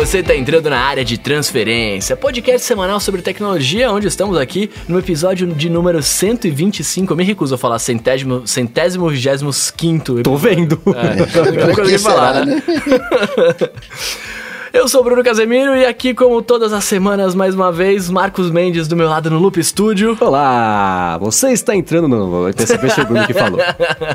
você está entrando na área de transferência, podcast semanal sobre tecnologia, onde estamos aqui no episódio de número 125. Eu me recuso a falar centésimo, centésimo, vigésimo quinto. Tô vendo. É, não consegui falar, né? Eu sou o Bruno Casemiro e aqui, como todas as semanas, mais uma vez, Marcos Mendes do meu lado no Loop Studio. Olá, você está entrando no. Percebeu o Bruno que falou.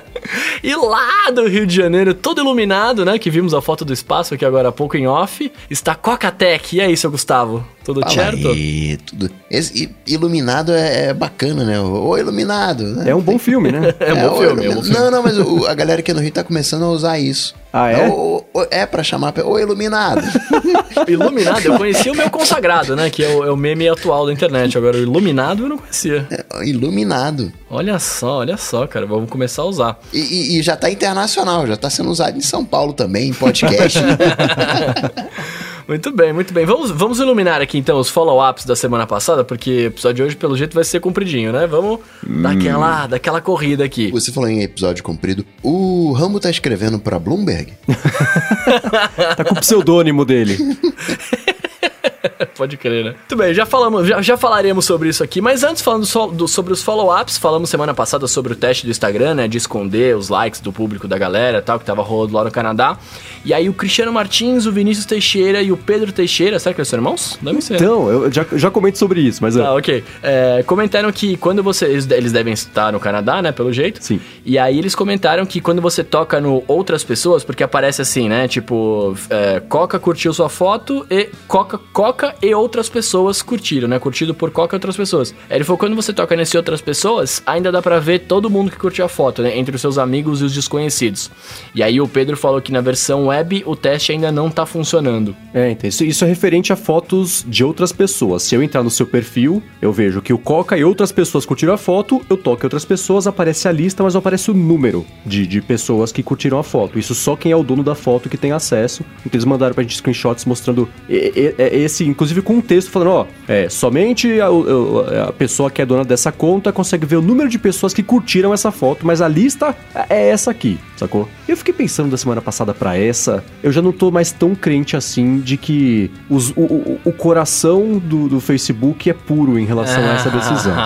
e lá do Rio de Janeiro, todo iluminado, né? Que vimos a foto do espaço aqui agora há pouco em off, está Coca-Tech. E aí, seu Gustavo? Tudo Fala certo? Aí, tudo. Esse, iluminado é, é, bacana, né? O Iluminado. Né? É um bom filme, né? É, um bom, filme, é um bom filme. Não, não, mas o, a galera aqui no Rio tá começando a usar isso. Ah, é? O, o, é pra chamar o Iluminado. iluminado, eu conhecia o meu consagrado, né? Que é o, é o, meme atual da internet. Agora, o Iluminado eu não conhecia. É, iluminado. Olha só, olha só, cara. Vamos começar a usar. E, e, e já tá internacional, já tá sendo usado em São Paulo também, em podcast. Muito bem, muito bem. Vamos, vamos iluminar aqui então os follow-ups da semana passada, porque o episódio de hoje, pelo jeito, vai ser compridinho, né? Vamos hum. daquela, daquela corrida aqui. Você falou em episódio comprido. O Rambo tá escrevendo pra Bloomberg? tá com o pseudônimo dele. Pode crer, né? Muito bem, já falamos, já, já falaremos sobre isso aqui, mas antes falando so, do, sobre os follow-ups, falamos semana passada sobre o teste do Instagram, né, de esconder os likes do público da galera, tal, que tava rolando lá no Canadá. E aí o Cristiano Martins, o Vinícius Teixeira e o Pedro Teixeira, será que eles são irmãos? Deve ser. Então, eu já, já comento sobre isso, mas... Ah, ok. É, comentaram que quando você... Eles devem estar no Canadá, né, pelo jeito. Sim. E aí eles comentaram que quando você toca no outras pessoas, porque aparece assim, né, tipo, é, Coca curtiu sua foto e Coca, Coca e outras pessoas curtiram, né? Curtido por Coca e outras pessoas. Ele falou quando você toca nesse outras pessoas, ainda dá para ver todo mundo que curtiu a foto, né? Entre os seus amigos e os desconhecidos. E aí o Pedro falou que na versão web o teste ainda não tá funcionando. É, então isso, isso é referente a fotos de outras pessoas. Se eu entrar no seu perfil, eu vejo que o Coca e outras pessoas curtiram a foto, eu toco em outras pessoas, aparece a lista, mas não aparece o número de, de pessoas que curtiram a foto. Isso só quem é o dono da foto que tem acesso. Então eles mandaram pra gente screenshots mostrando esse, inclusive com um texto falando, ó, é, somente a, a, pessoa que é dona dessa conta consegue ver o número de pessoas que curtiram essa foto, mas a lista é essa aqui, sacou? Eu fiquei pensando da semana passada para essa, eu já não tô mais tão crente assim de que os, o, o, o, coração do, do, Facebook é puro em relação a essa decisão.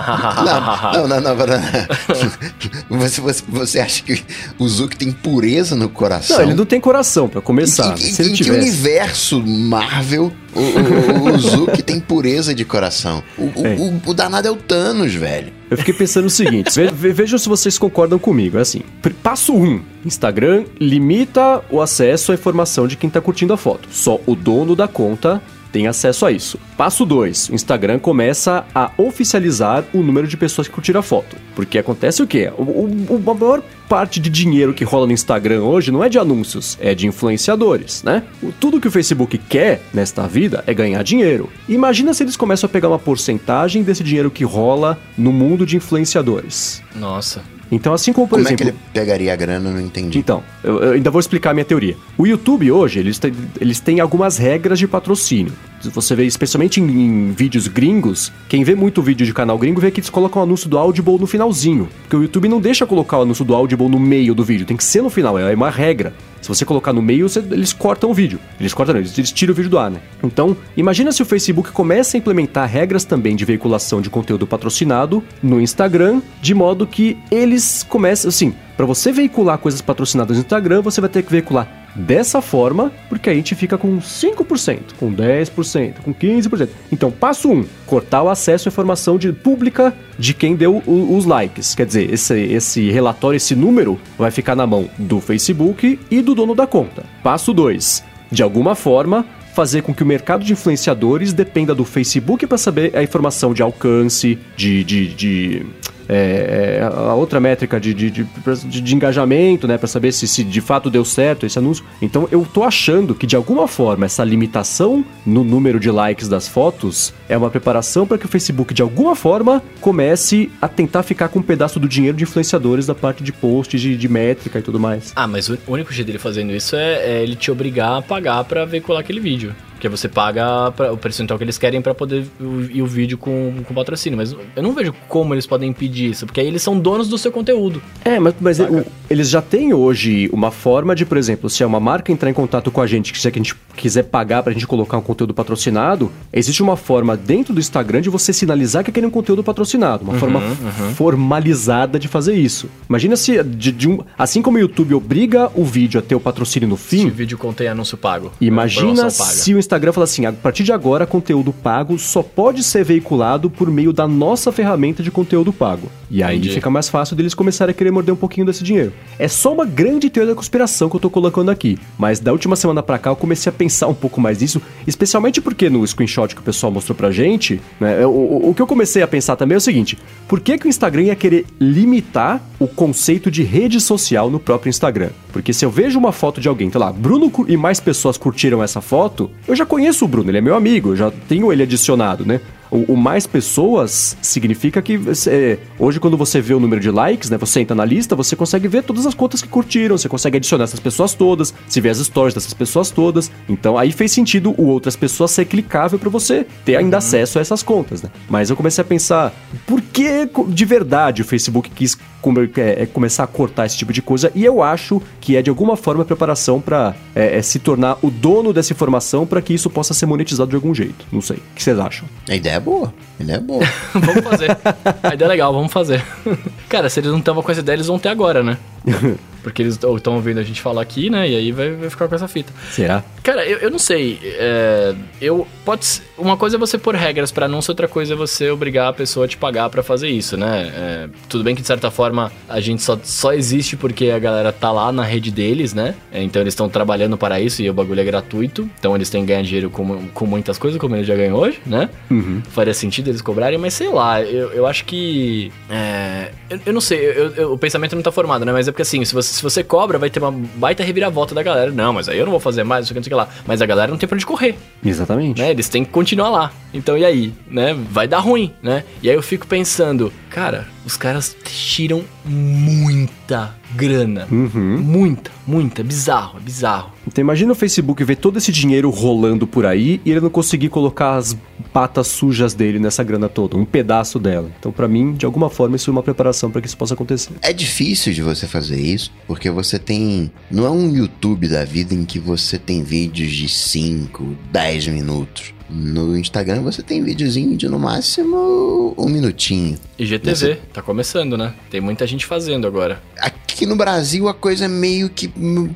Não, não, não, não, não. Você, você, você acha que o Zuck tem pureza no coração? Não, ele não tem coração, para começar. Em, em, em que universo Marvel o, o, o Zuki tem pureza de coração. O, o, danado é o Thanos, velho. Eu fiquei pensando o seguinte: ve, vejam se vocês concordam comigo. É assim: passo 1. Um, Instagram limita o acesso à informação de quem está curtindo a foto. Só o dono da conta tem acesso a isso. Passo 2. O Instagram começa a oficializar o número de pessoas que curtiram a foto. Porque acontece o quê? O, o, a maior parte de dinheiro que rola no Instagram hoje não é de anúncios, é de influenciadores, né? Tudo que o Facebook quer nesta vida é ganhar dinheiro. Imagina se eles começam a pegar uma porcentagem desse dinheiro que rola no mundo de influenciadores. Nossa. Então, assim como, por como exemplo... Como é que ele pegaria a grana? Não entendi. Então, eu, eu ainda vou explicar a minha teoria. O YouTube hoje, eles eles têm algumas regras de patrocínio. Você vê, especialmente em, em, vídeos gringos, quem vê muito vídeo de canal gringo vê que eles colocam o anúncio do Audible no finalzinho. Porque o YouTube não deixa colocar o anúncio do Audible no meio do vídeo, tem que ser no final, é uma regra. Se você colocar no meio, você, eles cortam o vídeo. Eles cortam, eles, eles tiram o vídeo do ar, né? Então, imagina se o Facebook começa a implementar regras também de veiculação de conteúdo patrocinado no Instagram, de modo que eles começam, assim, para você veicular coisas patrocinadas no Instagram, você vai ter que veicular dessa forma, porque a gente fica com 5%, com 10%, com 15%. Então, passo 1, um, cortar o acesso à informação de, pública de quem deu o, os likes. Quer dizer, esse, esse relatório, esse número, vai ficar na mão do Facebook e do dono da conta. Passo 2, de alguma forma, fazer com que o mercado de influenciadores dependa do Facebook para saber a informação de alcance, de, de, de é, é, a outra métrica de, de, de, de engajamento, né, para saber se, se de fato deu certo esse anúncio. Então eu tô achando que de alguma forma essa limitação no número de likes das fotos é uma preparação para que o Facebook de alguma forma comece a tentar ficar com um pedaço do dinheiro de influenciadores da parte de posts, de, de métrica e tudo mais. Ah, mas o único jeito dele fazendo isso é, é ele te obrigar a pagar para veicular aquele vídeo. Porque você paga pra, o percentual que eles querem pra poder ir o vídeo com, com patrocínio. Mas eu não vejo como eles podem impedir isso, porque aí eles são donos do seu conteúdo. É, mas, mas o, eles já têm hoje uma forma de, por exemplo, se é uma marca entrar em contato com a gente, que se a gente quiser pagar pra gente colocar um conteúdo patrocinado, existe uma forma dentro do Instagram de você sinalizar que aquele é um conteúdo patrocinado. Uma Uhum, forma uhum. formalizada de fazer isso. Imagina se, de, de um, assim como o YouTube obriga o vídeo a ter o patrocínio no Se o fim, vídeo contém anúncio pago. Imagina se o Instagram fala assim: a partir de agora, conteúdo pago só pode ser veiculado por meio da nossa ferramenta de conteúdo pago. E aí Entendi. fica mais fácil deles começarem a querer morder um pouquinho desse dinheiro. É só uma grande teoria da conspiração que eu tô colocando aqui. Mas da última semana pra cá eu comecei a pensar um pouco mais nisso, especialmente porque no screenshot que o pessoal mostrou pra gente, né, o, o- o que eu comecei a pensar também é o seguinte: por que, que o Instagram ia querer limitar o conceito de rede social no próprio Instagram? Porque se eu vejo uma foto de alguém, sei lá, Bruno e mais pessoas curtiram essa foto, eu já conheço o Bruno, ele é meu amigo, eu já tenho ele adicionado, né? O, o mais pessoas significa que é, hoje, quando você vê o número de likes, né? Você entra na lista, você consegue ver todas as contas que curtiram, você consegue adicionar essas pessoas todas, se vê as stories dessas pessoas todas. Então aí fez sentido o outras pessoas ser clicável para você ter ainda acesso a essas contas, né? Mas eu comecei a pensar, por que de verdade o Facebook quis come- é, é, começar a cortar esse tipo de coisa? E eu acho que é de alguma forma preparação para se tornar o dono dessa informação para que isso possa ser monetizado de algum jeito. Não sei. O que vocês acham? A ideia é boa. A ideia é boa. vamos fazer. A ideia é legal, vamos fazer. Cara, se eles não estavam com essa ideia, eles vão ter agora, né? Porque eles estão ouvindo a gente falar aqui, né? E aí vai, vai ficar com essa fita. Será? Cara, eu, eu não sei. é, eu pode ser- uma coisa é você pôr regras pra anúncio, outra coisa é você obrigar a pessoa a te pagar pra fazer isso, né? É, tudo bem que de certa forma a gente só, só existe porque a galera tá lá na rede deles, né? É, então eles estão trabalhando para isso e o bagulho é gratuito. Então eles têm que ganhar dinheiro com, com muitas coisas, como ele já ganhou hoje, né? Uhum. Faria sentido eles cobrarem, mas sei lá, eu, eu acho que. é, eu, eu não sei, eu- o pensamento não tá formado, né? Mas é porque assim, se você, se você cobra, vai ter uma baita reviravolta da galera. Não, mas aí eu não vou fazer mais, não sei o que, não sei o que lá. Mas a galera não tem pra onde correr, Exatamente. né? Eles têm que continuar lá. Então e aí, né? Vai dar ruim, né? E aí eu fico pensando, cara, os caras tiram muita grana. Uhum. Muita, muita. É bizarro, é bizarro. Então imagina o Facebook ver todo esse dinheiro rolando por aí e ele não conseguir colocar as patas sujas dele nessa grana toda, um pedaço dela. Então pra mim, de alguma forma, isso é uma preparação para que isso possa acontecer. É difícil de você fazer isso, porque você tem. Não é um YouTube da vida em que você tem vídeos de 5, 10 minutos. No Instagram você tem videozinho de no máximo um minutinho. IGTV, Esse- tá começando, né? Tem muita gente fazendo agora. Aqui no Brasil a coisa meio que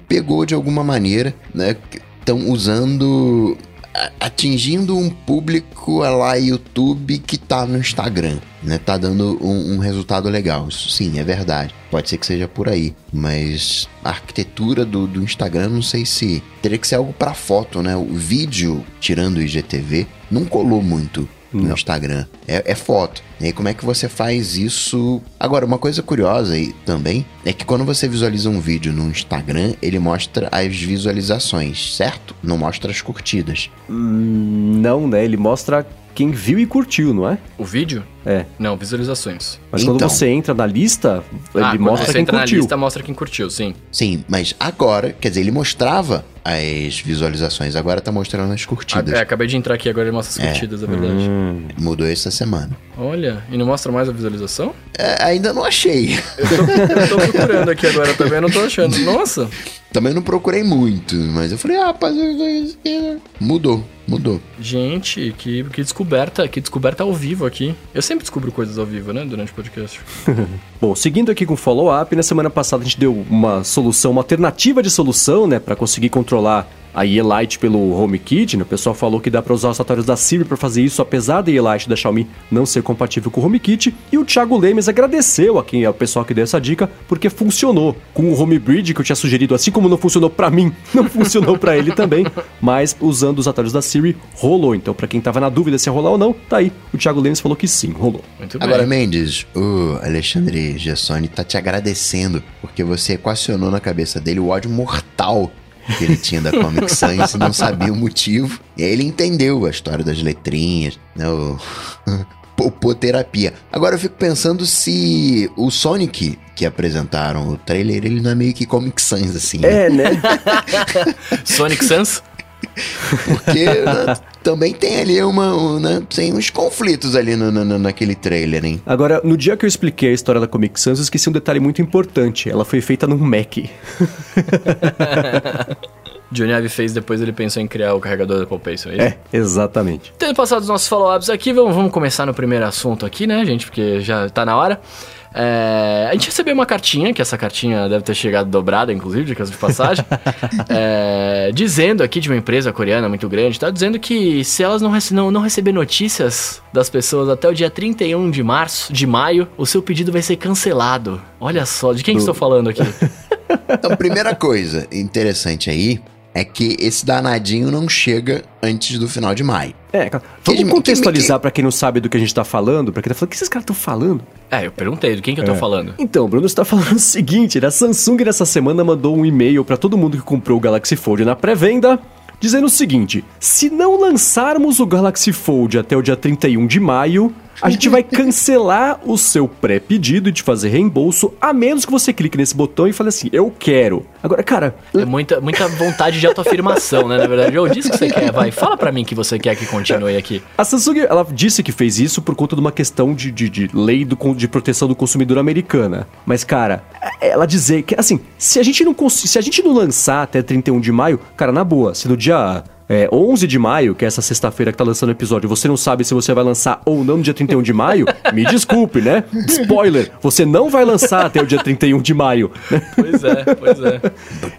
pegou de alguma maneira, né? Estão usando. Atingindo um público lá YouTube que tá no Instagram, né? Tá dando um, um resultado legal. Isso sim, é verdade. Pode ser que seja por aí. Mas a arquitetura do, do Instagram, não sei se. Teria que ser algo pra foto, né? O vídeo, tirando o IGTV, não colou muito no Não. Instagram. É, é foto. E aí, como é que você faz isso? Agora, uma coisa curiosa aí também é que quando você visualiza um vídeo no Instagram, ele mostra as visualizações, certo? Não mostra as curtidas. Hum, não, né? Ele mostra quem viu e curtiu, não é? O vídeo? É. Não, visualizações. Mas Então. quando você entra na lista, ele ah, quando mostra você quem entra curtiu. na lista, mostra quem curtiu, sim. Sim, mas agora, quer dizer, ele mostrava as visualizações, agora tá mostrando as Ah, curtidas. é, acabei de entrar aqui, agora ele mostra as É. curtidas, é verdade. Hum. Mudou essa semana. Olha, e não mostra mais a visualização? É, ainda não achei. Eu tô, eu tô procurando aqui agora também, não tô achando. Nossa! Também não procurei muito, mas eu falei, ah, rapaz, mudou, mudou. Gente, que, que descoberta, que descoberta ao vivo aqui. Eu sempre descubro coisas ao vivo, né, durante o podcast. Bom, seguindo aqui com o follow-up, na semana passada a gente deu uma solução, uma alternativa de solução, né, para conseguir controlar a Elite pelo HomeKit, né? O pessoal falou que dá para usar os atalhos da Siri para fazer isso, apesar da Elite da Xiaomi não ser compatível com o HomeKit. E o Thiago Lemes agradeceu a quem é o pessoal que deu essa dica, porque funcionou com o Homebridge que eu tinha sugerido, assim como não funcionou para mim, não funcionou para ele também, mas usando os atalhos da Siri rolou. Então, para quem tava na dúvida se ia rolar ou não, tá aí. O Thiago Lemes falou que sim, rolou. Muito bem. Agora, Mendes, o Alexandre Gessoni tá te agradecendo, porque você equacionou na cabeça dele o ódio mortal que ele tinha da Comic Sans e não sabia o motivo. E aí ele entendeu a história das letrinhas, né? O... Popoterapia. Agora eu fico pensando se o Sonic que apresentaram o trailer, ele não é meio que Comic Sans, assim. né? É, né? Sonic Sans? Porque né, também tem ali uma, um, né, tem uns conflitos ali no, no- naquele trailer, hein? Agora, no dia que eu expliquei a história da Comic Sans, eu esqueci um detalhe muito importante. Ela foi feita num Mac. Johnny Ive fez, depois ele pensou em criar o carregador da Popeyson, é isso? É, exatamente. Tendo passado os nossos follow-ups aqui, vamos, vamos começar no primeiro assunto aqui, né, gente? Porque já tá na hora. É, a gente recebeu uma cartinha, que essa cartinha deve ter chegado dobrada, inclusive, de caso de passagem, é, dizendo aqui de uma empresa coreana muito grande, tá dizendo que se elas não, rece- não, não receber notícias das pessoas até o dia 31 de março, de maio, o seu pedido vai ser cancelado. Olha só, de quem que estou falando aqui? Então, primeira coisa interessante aí é que esse danadinho não chega antes do final de maio. É, cara, Que- vamos que- contextualizar pra quem não sabe do que a gente tá falando, pra quem tá falando, o que esses caras estão falando? É, eu perguntei, de quem que eu tô É. falando? Então, o Bruno está falando o seguinte, a Samsung nessa semana mandou um e-mail pra todo mundo que comprou o Galaxy Fold na pré-venda, dizendo o seguinte: se não lançarmos o Galaxy Fold até o dia 31 de maio, a gente vai cancelar o seu pré-pedido e te fazer reembolso, a menos que você clique nesse botão e fale assim, eu quero. Agora, cara, É muita, muita vontade de autoafirmação, né? Na verdade, eu disse que você quer, vai. Fala pra mim que você quer que continue aqui. A Samsung, ela disse que fez isso por conta de uma questão de, de, de lei do, de proteção do consumidor americana. Mas, cara, ela dizer que, assim, se a gente não, se a gente não lançar até 31 de maio, cara, na boa, se no dia é, 11 de maio, que é essa sexta-feira que tá lançando o episódio, você não sabe se você vai lançar ou não no dia 31 de maio, me desculpe, né? Spoiler, você não vai lançar até o dia 31 de maio. Pois é, pois é.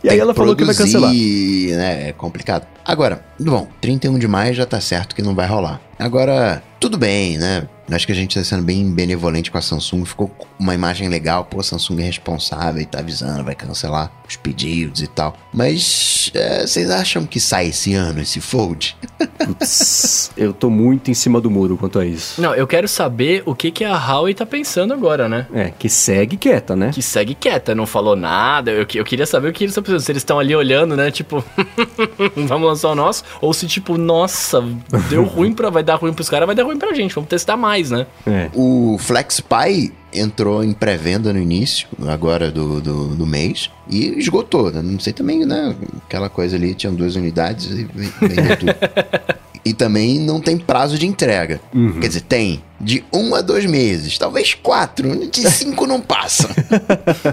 E aí ela falou que vai cancelar. produzir, Né, é complicado. Agora, bom, 31 de maio já tá certo que não vai rolar. Agora, tudo bem, né? Acho que a gente tá sendo bem benevolente com a Samsung. Ficou uma imagem legal. Pô, a Samsung é responsável e tá avisando, vai cancelar os pedidos e tal. Mas é, vocês acham que sai esse ano esse Fold? Putz, eu tô muito em cima do muro quanto a isso. Não, eu quero saber o que, que a Huawei tá pensando agora, né? É, que segue quieta, né? Que segue quieta, não falou nada. Eu, eu queria saber o que eles estão pensando. Se eles estão ali olhando, né? Tipo, vamos lançar o nosso. Ou se, tipo, nossa, deu ruim pra. Vai dar ruim pros caras, vai dar ruim pra gente. Vamos testar mais, né? É. O FlexPy entrou em pré-venda no início, agora do, do, do mês, e esgotou. né? Não sei também, né? Aquela coisa ali, tinham duas unidades e ve- vendeu tudo. E também não tem prazo de entrega. Quer dizer, tem de um a dois meses, talvez quatro, de cinco não passa.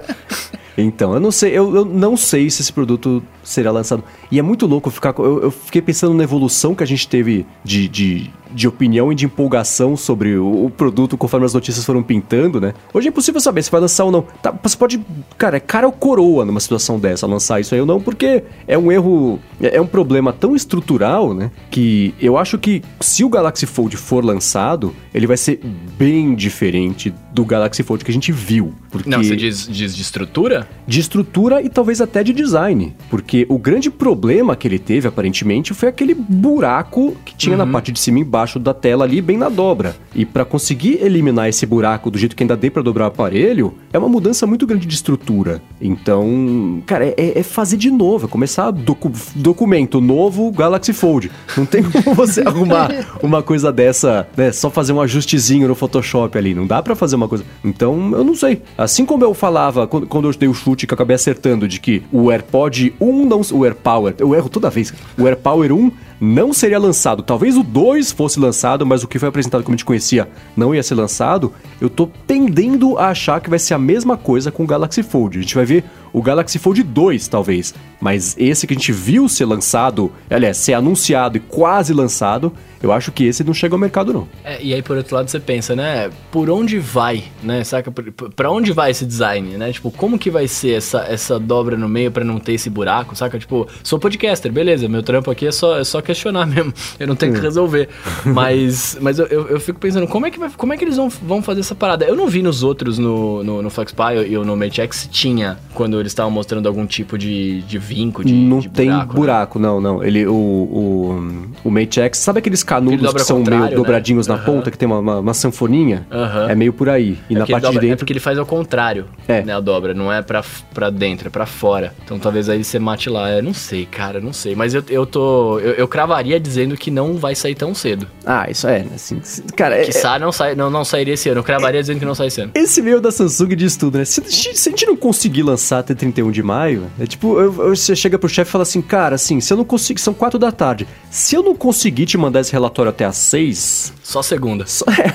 Então, eu não sei, eu, eu não sei se esse produto será lançado. E é muito louco ficar. Eu, eu fiquei pensando na evolução que a gente teve de, de, de opinião e de empolgação sobre o, o produto conforme as notícias foram pintando, né? Hoje é impossível saber se vai lançar ou não. Tá, você pode. Cara, é cara ou coroa numa situação dessa lançar isso aí ou não, porque é um erro. É, é um problema tão estrutural, né? Que eu acho que se o Galaxy Fold for lançado, ele vai ser bem diferente do Galaxy Fold que a gente viu. Porque Não, você diz, diz de estrutura? de estrutura e talvez até de design. Porque o grande problema que ele teve, aparentemente, foi aquele buraco que tinha na parte de cima e embaixo da tela ali, bem na dobra. E para conseguir eliminar esse buraco do jeito que ainda dê para dobrar o aparelho, é uma mudança muito grande de estrutura. Então, cara, é, é fazer de novo, é começar docu- documento novo Galaxy Fold. Não tem como você arrumar uma coisa dessa, né? Só fazer um ajustezinho no Photoshop ali. Não dá pra fazer uma coisa. Então, eu não sei. Assim como eu falava quando, quando eu dei o chute que eu acabei acertando de que o AirPod 1 não. O AirPower. Eu erro toda vez. O AirPower 1 não seria lançado. Talvez o 2 fosse lançado, mas o que foi apresentado como a gente conhecia não ia ser lançado. Eu tô tendendo a achar que vai ser a mesma coisa com o Galaxy Fold. A gente vai ver o Galaxy Fold 2, talvez. Mas esse que a gente viu ser lançado, aliás, ser anunciado e quase lançado, eu acho que esse não chega ao mercado, não. É, e aí, por outro lado, você pensa, né? Por onde vai, né? Saca? Pra onde vai esse design, né? Tipo, como que vai ser essa, essa dobra no meio pra não ter esse buraco, saca? Tipo, sou podcaster, beleza. Meu trampo aqui é só, é só questionar mesmo. Eu não tenho que resolver. Mas, mas eu, eu, eu fico pensando, como é que, vai, como é que eles vão, vão fazer essa parada? Eu não vi nos outros, no, no, no FlexPy e no Mate X, se tinha, quando eles estavam mostrando algum tipo de, de vinco, de não de tem buraco, buraco, né? não, não. Ele, o, o, o Mate X, sabe aqueles Ele canudos que são meio né? dobradinhos na Aham. ponta, que tem uma, uma, uma sanfoninha? Aham. É meio por aí. E É na parte de dobra- É dentro. porque ele faz ao contrário, É. né, a dobra. Não é pra, pra dentro, é pra fora. Então talvez aí você mate lá. Eu não sei, cara, não sei. Mas eu, eu tô... Eu, eu, cravaria dizendo que não vai sair tão cedo. Ah, isso é, assim, cara, é, Que sai, não, sai, não, não sairia esse ano. Eu cravaria dizendo que não sai esse ano. Esse meio da Samsung diz tudo, né? Se, se a gente não conseguir lançar até 31 de maio, é tipo, eu- eu- você chega pro chefe e fala assim, cara, assim, se eu não conseguir, são 4 da tarde, se eu não conseguir te mandar esse relatório até às 6, Só segunda. só é.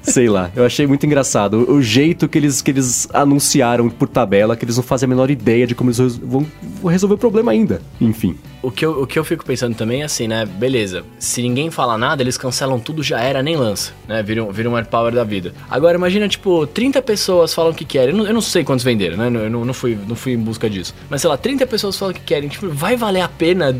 Sei lá, eu achei muito engraçado. O, o jeito que eles, que eles anunciaram por tabela, que eles não fazem a menor ideia de como eles vão resolver o problema ainda. Enfim. O que, eu, o que eu fico pensando também assim, né? Beleza, se ninguém fala nada, eles cancelam tudo, já era, nem lança, né? Vira vira um AirPower da vida. Agora, imagina, tipo, 30 pessoas falam que querem. Eu não, eu não sei quantos venderam, né? Eu não, não, fui, não fui em busca disso. Mas, sei lá, 30 pessoas falam que querem. Tipo, vai valer a pena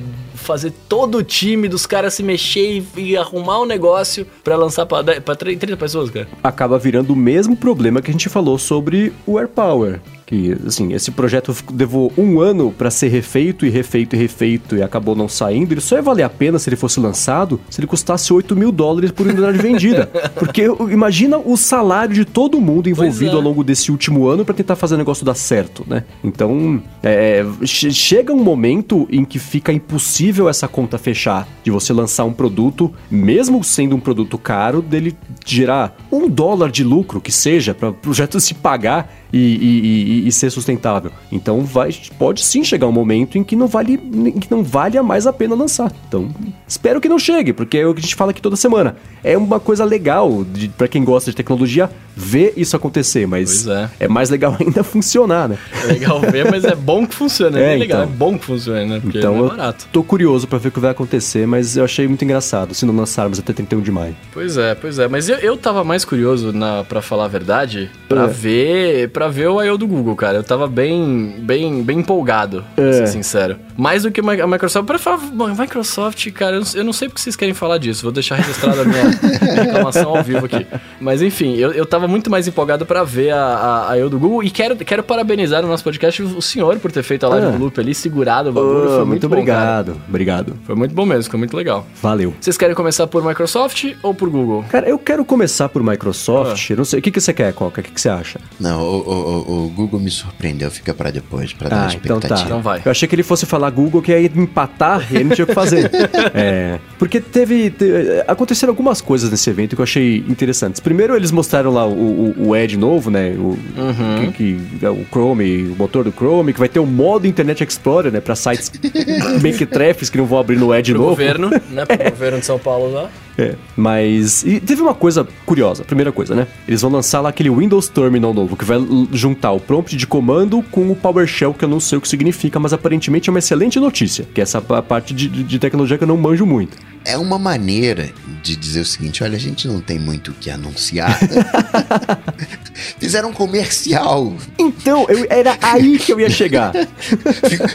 fazer todo o time dos caras se mexer e, e arrumar um negócio pra lançar pra, 10 pra 30 pessoas, cara? acaba virando o mesmo problema que a gente falou sobre o AirPower. Que, assim, esse projeto levou um ano pra ser refeito e refeito e refeito e acabou não saindo. Ele só ia valer a pena se ele fosse lançado se ele custasse 8 mil dólares por unidade vendida. Porque imagina o salário de todo mundo envolvido é. ao longo desse último ano pra tentar fazer o negócio dar certo, né? Então, é, che- chega um momento em que fica impossível essa conta fechar de você lançar um produto, mesmo sendo um produto caro, dele gerar um dólar de lucro que seja para o projeto se pagar e, e- e- ser sustentável. Então vai, pode sim chegar um momento em que não vale, em que não vale mais a pena lançar. Então espero que não chegue, porque é o que a gente fala aqui toda semana. É uma coisa legal para quem gosta de tecnologia ver isso acontecer, mas Pois é. mais legal ainda funcionar, né? É legal ver, mas é bom que funciona. É, É, legal, então. é bom que funcione, né? Porque Então é eu barato. tô curioso pra ver o que vai acontecer, mas eu achei muito engraçado se não lançarmos até 31 de maio. Pois é, pois é. Mas eu, eu tava mais curioso, na, pra falar a verdade, pra É. ver para ver o I.O. do Google, cara. Eu tava bem, bem, bem empolgado, pra É. ser sincero. Mais do que a Mi- a Microsoft. Pra falar, Microsoft, cara, eu não, eu não sei porque vocês querem falar disso. Vou deixar registrada a minha reclamação ao vivo aqui. Mas enfim, eu, eu tava muito mais empolgado pra ver a, a, a I.O. do Google. E quero, quero parabenizar no nosso podcast o senhor por ter feito a live Ah. do loop ali, segurado o bagulho. Oh, foi muito, bom, cara. obrigado, obrigado. Foi muito bom mesmo, ficou muito legal. Valeu. Vocês querem começar por Microsoft ou por Google? Cara, eu quero começar por Microsoft. Ah. Não sei, o que, que você quer, Coca? O que, que você acha? Não, o, o- Google me surpreendeu, fica pra depois, pra dar Ah, uma então tá. expectativa. Então vai. Eu achei que ele fosse falar Google que ia empatar e aí não tinha o que fazer. é, porque teve, te- Aconteceram algumas coisas nesse evento que eu achei interessantes. Primeiro, eles mostraram lá o, o, o Edge novo, né? O, Uhum. que, que é o Chrome, o motor do Chrome, que vai ter o modo Internet Explorer, né? Pra sites mequetrefes que não vão abrir no Edge Pro novo. governo, né? Pro governo de São Paulo lá. É, mas. E teve uma coisa curiosa, primeira coisa, né? Eles vão lançar lá aquele Windows Terminal novo, que vai juntar o prompt de comando com o PowerShell, que eu não sei o que significa, mas aparentemente é uma excelente notícia, que é essa pa- parte de, de- tecnologia que eu não manjo muito. É uma maneira de dizer o seguinte: olha, a gente não tem muito o que anunciar. Fizeram um comercial. Então, eu- era aí que eu ia chegar.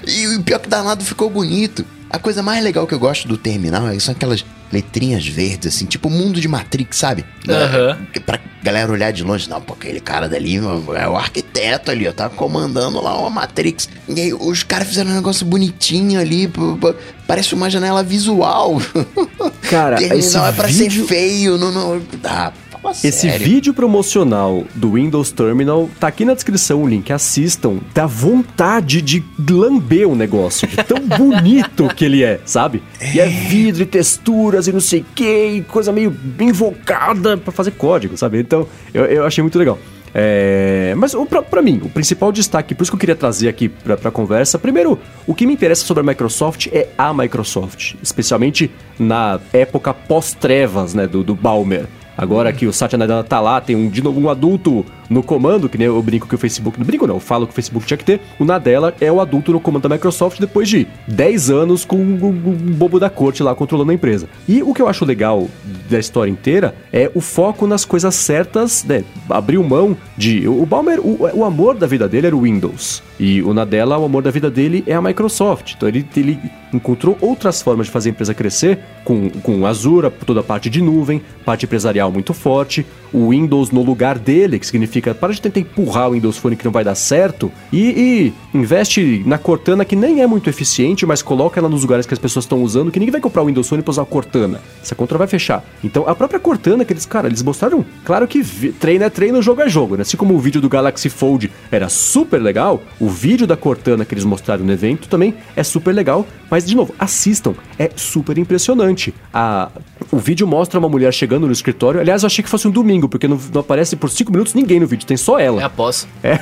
E o pior que danado ficou bonito. A coisa mais legal que eu gosto do terminal é- são aquelas letrinhas verdes, assim, tipo o mundo de Matrix, sabe? Aham. É, Pra galera olhar de longe, não, pô, aquele cara dali é o arquiteto ali, ó, tá comandando lá uma Matrix. E aí os caras fizeram um negócio bonitinho ali, parece uma janela visual. Cara, Terminal esse é pra vídeo... ser feio, não, não, ah, fala Esse vídeo promocional do Windows Terminal tá aqui na descrição o link. Assistam. Dá vontade de lamber o negócio. De tão bonito que ele é, sabe? E é vidro e texturas e não sei o que, e coisa meio invocada pra fazer código, sabe? Então, eu, eu achei muito legal. É, mas pra mim, o principal destaque, por isso que eu queria trazer aqui pra, pra conversa, primeiro, o que me interessa sobre a Microsoft é a Microsoft, especialmente na época pós-trevas, né, do, do Balmer. Agora que o Satya Nadella tá lá, tem um, de novo um adulto no comando, que nem eu brinco que o Facebook. Não brinco não, eu falo que o Facebook tinha que ter. O Nadella é o adulto no comando da Microsoft depois de 10 anos com um, um bobo da corte lá controlando a empresa. E o que eu acho legal da história inteira é o foco nas coisas certas, né? Abriu mão de. O Balmer, o, o amor da vida dele era o Windows. E o Nadella, o amor da vida dele é a Microsoft. Então ele, ele encontrou outras formas de fazer a empresa crescer, com, com Azure, toda a parte de nuvem, parte empresarial muito forte, o Windows no lugar dele, que significa para de tentar empurrar o Windows Phone que não vai dar certo, e, e investe na Cortana, que nem é muito eficiente, mas coloca ela nos lugares que as pessoas estão usando, que ninguém vai comprar o Windows Phone para usar a Cortana. Essa conta vai fechar. Então a própria Cortana, que eles, cara, eles mostraram, claro que treino é treino, jogo é jogo, né? Assim como o vídeo do Galaxy Fold era super legal, o vídeo da Cortana que eles mostraram no evento também é super legal, mas de novo, assistam, é super impressionante. A, o vídeo mostra uma mulher chegando no escritório. Aliás, eu achei que fosse um domingo, porque não, não aparece por cinco minutos ninguém no vídeo, tem só ela. É após. É.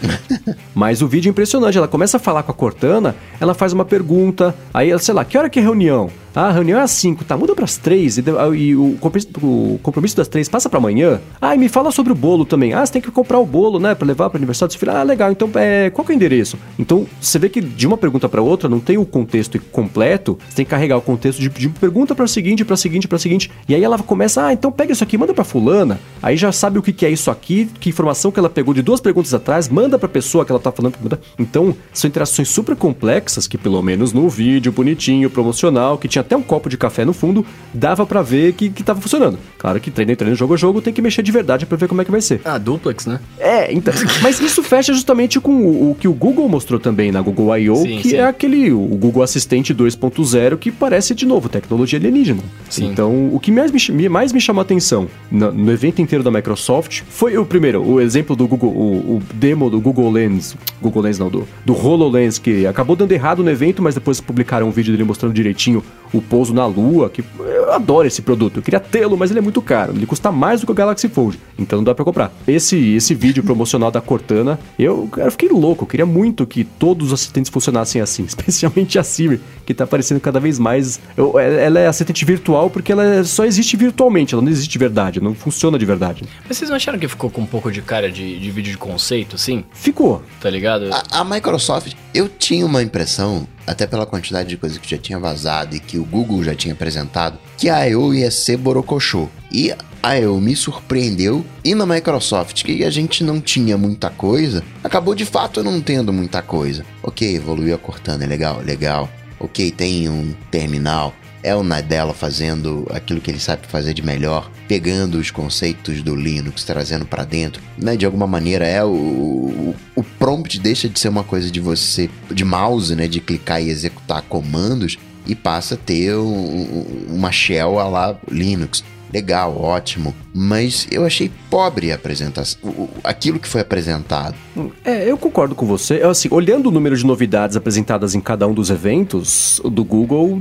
Mas o vídeo é impressionante. Ela começa a falar com a Cortana, ela faz uma pergunta, aí ela, sei lá, que hora que é reunião? Ah, a reunião é às 5, tá, muda pras 3 e, e o, o, compromisso das 3 passa para amanhã. Ah, e me fala sobre o bolo também. Ah, você tem que comprar o bolo, né, para levar para aniversário do seu filho. Ah, legal, então é, qual que é o endereço? Então, você vê que de uma pergunta para outra não tem o contexto completo, você tem que carregar o contexto de, de pergunta para seguinte, para seguinte, para seguinte. E aí ela começa, ah, então pega isso aqui, manda para fulana. Aí já sabe o que, que é isso aqui, que informação que ela pegou de duas perguntas atrás, manda para pessoa que ela tá falando. Então, são interações super complexas que pelo menos no vídeo bonitinho, promocional, que tinha até um copo de café no fundo, dava para ver que, que tava funcionando. Claro que treino, treino, jogo a jogo, tem que mexer de verdade para ver como é que vai ser. Ah, duplex, né? É, então. mas isso fecha justamente com o, o, que o Google mostrou também na Google I.O., que sim. é aquele, o Google Assistente 2.0, que parece, de novo, tecnologia alienígena. Sim. Então, o que mais me, mais me chamou a atenção no, no, evento inteiro da Microsoft foi o primeiro, o exemplo do Google, o, o demo do Google Lens, Google Lens não, do, do HoloLens, que acabou dando errado no evento, mas depois publicaram um vídeo dele mostrando direitinho o pouso na Lua, que eu adoro esse produto, eu queria tê-lo, mas ele é muito caro, ele custa mais do que o Galaxy Fold, então não dá para comprar. Esse esse vídeo promocional da Cortana, eu, eu fiquei louco, eu queria muito que todos os assistentes funcionassem assim, especialmente a Siri, que tá aparecendo cada vez mais. Eu, ela é assistente virtual porque ela só existe virtualmente, ela não existe de verdade, não funciona de verdade. Mas vocês não acharam que ficou com um pouco de cara de, de vídeo de conceito, assim? Ficou. Tá ligado? A, a Microsoft, eu tinha uma impressão até pela quantidade de coisas que já tinha vazado e que o Google já tinha apresentado, que a I.O. ia ser borocochô. E a I.O. me surpreendeu. E na Microsoft, que a gente não tinha muita coisa, acabou de fato não tendo muita coisa. Ok, evoluiu a Cortana, é legal, legal. Ok, tem um terminal, é o Nadella fazendo aquilo que ele sabe fazer de melhor, pegando os conceitos do Linux, trazendo para dentro, né? De alguma maneira é o, o, o, prompt deixa de ser uma coisa de você de mouse, né? De clicar e executar comandos e passa a ter um, uma shell a lá Linux legal, ótimo, mas eu achei pobre a apresentação, aquilo que foi apresentado. É, eu concordo com você. Assim, olhando o número de novidades apresentadas em cada um dos eventos, do Google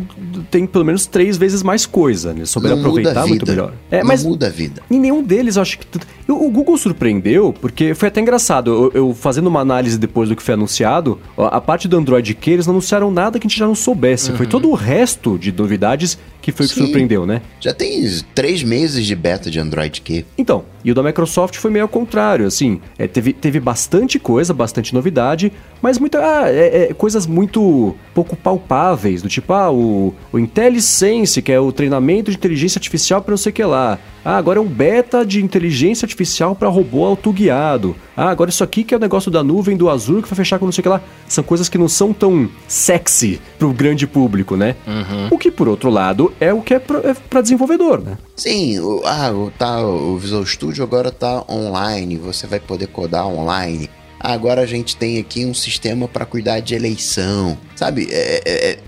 tem pelo menos três vezes mais coisa, né? Sobre aproveitar muito melhor. É, Não mas muda a vida. Em nenhum deles eu acho que. O Google surpreendeu, porque foi até engraçado. Eu, eu, fazendo uma análise depois do que foi anunciado, a parte do Android que eles não anunciaram nada que a gente já não soubesse. Uhum. Foi todo o resto de novidades que foi o que surpreendeu, né? Já tem três meses de beta de Android Q. Então, e o da Microsoft foi meio ao contrário, assim. É, teve, teve bastante coisa, bastante novidade, mas muita, ah, é, é, coisas muito pouco palpáveis, do tipo, ah, o, o IntelliSense, que é o treinamento de inteligência artificial para não sei o que lá. Ah, agora é um beta de inteligência artificial para robô autoguiado. Ah, agora isso aqui que é o negócio da nuvem do Azure que vai fechar com não sei o que lá. São coisas que não são tão sexy pro grande público, né? Uhum. O que, por outro lado, é o que é para é desenvolvedor, né? Sim, o, ah, o, tá, o Visual Studio agora tá online, você vai poder codar online. Agora a gente tem aqui um sistema para cuidar de eleição. Sabe, é, é, é,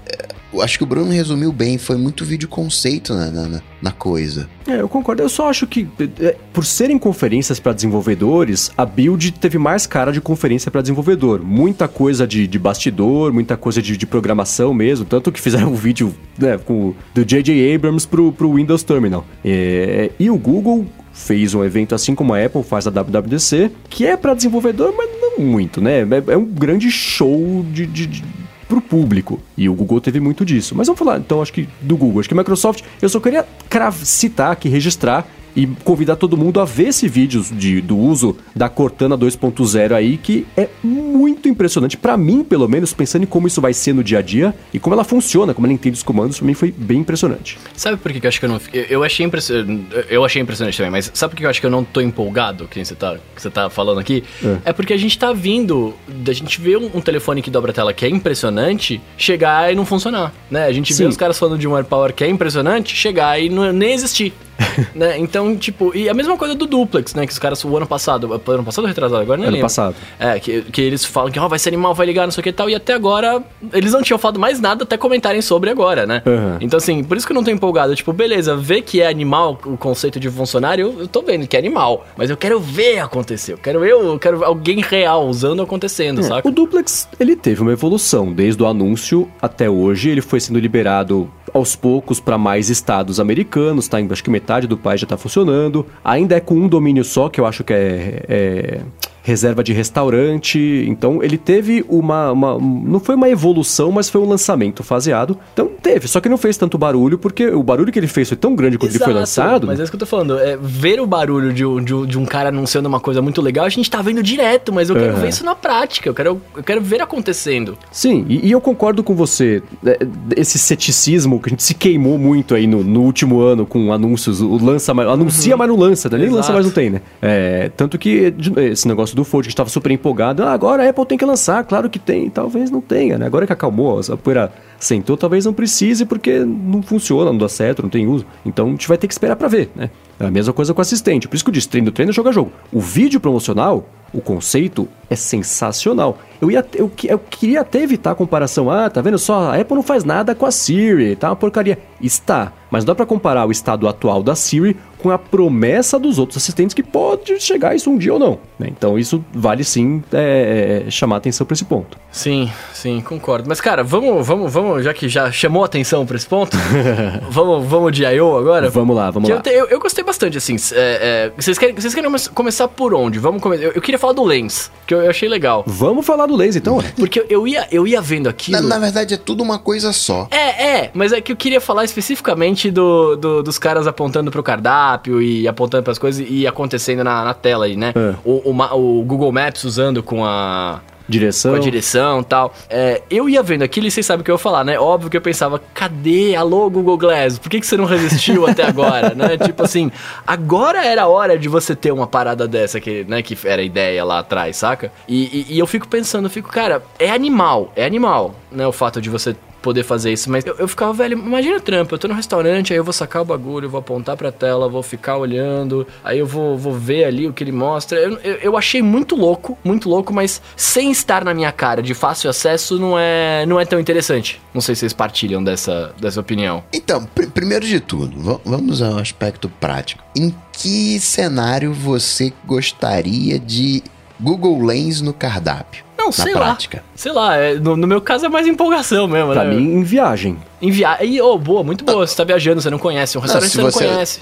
acho que o Bruno resumiu bem, foi muito vídeo conceito na, na, na coisa. É, eu concordo. Eu só acho que, é, por serem conferências para desenvolvedores, a Build teve mais cara de conferência para desenvolvedor. Muita coisa de, de bastidor, muita coisa de, de, programação mesmo. Tanto que fizeram um vídeo né, com, do J.J. Abrams pro, pro Windows Terminal. É, e o Google fez um evento assim como a Apple faz a WWDC, que é para desenvolvedor, mas não muito, né? É, é um grande show de, de, de pro público. E o Google teve muito disso. Mas vamos falar, então, acho que do Google. Acho que Microsoft, eu só queria citar aqui, registrar e convidar todo mundo a ver esse vídeo de, do uso da Cortana 2.0 aí, que é muito impressionante. para mim, pelo menos, pensando em como isso vai ser no dia a dia e como ela funciona, como ela entende os comandos, pra mim foi bem impressionante. Sabe por que eu acho que eu não. Eu achei impressionante. Eu achei impressionante também, mas sabe por que eu acho que eu não tô empolgado, que você tá, que você tá falando aqui? É. é porque a gente tá vindo. A gente vê um, um, telefone que dobra a tela que é impressionante chegar e não funcionar. Né? A gente Sim. vê os caras falando de um AirPower que é impressionante, chegar e não, nem existir. né? Então, tipo, e a mesma coisa do duplex, né? Que os caras, o ano passado, ano passado ou retrasado, agora não Ano lembro. passado. É, que, que eles falam que ó, vai ser animal, vai ligar, não sei o que e tal, e até agora eles não tinham falado mais nada até comentarem sobre agora, né? Uhum. Então, assim, por isso que eu não tô empolgado. Tipo, beleza, ver que é animal o conceito de funcionário, eu, eu tô vendo que é animal, mas eu quero ver acontecer. Eu quero eu, eu quero alguém real usando acontecendo, saca? O duplex, ele teve uma evolução. Desde o anúncio até hoje, ele foi sendo liberado aos poucos para mais estados americanos, tá? Acho que metade do país já tá funcionando. Ainda é com um domínio só, que eu acho que é, é reserva de restaurante. Então ele teve uma, uma- Não foi uma evolução, mas foi um lançamento faseado. Então teve, só que não fez tanto barulho, porque o barulho que ele fez foi tão grande quando ele foi Exato, lançado. Mas é isso que eu tô falando. É, ver o barulho de, um- de, de um cara anunciando uma coisa muito legal, a gente tá vendo direto, mas eu quero Uhum. ver isso na prática. Eu quero, eu quero ver acontecendo. Sim, e, e eu concordo com você. É, Esse ceticismo que a gente se queimou muito aí no, no último ano com anúncios, o lança, anuncia, mas não lança, né? Nem Exato. lança, mas não tem, né? É, tanto que esse negócio do Fold, que a gente tava super empolgado, ah, agora a Apple tem que lançar, claro que tem, talvez não tenha, né? Agora que acalmou, a poeira sentou, talvez não precise, porque não funciona, não dá certo, não tem uso. Então a gente vai ter que esperar pra ver, né? É a mesma coisa com o assistente. Por isso que eu disse, treino, treino, joga jogo. O vídeo promocional, o conceito é sensacional. Eu, ia, eu, eu queria até evitar a comparação. Ah, tá vendo só? A Apple não faz nada com a Siri, tá uma porcaria. Está, mas dá pra comparar o estado atual da Siri com a promessa dos outros assistentes que pode chegar isso um dia ou não. né? Então isso vale sim é, é, chamar atenção pra esse ponto. Sim, sim, concordo. Mas, cara, vamos, vamos, vamos, já que já chamou atenção pra esse ponto, vamos, vamos de I.O. agora? Vamos lá, vamos Que lá. Eu, eu, eu gostei bastante, assim. é, é, vocês, querem, vocês querem come- começar por onde? Vamos começar. Eu, eu queria falar do Lens, que eu, eu achei legal. Vamos falar do laser então. Porque eu, eu ia, eu ia vendo aquilo. Na, na verdade, é tudo uma coisa só. É, é, mas é que eu queria falar especificamente do, do- dos caras apontando pro cardápio e apontando pras coisas e acontecendo na, na tela aí, né? É. O, o o Google Maps usando com a, Direção. com a direção tal. É, eu ia vendo aquilo e vocês sabem o que eu ia falar, né? Óbvio que eu pensava, cadê? Alô, Google Glass? Por que, que você não resistiu até agora, né? Tipo assim, agora era a hora de você ter uma parada dessa, que, né, que era a ideia lá atrás, saca? E, e- e eu fico pensando, eu fico, cara, é animal, é animal, né? O fato de você poder fazer isso, mas eu, eu ficava, velho, imagina trampo, eu tô no restaurante, aí eu vou sacar o bagulho, vou apontar pra tela, vou ficar olhando, aí eu vou, vou ver ali o que ele mostra. Eu, eu, eu achei muito louco, muito louco, mas sem estar na minha cara, de fácil acesso, não é, não é tão interessante. Não sei se vocês partilham dessa, dessa opinião. Então, pr- primeiro de tudo, va- vamos ao aspecto prático. Em que cenário você gostaria de Google Lens no cardápio? Não, sei prática. lá. Sei lá, é, no, no meu caso é mais empolgação mesmo, Pra né? mim, em viagem. Enviar. E, oh, boa, muito boa. Você tá viajando, você não conhece. Um restaurante se você não você- conhece.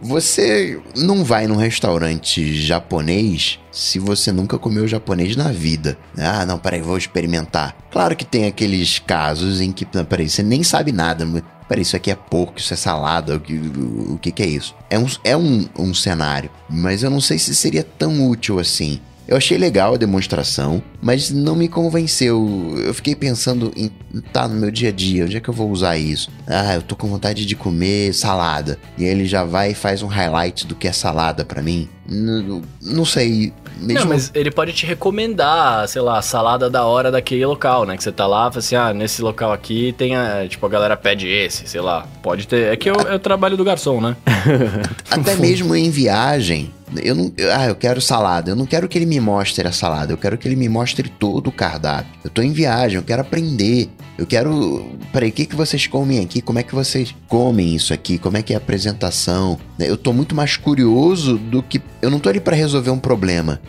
Você não vai num restaurante japonês se você nunca comeu japonês na vida. Ah, não, peraí, vou experimentar. Claro que tem aqueles casos em que, não, peraí, você nem sabe nada. Peraí, isso aqui é porco, isso é salada, o que, o que, que é isso? É, um, é um, um cenário, mas eu não sei se seria tão útil assim. Eu achei legal a demonstração, mas não me convenceu. Eu fiquei pensando em tá no meu dia a dia, onde é que eu vou usar isso? Ah, eu tô com vontade de comer salada. E ele já vai e faz um highlight do que é salada pra mim. N- não sei. Mesmo... Não, mas ele pode te recomendar, sei lá, a salada da hora daquele local, né? Que você tá lá, fala assim, ah, nesse local aqui tem a, tipo, a galera pede esse, sei lá. Pode ter. É que é o, é o trabalho do garçom, né? Até mesmo em viagem, eu não. Ah, eu quero salada. Eu não quero que ele me mostre a salada. Eu quero que ele me mostre todo o cardápio. Eu tô em viagem, eu quero aprender. Eu quero. Peraí, o que, que vocês comem aqui? Como é que vocês comem isso aqui? Como é que é a apresentação? Eu tô muito mais curioso do que. Eu não tô ali pra resolver um problema.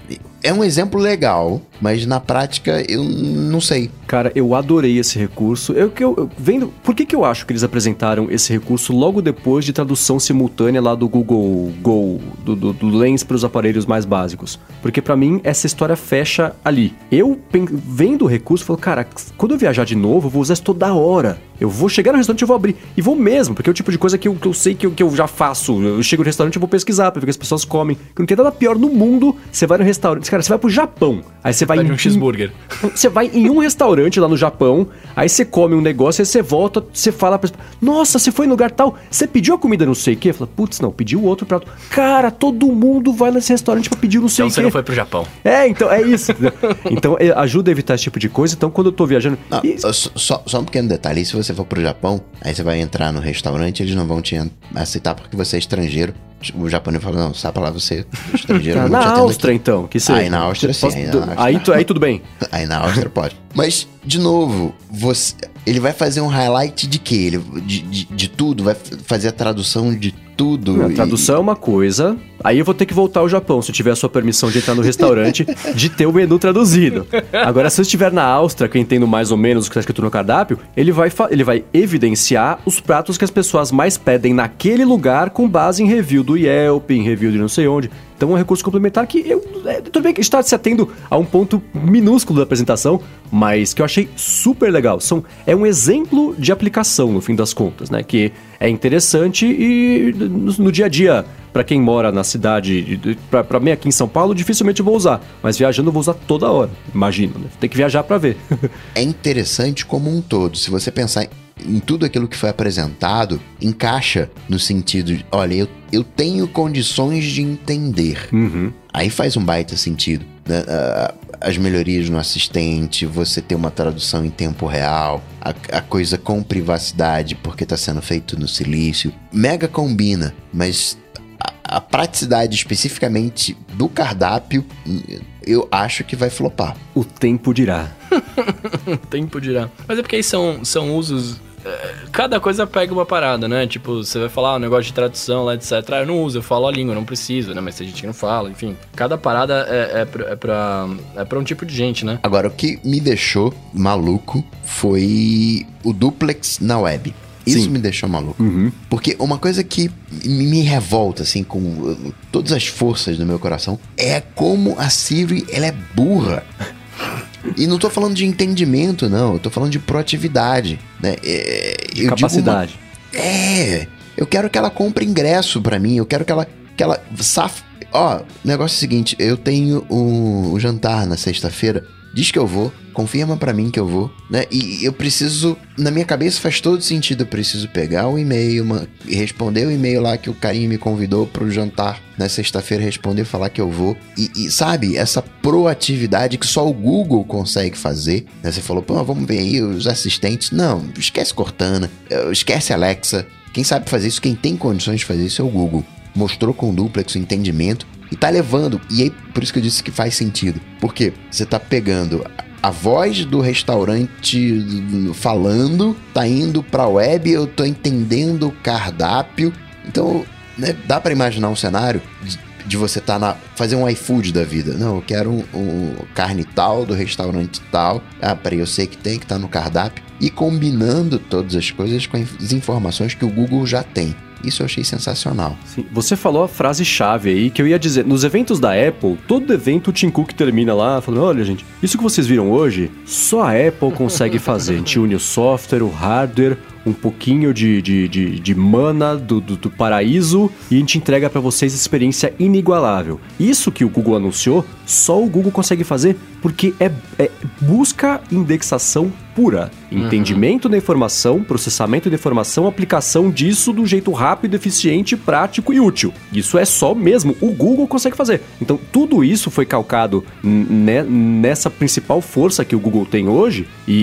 É um exemplo legal, mas na prática eu não sei. Cara, eu adorei esse recurso. Eu que eu, eu- vendo, por que que eu acho que eles apresentaram esse recurso logo depois de tradução simultânea lá do Google Go, do, do, do Lens para os aparelhos mais básicos? Porque pra mim essa história fecha ali. Eu vendo o recurso, falo, cara, quando eu viajar de novo, eu vou usar isso toda hora. Eu vou chegar no restaurante e vou abrir. E vou mesmo, porque é o tipo de coisa que eu, que eu sei que eu, que eu já faço. Eu chego no restaurante e vou pesquisar pra ver o que as pessoas comem. Que não tem nada pior no mundo. Você vai no restaurante, cara, você vai pro Japão. Aí você vai Pede em um cheeseburger. Você vai em um restaurante lá no Japão, aí você come um negócio, aí você volta, você fala pra nossa, você foi no lugar tal, você pediu a comida não sei o quê? Fala, putz, não, pediu outro prato. Cara, todo mundo vai nesse restaurante pra pedir não sei Então o você quê. não foi pro Japão. É, então, é isso. então, é, ajuda a evitar esse tipo de coisa. Então, quando eu tô viajando... Não, e- só, só- um pequeno detalhe. Se você for pro Japão, aí você vai entrar no restaurante, eles não vão te aceitar porque você é estrangeiro. O japonês fala, não, pra lá, você estrangeiro. na Áustria, então, que seja. Aí na Áustria, sim, Posso- aí na Áustria. aí, tu- aí tudo bem. Aí na Áustria pode. Mas, de novo, você, ele vai fazer um highlight de quê? Ele, de, de, de tudo? Vai fazer a tradução de tudo? A e- tradução é uma coisa. Aí eu vou ter que voltar ao Japão, se eu tiver a sua permissão de entrar no restaurante, de ter o menu traduzido. Agora, se eu estiver na Áustria, que eu entendo mais ou menos o que está escrito no cardápio, ele vai, ele vai evidenciar os pratos que as pessoas mais pedem naquele lugar com base em review do Yelp, em review de não sei onde. Então é um recurso complementar que eu. é, tudo bem que está se atendo a um ponto minúsculo da apresentação, mas que eu achei super legal. São, é um exemplo de aplicação, no fim das contas, né? Que é interessante e no, no dia a dia, para quem mora na cidade, pra pra mim aqui em São Paulo, dificilmente eu vou usar. Mas viajando eu vou usar toda hora, imagino, né? Tem que viajar para ver. é interessante como um todo. Se você pensar em tudo aquilo que foi apresentado, encaixa no sentido de, olha, eu, eu tenho condições de entender. Uhum. Aí faz um baita sentido. né? Ah, As melhorias no assistente, você ter uma tradução em tempo real, a, a coisa com privacidade, porque está sendo feito no silício. Mega combina, mas a, a praticidade especificamente do cardápio, eu acho que vai flopar. O tempo dirá. Tempo dirá. Mas é porque aí são, são usos. Cada coisa pega uma parada, né? Tipo, você vai falar um negócio de tradução lá, etc. Ah, eu não uso, eu falo a língua, não preciso, né? Mas tem gente que não fala, enfim. Cada parada é, é, pra, é, pra, é pra um tipo de gente, né? Agora, o que me deixou maluco foi o duplex na web. Isso Sim. me deixou maluco. Uhum. Porque uma coisa que me revolta, assim, com uh, todas as forças do meu coração, é como a Siri, ela é burra. E não tô falando de entendimento, não. Eu tô falando de proatividade, né? É, digo uma- Capacidade. é, eu quero que ela compre ingresso pra mim, eu quero que ela que ela saf... Ó, negócio é o seguinte, eu tenho o, o jantar na sexta-feira, diz que eu vou, confirma pra mim que eu vou, né? E eu preciso, na minha cabeça faz todo sentido, eu preciso pegar o e-mail, ma- responder o e-mail lá que o carinha me convidou pro jantar na sexta-feira, responder, falar que eu vou. E, e, sabe, essa proatividade que só o Google consegue fazer, né? Você falou, pô, vamos ver aí os assistentes. Não, esquece Cortana, eh, esquece Alexa, quem sabe fazer isso, quem tem condições de fazer isso é o Google. Mostrou com duplex o entendimento e tá levando. E aí, por isso que eu disse que faz sentido. Porque você tá pegando a voz do restaurante falando, tá indo pra web, eu tô entendendo o cardápio. Então, né, dá pra imaginar um cenário de, de você tá na. fazer um iFood da vida. Não, eu quero um, um carne tal do restaurante tal. Ah, peraí, eu sei que tem que tá no cardápio. E combinando todas as coisas com as informações que o Google já tem. Isso eu achei sensacional. Sim, Você falou a frase-chave aí que eu ia dizer. Nos eventos da Apple, todo evento o Tim Cook termina lá falando: olha, gente, isso que vocês viram hoje, só a Apple consegue fazer. A gente une o software, o hardware, um pouquinho de, de, de, de mana do, do, do paraíso e a gente entrega para vocês experiência inigualável. Isso que o Google anunciou, só o Google consegue fazer porque é, é busca indexação pura. Entendimento da informação, processamento da informação, aplicação disso do jeito rápido, eficiente, prático e útil. Isso é só mesmo o Google consegue fazer. Então, tudo isso foi calcado ne- nessa principal força que o Google tem hoje e,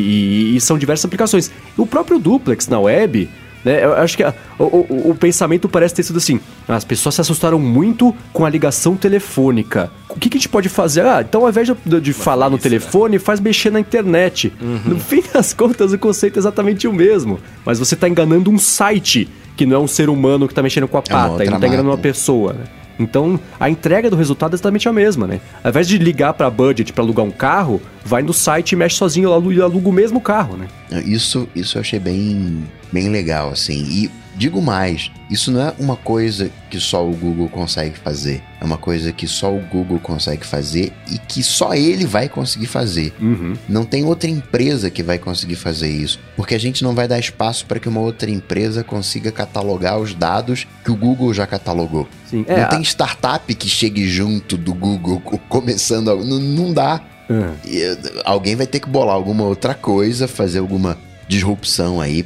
e- e são diversas aplicações. O próprio Duplex na web. Né, eu acho que a- o, o- o pensamento parece ter sido assim: as pessoas se assustaram muito com a ligação telefônica. O que, que a gente pode fazer? Ah, então ao invés de, de falar no isso, né? telefone, faz mexer na internet. No fim das contas, o conceito é exatamente o mesmo. Mas você está enganando um site que não é um ser humano que está mexendo com a É pata, outra e não está enganando uma pessoa, né? Então, a entrega do resultado é exatamente a mesma, né? Ao invés de ligar para budget para alugar um carro, vai no site e mexe sozinho e aluga o mesmo carro, né? Isso, isso eu achei bem, bem legal, assim. E digo mais, isso não é uma coisa que só o Google consegue fazer. É uma coisa que só o Google consegue fazer e que só ele vai conseguir fazer. Uhum. Não tem outra empresa que vai conseguir fazer isso, porque a gente não vai dar espaço para que uma outra empresa consiga catalogar os dados que o Google já catalogou. Sim. não É, tem startup que chegue junto do Google co- começando a... não, não dá. Ah. E, eh, alguém vai ter que bolar alguma outra coisa, fazer alguma disrupção aí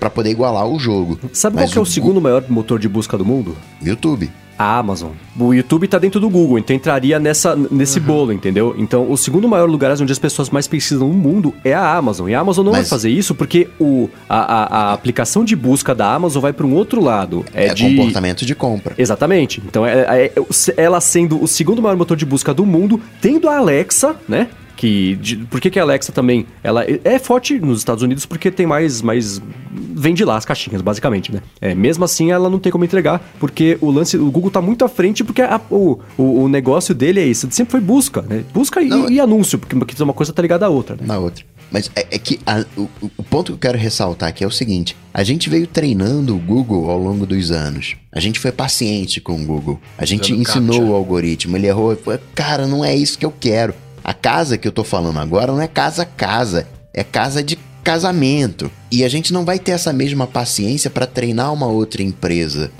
pra poder igualar o jogo. Sabe Mas qual que é o Gu- segundo maior motor de busca do mundo? YouTube. A Amazon. O YouTube tá dentro do Google, então entraria nessa, nesse bolo, entendeu? Então, o segundo maior lugar onde as pessoas mais precisam no mundo é a Amazon. E a Amazon não vai Mas- fazer isso porque o, a, a- a aplicação de busca da Amazon vai para um outro lado. É, É, de... comportamento de compra. Exatamente. Então, é, é- ela sendo o segundo maior motor de busca do mundo, tendo a Alexa, né? Que, de- por que, que a Alexa também ela é forte nos Estados Unidos porque tem mais, mais vende lá as caixinhas basicamente né é, mesmo assim ela não tem como entregar porque o lance o Google tá muito à frente porque a- o, o, o negócio dele é isso sempre foi busca né busca e, Não, e anúncio porque uma coisa tá ligada à outra né? na outra. Mas é, é que a- o, o ponto que eu quero ressaltar aqui é o seguinte: a gente veio treinando o Google ao longo dos anos. A gente foi paciente com o Google. A gente Usando ensinou captcha. o algoritmo. Ele errou. e falou, Cara, não é isso que eu quero. A casa que eu tô falando agora não é casa casa, é casa de casamento. E a gente não vai ter essa mesma paciência para treinar uma outra empresa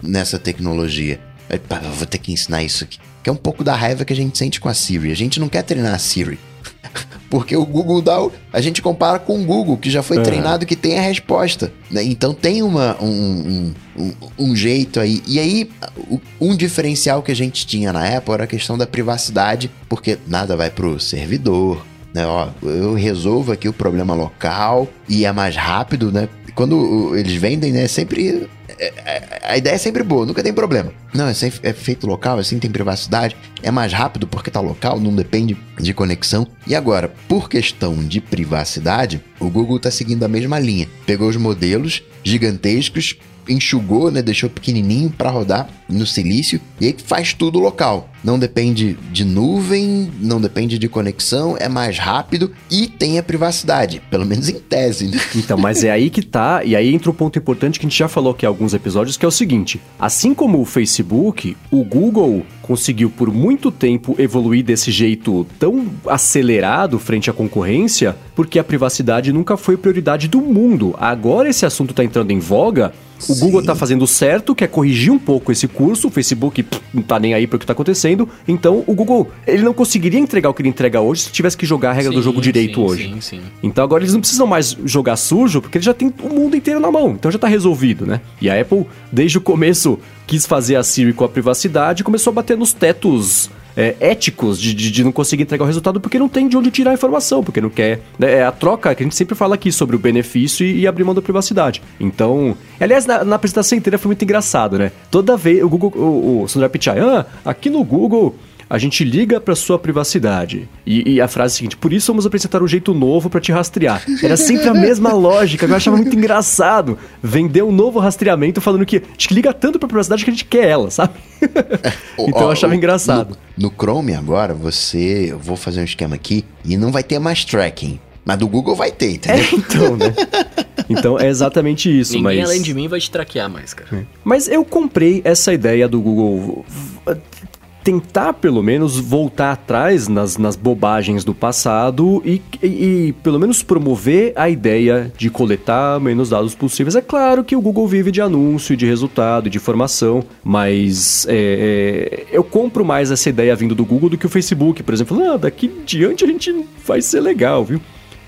nessa tecnologia. Eu vou ter que ensinar isso aqui. Que é um pouco da raiva que a gente sente com a Siri. A gente não quer treinar a Siri. Porque o Google o- A gente compara com o Google, que já foi treinado que tem a resposta. né? Então tem uma, um, um, um- jeito aí. E aí, um diferencial que a gente tinha na Apple era a questão da privacidade, porque nada vai pro servidor. Né? Ó, eu resolvo aqui o problema local e é mais rápido, né? Quando eles vendem, né? Sempre. É- é- A ideia é sempre boa, nunca tem problema. Não, é, sempre- é feito local, assim tem privacidade, é mais rápido porque tá local, não depende de conexão. E agora, por questão de privacidade, o Google tá seguindo a mesma linha. Pegou os modelos gigantescos, enxugou, né, deixou pequenininho para rodar no silício e aí faz tudo local. Não depende de nuvem, não depende de conexão, é mais rápido e tem a privacidade, pelo menos em tese. Né? Então, mas é aí que tá, e aí entra um ponto importante que a gente já falou aqui em alguns episódios, que é o seguinte: assim como o Facebook, o Google conseguiu por muito tempo evoluir desse jeito tão acelerado frente à concorrência, porque a privacidade nunca foi prioridade do mundo. Agora esse assunto tá entrando em voga. O Sim. Google tá fazendo certo, quer corrigir um pouco esse curso, o Facebook pff, não tá nem aí pro que tá acontecendo. Então, o Google, ele não conseguiria entregar o que ele entrega hoje se tivesse que jogar a regra do Sim, jogo direito sim, hoje. Sim, sim. Então agora eles não precisam mais jogar sujo, porque eles já têm o mundo inteiro na mão. Então já tá resolvido, né? E a Apple, desde o começo, quis fazer a Siri com a privacidade e começou a bater nos tetos é, éticos de, de, de não conseguir entregar o resultado porque não tem de onde tirar a informação, porque não quer. né? É a troca que a gente sempre fala aqui sobre o benefício e, e abrir mão da privacidade. Então. Aliás, na, na apresentação inteira foi muito engraçado, né? Toda vez o Google, o, o Sundar Pichai, ah, aqui no Google a gente liga para sua privacidade. E, e a frase é a seguinte: por isso vamos apresentar um jeito novo para te rastrear. Era sempre a mesma lógica, que eu achava muito engraçado. Vender um novo rastreamento falando que a gente liga tanto pra privacidade que a gente quer ela, sabe? então eu achava engraçado. No, no Chrome agora, você. Eu vou fazer um esquema aqui e não vai ter mais tracking. Mas do Google vai ter, entendeu? É, então, né? Então é exatamente isso, Ninguém mas. além de mim vai te traquear mais, cara. Mas eu comprei essa ideia do Google tentar, pelo menos, voltar atrás nas, nas bobagens do passado e, e- e, pelo menos, promover a ideia de coletar menos dados possíveis. É claro que o Google vive de anúncio, de resultado, de informação, mas é, é, eu compro mais essa ideia vindo do Google do que o Facebook, por exemplo. Ah, daqui em diante a gente vai ser legal, viu?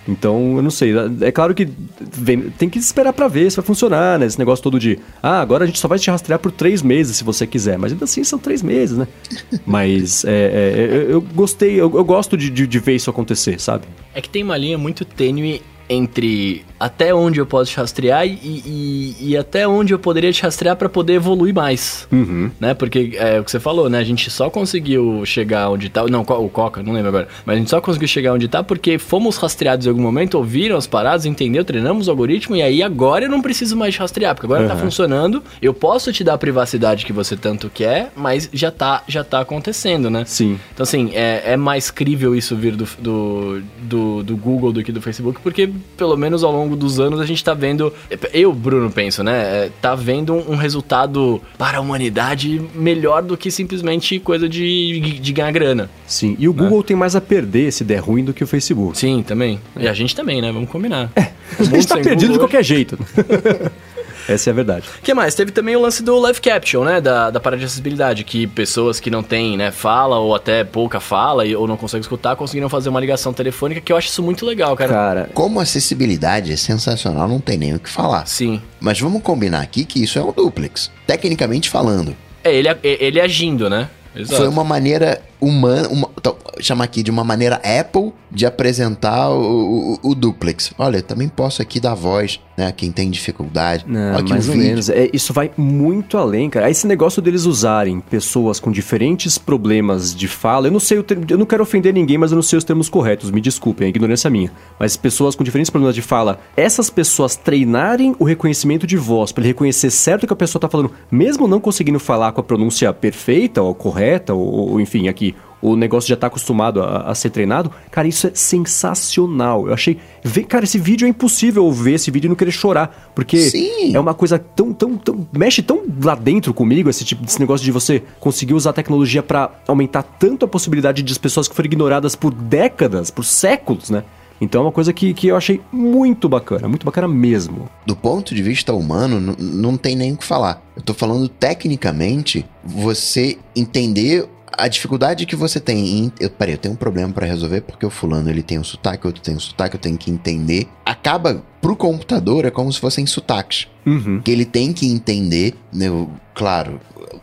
Então, eu não sei. É claro que vem- tem que esperar pra ver se vai funcionar, né? Esse negócio todo de, ah, agora a gente só vai te rastrear por três meses se você quiser. Mas ainda assim são três meses, né? Mas é, é, eu, eu gostei, eu, eu gosto de, de, de ver isso acontecer, sabe? É que tem uma linha muito tênue entre até onde eu posso te rastrear e, e, e até onde eu poderia te rastrear para poder evoluir mais. Uhum. Né? Porque é o que você falou, né? A gente só conseguiu chegar onde tá. Não, o Coca, não lembro agora. Mas a gente só conseguiu chegar onde tá porque fomos rastreados em algum momento, ouviram as paradas, entendeu? Treinamos o algoritmo e aí agora eu não preciso mais te rastrear, porque agora tá Uhum. funcionando. Eu posso te dar a privacidade que você tanto quer, mas já tá, já tá acontecendo, né? Sim. Então, assim, é, é mais crível isso vir do, do, do, do Google do que do Facebook, porque pelo menos ao longo dos anos a gente tá vendo. Eu, Bruno, penso, né? é, Tá vendo um, resultado para a humanidade melhor do que simplesmente coisa de, de ganhar grana. Sim. E o Google tem mais a perder se der ruim do que o Facebook. Sim, também. E a gente também, né? Vamos combinar. A gente tá perdido de qualquer jeito. Essa é a verdade. O que mais? Teve também o lance do live caption, né? Da, da parada de acessibilidade, que pessoas que não têm, né, fala ou até pouca fala e- ou não conseguem escutar, conseguiram fazer uma ligação telefônica, que eu acho isso muito legal, cara. Cara, Como acessibilidade é sensacional, não tem nem o que falar. Sim. Mas vamos combinar aqui que isso é um duplex. Tecnicamente falando, É, ele, ele agindo, né? Exato. foi uma maneira humana, uma, então, chamar aqui de uma maneira Apple de apresentar o, o- o duplex. Olha, eu também posso aqui dar voz, né, quem tem dificuldade. Não, Olha aqui mais o ou vídeo. menos. É, isso vai muito além, cara. Esse negócio deles usarem pessoas com diferentes problemas de fala, eu não sei, o termo- eu não quero ofender ninguém, mas eu não sei os termos corretos, me desculpem, é ignorância minha. Mas pessoas com diferentes problemas de fala, essas pessoas treinarem o reconhecimento de voz, pra ele reconhecer certo o que a pessoa tá falando, mesmo não conseguindo falar com a pronúncia perfeita ou correta, ou, ou, enfim, aqui, o negócio já tá acostumado a, a ser treinado, cara, isso é sensacional. Eu achei. Vê, cara, esse vídeo é impossível ver esse vídeo e não querer chorar. Porque Sim. é uma coisa tão, tão, tão. Mexe tão lá dentro comigo, esse tipo desse negócio de você conseguir usar a tecnologia pra aumentar tanto a possibilidade de as pessoas que foram ignoradas por décadas, por séculos, né? Então é uma coisa que, que eu achei muito bacana, muito bacana mesmo. do ponto de vista humano, não tem nem o que falar. Eu tô falando tecnicamente, você entender a dificuldade que você tem em. Eu, peraí, eu tenho um problema pra resolver porque o fulano ele tem um sotaque, outro tem um sotaque, eu tenho que entender. Acaba pro computador, é como se fossem sotaques. Uhum. Que ele tem que entender, né? o- Claro.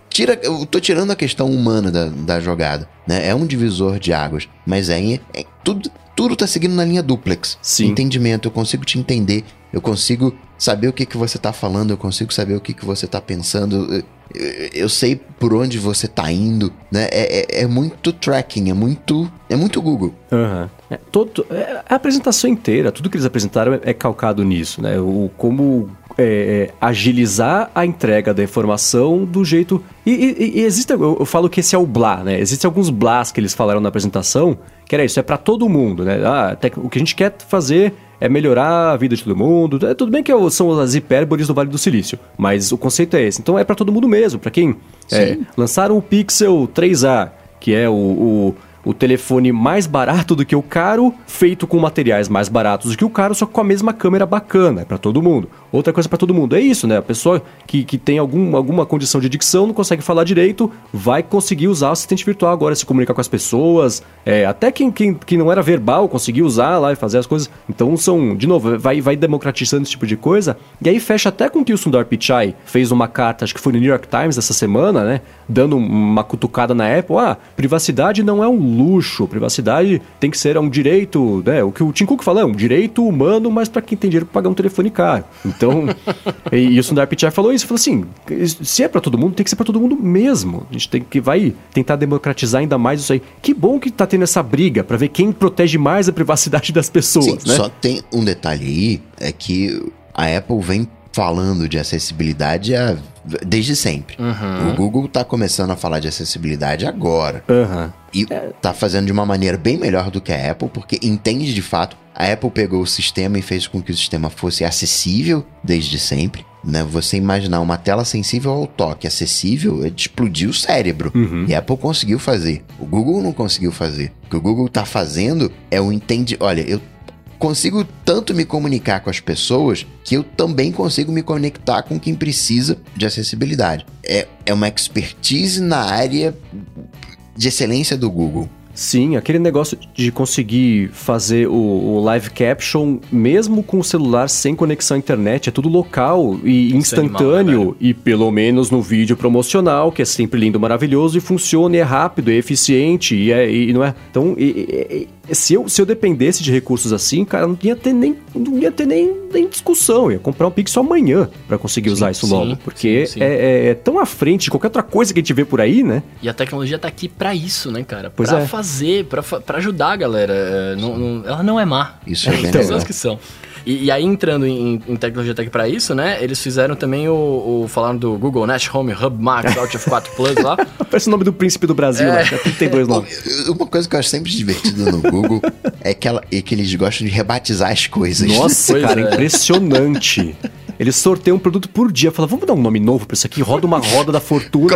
Tira, eu tô tirando a questão humana da, da jogada, né? É um divisor de águas, mas é, em- é tudo, tudo tá seguindo na linha duplex. Sim. Entendimento, eu consigo te entender, eu consigo saber o que, que você tá falando, eu consigo saber o que, que você tá pensando, eu, sei por onde você tá indo, né? É, é, é muito tracking, é muito, é muito Google. Aham. É, todo, é, a apresentação inteira, tudo que eles apresentaram é, é calcado nisso, né? O como é, é, agilizar a entrega da informação do jeito. E, e- e existe, eu, eu falo que esse é o blá, né? Existem alguns blás que eles falaram na apresentação, que era isso, é pra todo mundo, né? Ah, o que a gente quer fazer é melhorar a vida de todo mundo. É, tudo bem que são as hipérboles do Vale do Silício, mas o conceito é esse. Então é pra todo mundo mesmo, pra quem é, lançaram o Pixel 3A, que é o, o, o telefone mais barato do que o caro, feito com materiais mais baratos do que o caro, só com a mesma câmera bacana, é pra todo mundo. Outra coisa pra todo mundo, é isso, né? A pessoa que, que tem algum, alguma condição de dicção, não consegue falar direito, vai conseguir usar o assistente virtual agora, se comunicar com as pessoas, é, até quem, quem, quem não era verbal conseguir usar lá e fazer as coisas. Então são, de novo, vai, vai democratizando esse tipo de coisa, e aí fecha até com que o Sundar Pichai fez uma carta, acho que foi no New York Times essa semana, né? Dando uma cutucada na Apple, ah, privacidade não é um luxo, privacidade tem que ser um direito, né? O que o Tim Cook fala, é um direito humano, mas para quem tem dinheiro pra pagar um telefone caro. Então, e, e o Sundar Pichai falou isso, falou assim, se é pra todo mundo, tem que ser pra todo mundo mesmo. A gente tem que vai tentar democratizar ainda mais isso aí. Que bom que tá tendo essa briga pra ver quem protege mais a privacidade das pessoas, Sim, né? só tem um detalhe aí, é que a Apple vem falando de acessibilidade há- desde sempre. O Google tá começando a falar de acessibilidade agora. Aham. E tá fazendo de uma maneira bem melhor do que a Apple, porque entende de fato. A Apple pegou o sistema e fez com que o sistema fosse acessível desde sempre. Né? Você imaginar uma tela sensível ao toque acessível é de explodir o cérebro. E a Apple conseguiu fazer. O Google não conseguiu fazer. O que o Google tá fazendo é o entende. Olha, eu consigo tanto me comunicar com as pessoas que eu também consigo me conectar com quem precisa de acessibilidade. É, é uma expertise na área de excelência do Google. Sim, aquele negócio de conseguir fazer o, o live caption mesmo com o celular sem conexão à internet, é tudo local e Isso é animal, né, instantâneo. e pelo menos no vídeo promocional, que é sempre lindo, maravilhoso, e funciona, e é rápido, é eficiente, e, é, e não é. Então, e- e- se, eu, se eu dependesse de recursos assim, cara, não ia ter nem, não ia ter nem, nem discussão. Eu ia comprar um Pixel amanhã pra conseguir usar isso sim, logo. Porque sim, sim. É, é- é tão à frente de qualquer outra coisa que a gente vê por aí, né? E a tecnologia tá aqui pra isso, né, cara? Pois pra é. fazer, pra ajudar a galera. É, não- não- ela não é má. Isso é bem Tem pessoas que são. E, e aí, entrando em, em tecnologia tech pra isso, né? Eles fizeram também o. o falaram do Google Nest Home Hub Max Alt F4 Plus lá. Parece o nome do príncipe do Brasil, É. né? Já 32 nomes. Uma coisa que eu acho sempre divertido no Google é que, ela, é que eles gostam de rebatizar as coisas. Nossa, Pois cara, é. impressionante. Eles sorteiam um produto por dia. Fala, vamos dar um nome novo pra isso aqui? Roda uma roda da fortuna.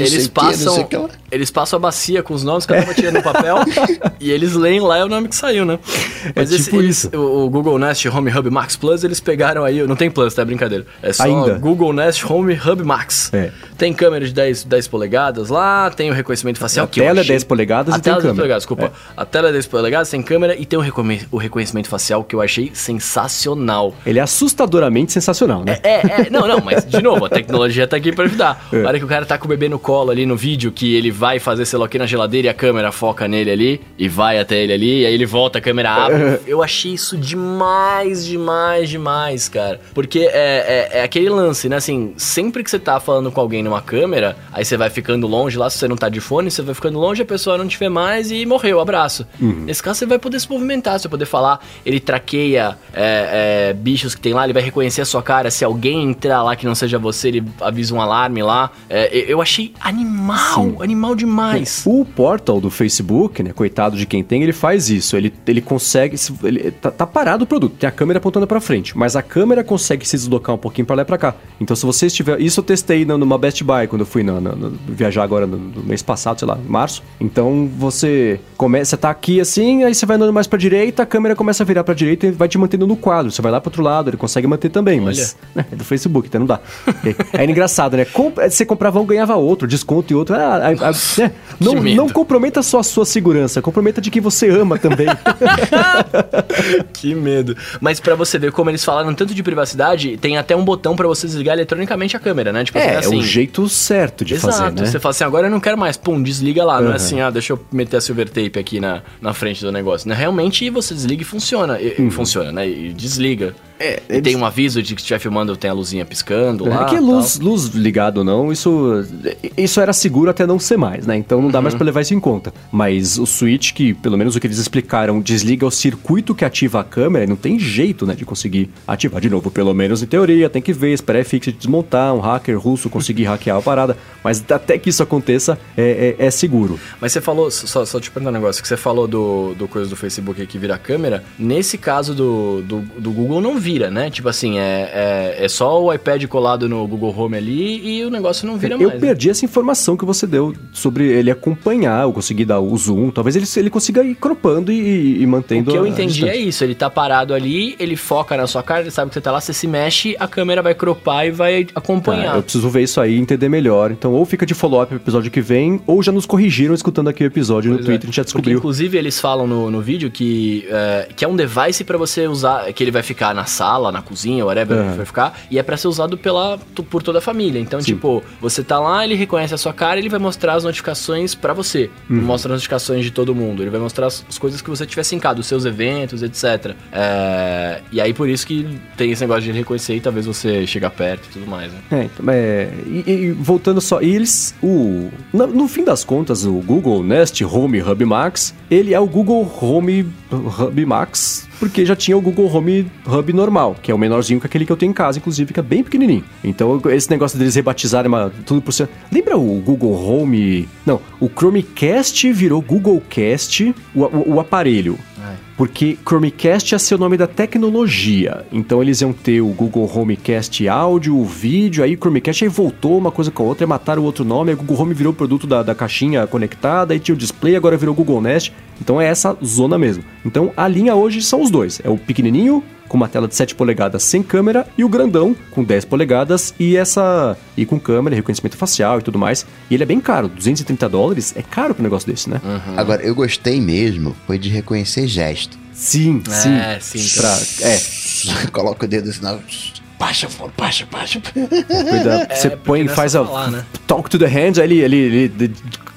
Eles passam, que, o. Eles passam a bacia com os nomes, que uma tira no papel e eles leem lá é o nome que saiu, né? É Mas é esse, tipo eles, isso. O Google Nest Home Hub Max Plus, eles pegaram aí... Não tem Plus, tá? Brincadeira. É só Ainda? Google Nest Home Hub Max. É. Tem câmera de 10, 10 polegadas lá, tem o reconhecimento facial. A tela é 10 polegadas a e tem é câmera. Polegadas, desculpa. É. A tela é 10 polegadas, tem câmera e tem o, reconhecimento facial que eu achei sensacional. Ele é assustadoramente sensacional, né? É, é, não, não, mas de novo, a tecnologia tá aqui pra ajudar. É. A hora que o cara tá com o bebê no colo ali no vídeo, que ele vai fazer sei lá o que na geladeira e a câmera foca nele ali, e vai até ele ali, e aí ele volta, a câmera É. abre. Eu achei isso demais, demais, demais, cara. Porque é, é, é aquele lance, né? Assim, sempre que você tá falando com alguém numa câmera, aí você vai ficando longe lá, se você não tá de fone, você vai ficando longe, a pessoa não te vê mais e morreu, abraço. Uhum. Nesse caso, você vai poder se movimentar, você vai poder falar, ele traqueia é, é, bichos que tem lá, ele vai reconhecer a sua cara. Se alguém entrar lá que não seja você, ele avisa um alarme lá. É, eu- achei animal, animal demais. O Portal do Facebook, né, coitado de quem tem, ele faz isso. Ele, ele consegue. se- Ele, tá, tá parado o produto, tem a câmera apontando pra frente, mas a câmera consegue se deslocar um pouquinho pra lá e pra cá. Então, se você estiver. Isso eu testei numa Best Buy quando eu fui na, na- na- viajar agora no, no mês passado, sei lá, em março. Então, você começa, você tá aqui assim, aí você vai andando mais pra direita, a câmera começa a virar pra direita e vai te mantendo no quadro. Você vai lá pro outro lado, ele consegue manter também, mas né, é do Facebook, então não dá. É, é engraçado, né? Com- você comprava um, ganhava outro, desconto e outro. Ah, ah, ah, né? Não, não comprometa só a sua segurança, comprometa de quem você ama também. Que medo. Mas pra você ver como eles falaram tanto de privacidade, tem até um botão pra você desligar eletronicamente a câmera, né? Tipo é, assim, é o jeito certo de Exato. fazer, né? Você fala assim, agora eu não quero mais. Pum, desliga lá. Não é Uhum. assim, ah, deixa eu meter a silver tape aqui na, na frente do negócio. Né? Realmente você desliga e funciona. E, e Funciona, né? E desliga. É, E tem um aviso de que estiver filmando, tem a luzinha piscando lá. É que tal. luz, luz ligado ou não, isso, isso era seguro até não ser mais, né? Então não dá Uhum. mais pra levar isso em conta. Mas o switch, que pelo menos o que eles explicaram, desliga o circuito que ativa a câmera, não tem jeito, né, de conseguir ativar de novo. Pelo menos em teoria, tem que ver, esperar FX desmontar, um hacker russo conseguir hackear a parada. Mas até que isso aconteça, é, é- é seguro. Mas você falou, só, só te perguntar um negócio, que você falou do, do coisa do Facebook que vira câmera. Nesse caso do, do, do Google não vira, né? Tipo assim, é, é, é só o iPad colado no Google Home ali e o negócio não vira Eu mais. né? perdi essa informação que você deu sobre ele acompanhar, eu consegui dar o zoom, talvez ele, ele consiga ir cropando e, e O mantendo que eu entendi é isso, ele tá parado ali, ele foca na sua cara, ele sabe que você tá lá, você se mexe, a câmera vai cropar e vai acompanhar. Tá, eu preciso ver isso aí e entender melhor. Então, ou fica de follow-up pro episódio que vem, ou já nos corrigiram escutando aqui o episódio Pois no Twitter, é. a gente já Porque, descobriu. inclusive, eles falam no, no vídeo que, é, que é um device pra você usar, que ele vai ficar na sala, na cozinha, whatever Aham. vai ficar, e é pra ser usado pela, por toda a família. Então, Sim. tipo, você tá lá, ele reconhece a sua cara, ele vai mostrar as notificações pra você. Uhum. Não mostra as notificações de todo mundo. Ele vai mostrar as, as coisas que você tiver sincado, os seus eventos, etc. É, e aí, por isso que tem esse negócio de ele reconhecer e talvez você chegar perto e tudo mais, né? É, então, é, e, e voltando só, eles, o, na- no fim das contas, o Google Nest Home Hub Max, ele é o Google Home Hub Max, porque já tinha o Google Home Hub normal, que é o menorzinho que aquele que eu tenho em casa, inclusive, que é bem pequenininho. Então, esse negócio deles rebatizarem uma, tudo por cima... Lembra o Google Home... Não, o Chromecast virou Google Cast, o, o- o aparelho. Porque Chromecast ia ser o nome da tecnologia. Então eles iam ter o Google Homecast áudio, o vídeo, aí o Chromecast aí voltou uma coisa com a outra, mataram o outro nome, aí o Google Home virou produto da, da caixinha conectada, aí tinha o display, agora virou Google Nest. Então é essa zona mesmo. Então a linha hoje são os dois. É o pequenininho, com uma tela de 7 polegadas sem câmera, e o grandão, com 10 polegadas e essa. e com câmera, reconhecimento facial e tudo mais. E ele é bem caro, 230 dólares é caro pra um negócio desse, né? Agora, eu gostei mesmo, foi de reconhecer gesto. Sim, sim. É, sim. Pra, é, Coloca o dedo assim, na... baixa, baixa, baixa. Cuida- você porque põe, não é faz a falar, né? talk to the hand, aí ele, ele, ele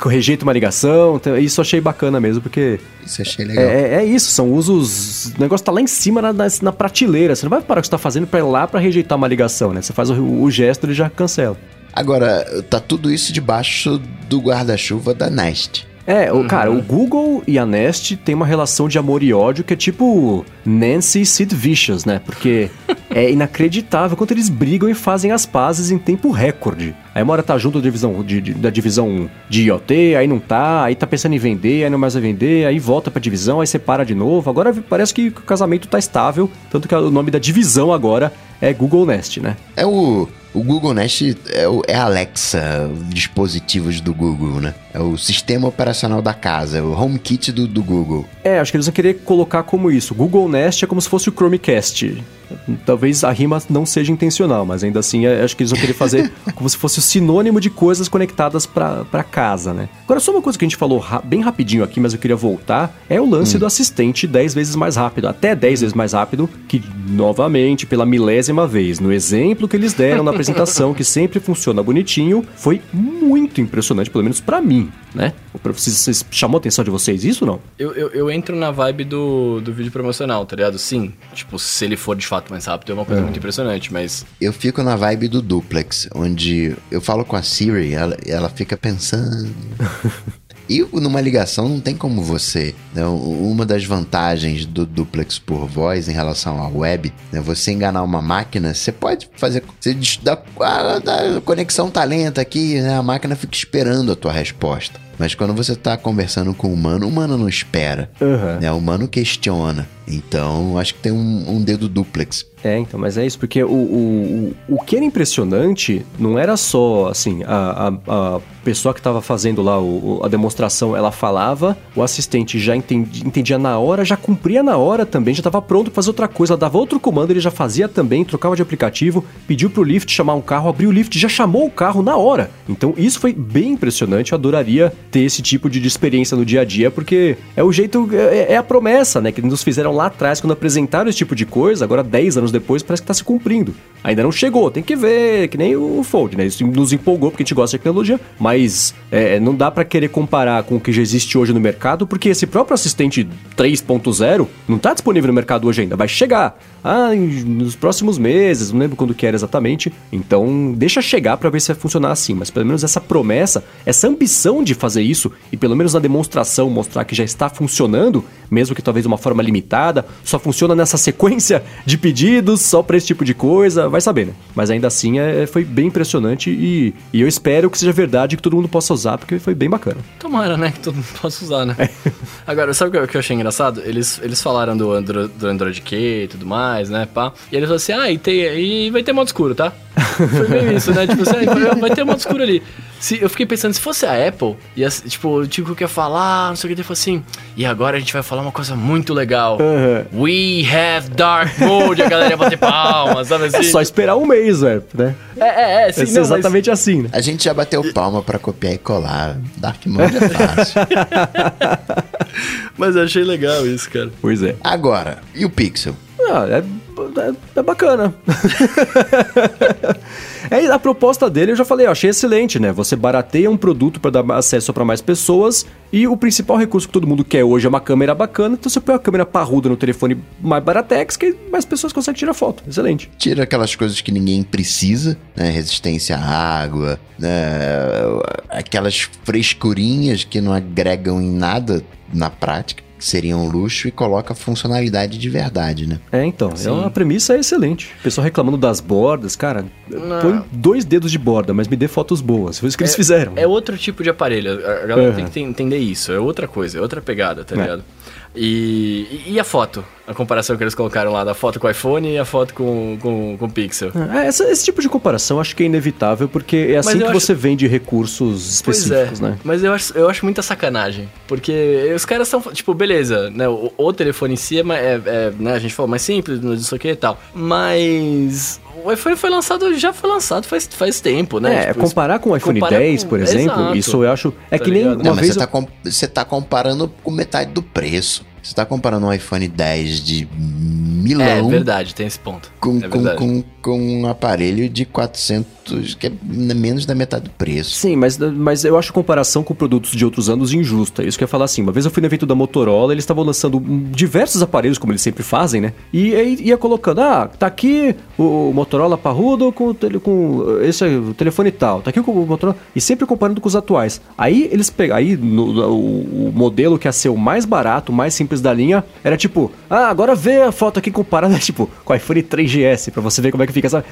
rejeita uma ligação. então, Isso eu achei bacana mesmo, porque Isso eu achei é, legal. é- é isso, são usos. O negócio tá lá em cima na, na, na prateleira. Você não vai parar o que você tá fazendo pra ir lá pra rejeitar uma ligação, né? Você faz o, o gesto ele já cancela. Agora, tá tudo isso debaixo do guarda-chuva da Nest. É, Uhum. o, cara, o Google e a Nest tem uma relação de amor e ódio que é tipo Nancy e Sid Vicious, né? Porque é inacreditável quanto eles brigam e fazem as pazes em tempo recorde. Aí uma hora tá junto da divisão, de, de- da divisão de IoT, aí não tá, aí tá pensando em vender, aí não mais vai vender, aí volta pra divisão, aí separa de novo. Agora parece que o casamento tá estável, tanto que o nome da divisão agora é Google Nest, né? É o, o Google Nest, é, o, é Alexa, dispositivos do Google, né? É o sistema operacional da casa, é o HomeKit do, do Google. É, acho que eles vão querer colocar como isso. Google Nest é como se fosse o Chromecast. Talvez a rima não seja intencional, mas ainda assim é- acho que eles vão querer fazer como se fosse o sinônimo de coisas conectadas pra pra casa, né? Agora, só uma coisa que a gente falou ra- bem rapidinho aqui, mas eu queria voltar, é o lance do assistente 10 vezes mais rápido, até 10 vezes mais rápido, que novamente, pela milésima vez, no exemplo que eles deram na apresentação, que sempre funciona bonitinho, foi muito impressionante, pelo menos pra mim, né? Vocês- chamou a atenção de vocês isso ou não? Eu, eu, eu entro na vibe do, do vídeo promocional, tá ligado? Sim, tipo, se ele for de fato mais rápido, é uma coisa muito impressionante, mas Eu fico na vibe do duplex, onde eu falo com a Siri, ela, ela fica pensando. E numa ligação não tem como você. né, Uma das vantagens do duplex por voz em relação à web, né, você enganar uma máquina, você pode fazer. Você dá, ah, dá- a conexão tá lenta aqui, né, a máquina fica esperando a tua resposta. Mas quando você tá conversando com o humano, o humano não espera. Aham. Né, o humano questiona. Então, acho que tem um, um dedo duplex. É, então, mas é isso, porque o, o, o, o que era impressionante não era só, assim, a, a, a pessoa que estava fazendo lá o, o- a demonstração, ela falava, o assistente já entendi- entendia na hora, já cumpria na hora também, já estava pronto para fazer outra coisa, ela dava outro comando, ele já fazia também, trocava de aplicativo, pediu pro lift chamar um carro, abriu o lift, já chamou o carro na hora. Então, isso foi bem impressionante, eu adoraria ter esse tipo de, experiência no dia a dia, porque é o jeito, é, é a promessa, né, que nos fizeram lá atrás, quando apresentaram esse tipo de coisa, agora 10 anos depois parece que tá se cumprindo. Ainda não chegou, tem que ver, que nem o Fold, né? Isso nos empolgou porque a gente gosta de tecnologia, mas é, não dá pra querer comparar com o que já existe hoje no mercado, porque esse próprio assistente 3.0 não tá disponível no mercado hoje ainda, vai chegar. Ah, nos próximos meses, não lembro quando que era exatamente. Então, deixa chegar pra ver se vai funcionar assim, mas pelo menos essa promessa, essa ambição de fazer isso e pelo menos na demonstração mostrar que já está funcionando, mesmo que talvez de uma forma limitada, só funciona nessa sequência de pedidos, só pra esse tipo de coisa, vai saber, né? Mas ainda assim é, foi bem impressionante e, e eu espero que seja verdade que todo mundo possa usar, porque foi bem bacana. tomara, né, que todo mundo possa usar, né? Agora, sabe o que eu- achei engraçado? Eles, eles falaram do, Andro, do Android Q e tudo mais, né, pá. E eles falaram assim, ah, e, tem, e vai ter modo escuro, tá? Foi bem isso, né? Tipo assim, ah, vai, vai ter modo escuro ali. Se, eu fiquei pensando, se fosse a Apple, ia, tipo, o Tico quer falar, não sei o que, ele falou assim, e agora a gente vai falar uma coisa muito legal. We have dark mode, a galera ia bater palmas, sabe assim? É só esperar um mês, velho, né? É, é, é, sim, É não, mas- exatamente assim, né? A gente já bateu palma pra copiar e colar. Dark Mode é fácil. Mas eu achei legal isso, cara. Pois é. Agora, e o Pixel? Ah, é, é, é bacana. é, a proposta dele eu já falei, eu achei excelente, né? Você barateia um produto para dar acesso para mais pessoas e o principal recurso que todo mundo quer hoje é uma câmera bacana, então você põe uma câmera parruda no telefone mais baratex que mais pessoas conseguem tirar foto. Excelente. Tira aquelas coisas que ninguém precisa, né? Resistência à água, né? Aquelas frescurinhas que não agregam em nada na prática, que seriam um luxo, e coloca funcionalidade de verdade, né? É, então, é uma premissa excelente. O pessoal reclamando das bordas, cara, Não. põe dois dedos de borda, mas me dê fotos boas. Foi isso que eles fizeram. É outro tipo de aparelho. A galera Uhum. tem que te- entender isso. É outra coisa, é outra pegada, tá É. ligado? E, e a foto? A comparação que eles colocaram lá da foto com o iPhone e a foto com, com, com o Pixel. É, essa- esse tipo de comparação acho que é inevitável, porque é assim que acho- você vende recursos Pois específicos, é, né? mas eu acho, eu acho muita sacanagem. Porque os caras são, tipo, beleza, né? O, o telefone em si é, é- é, né, a gente falou mais simples, não sei o que e tal. Mas o iPhone foi lançado, já foi lançado faz, faz tempo, né? É, Tipo, comparar com o iPhone comparar 10, com- por exemplo, Exato. isso eu acho. É Tá que nem ligado? uma Não, mas vez. você eu- tá, com- você tá comparando com metade do preço. Você tá comparando um iPhone 10 de milão É verdade, tem esse ponto. com, é com, com, com um aparelho de 400, que é menos da metade do preço. Sim, mas, mas eu acho a comparação com produtos de outros anos injusta. Isso que eu ia falar assim. Uma vez eu fui no evento da Motorola, eles estavam lançando diversos aparelhos, como eles sempre fazem, né? E aí ia colocando, ah, tá aqui o Motorola parrudo com, com esse o telefone tal, tá aqui o Motorola. E sempre comparando com os atuais. Aí eles pegaram, aí no- o, o modelo que ia ser o mais barato, o mais simples da linha, era tipo, ah, agora vê a foto aqui comparada, tipo, com o iPhone 3GS, pra você ver como é que que fica, sabe?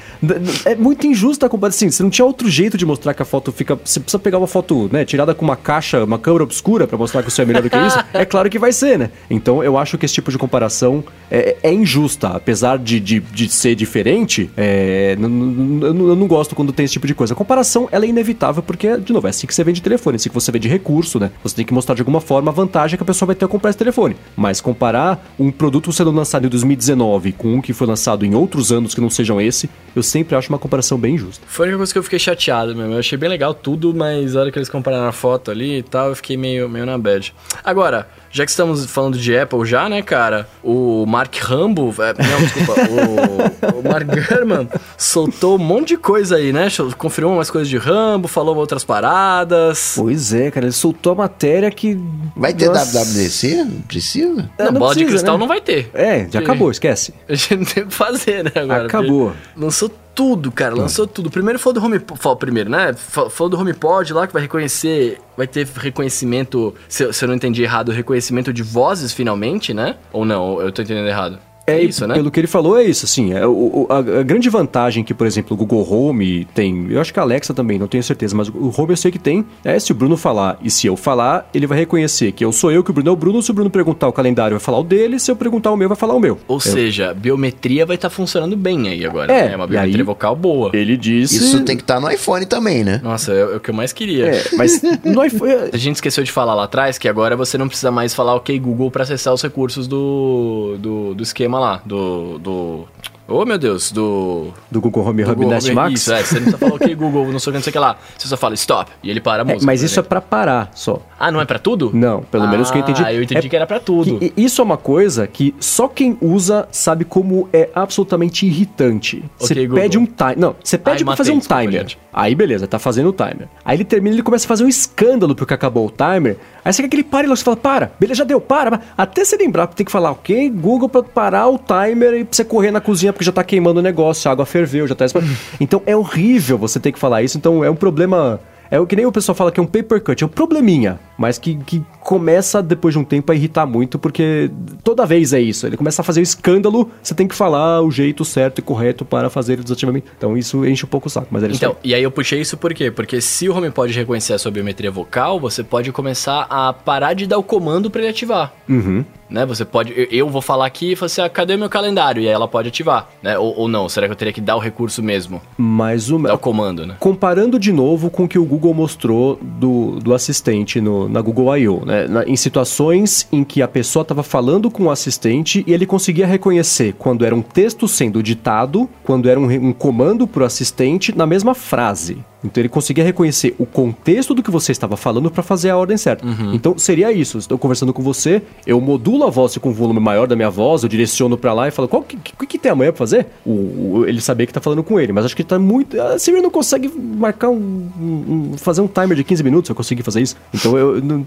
É muito injusta a comparação. Assim, você não tinha outro jeito de mostrar que a foto fica. Você precisa pegar uma foto, né, tirada com uma caixa, uma câmera obscura para mostrar que seu é melhor do que isso. É claro que vai ser, né? Então eu acho que esse tipo de comparação é, é injusta. Apesar de, de, de ser diferente, é, eu não gosto quando tem esse tipo de coisa. A comparação ela é inevitável porque, de novo, é assim que você vende telefone, é assim que você vende recurso, né? Você tem que mostrar de alguma forma a vantagem que a pessoa vai ter a comprar esse telefone. Mas comparar um produto sendo lançado em 2019 com um que foi lançado em outros anos que não sejam esse, eu sempre acho uma comparação bem justa. Foi a única coisa que eu fiquei chateado mesmo. Eu achei bem legal tudo, mas a hora que eles compararam a foto ali e tal, eu fiquei meio, meio na bad. Agora, já que estamos falando de Apple já, né, cara? O Mark Rambo, é, não, desculpa, o, o Mark Gurman soltou um monte de coisa aí, né? Confirmou umas coisas de Rambo, falou outras paradas. Pois é, cara, ele soltou a matéria que... Vai ter Nossa. WWDC? Precisa? Não, não bola precisa, de cristal né? não vai ter. É, já acabou, esquece. A gente não tem o que fazer, né, agora. Acabou. Lançou tudo, cara. Lançou tudo. Primeiro foi do HomePod, primeiro, né? Falou do HomePod lá que vai reconhecer, vai ter reconhecimento, se, se eu não entendi errado, reconhecimento de vozes finalmente, né? Ou não? Eu tô entendendo errado. É, isso, né? Pelo que ele falou, é isso, assim. É, o, a, a, grande vantagem que, por exemplo, o Google Home tem, eu acho que a Alexa também, não tenho certeza, mas o Home eu sei que tem, é se o Bruno falar e se eu falar, ele vai reconhecer que eu sou eu, que o Bruno é o Bruno, se o Bruno perguntar o calendário, vai falar o dele, se eu perguntar o meu, vai falar o meu. Ou eu... seja, biometria vai estar tá funcionando bem aí agora. É, né? uma biometria vocal boa. Ele disse... Isso tem que estar tá no iPhone também, né? Nossa, é, é, o que eu mais queria. É, mas no iPhone... A gente esqueceu de falar lá atrás que agora você não precisa mais falar ok Google para acessar os recursos do, do, do esquema lá, do do Oh, meu Deus, do. Do Google Home Hub Nest Max? Isso, é. Você não só fala o que Google, não sei o que, não sei o que lá. Você só fala stop e ele para a é, música. É, mas isso é pra parar só. Ah, não é pra tudo? Não, pelo ah, menos que eu entendi. Ah, eu entendi é que era pra tudo. Que, isso é uma coisa que só quem usa sabe como é absolutamente irritante. Você okay, pede um timer. Não, você pede Ai, pra fazer um timer. Aí beleza, tá fazendo o timer. Aí ele termina ele começa a fazer um escândalo porque acabou o timer. Aí você quer que ele pare e você fala, para, beleza, já deu, para. Até você lembrar, tem que falar, ok, Google pra parar o timer e pra você correr na cozinha porque já tá queimando o negócio a água ferveu, já tá. Então é horrível você ter que falar isso. Então é um problema. É o que nem o pessoal fala que é um paper cut, é um probleminha, mas que, que começa depois de um tempo a irritar muito, porque toda vez é isso. Ele começa a fazer o escândalo, você tem que falar o jeito certo e correto para fazer o desativamento. Então isso enche um pouco o saco, mas é Então, e aí eu puxei isso por quê? Porque se o HomePod reconhecer a sua biometria vocal, você pode começar a parar de dar o comando para ele ativar. Uhum né? Você pode. Eu vou falar aqui e falar assim, ah, cadê meu calendário? E aí ela pode ativar, né? Ou, ou, não? Será que eu teria que dar o recurso mesmo? Mas o. Dar o comando, né? Comparando de novo com o que o Google mostrou do, do assistente no, na Google I.O., né? Na, em situações em que a pessoa estava falando com o assistente e ele conseguia reconhecer quando era um texto sendo ditado, quando era um, um comando para o assistente na mesma frase. Então ele conseguia reconhecer o contexto do que você estava falando para fazer a ordem certa. Uhum. Então seria isso. Estou conversando com você, eu modulo a voz com o volume maior da minha voz, eu direciono para lá e falo: qual que, que, que, tem amanhã para fazer? O, o, ele saber que tá falando com ele. Mas acho que tá muito. A Siri não consegue marcar um, um, fazer um timer de 15 minutos, eu consegui fazer isso. Então eu. Não,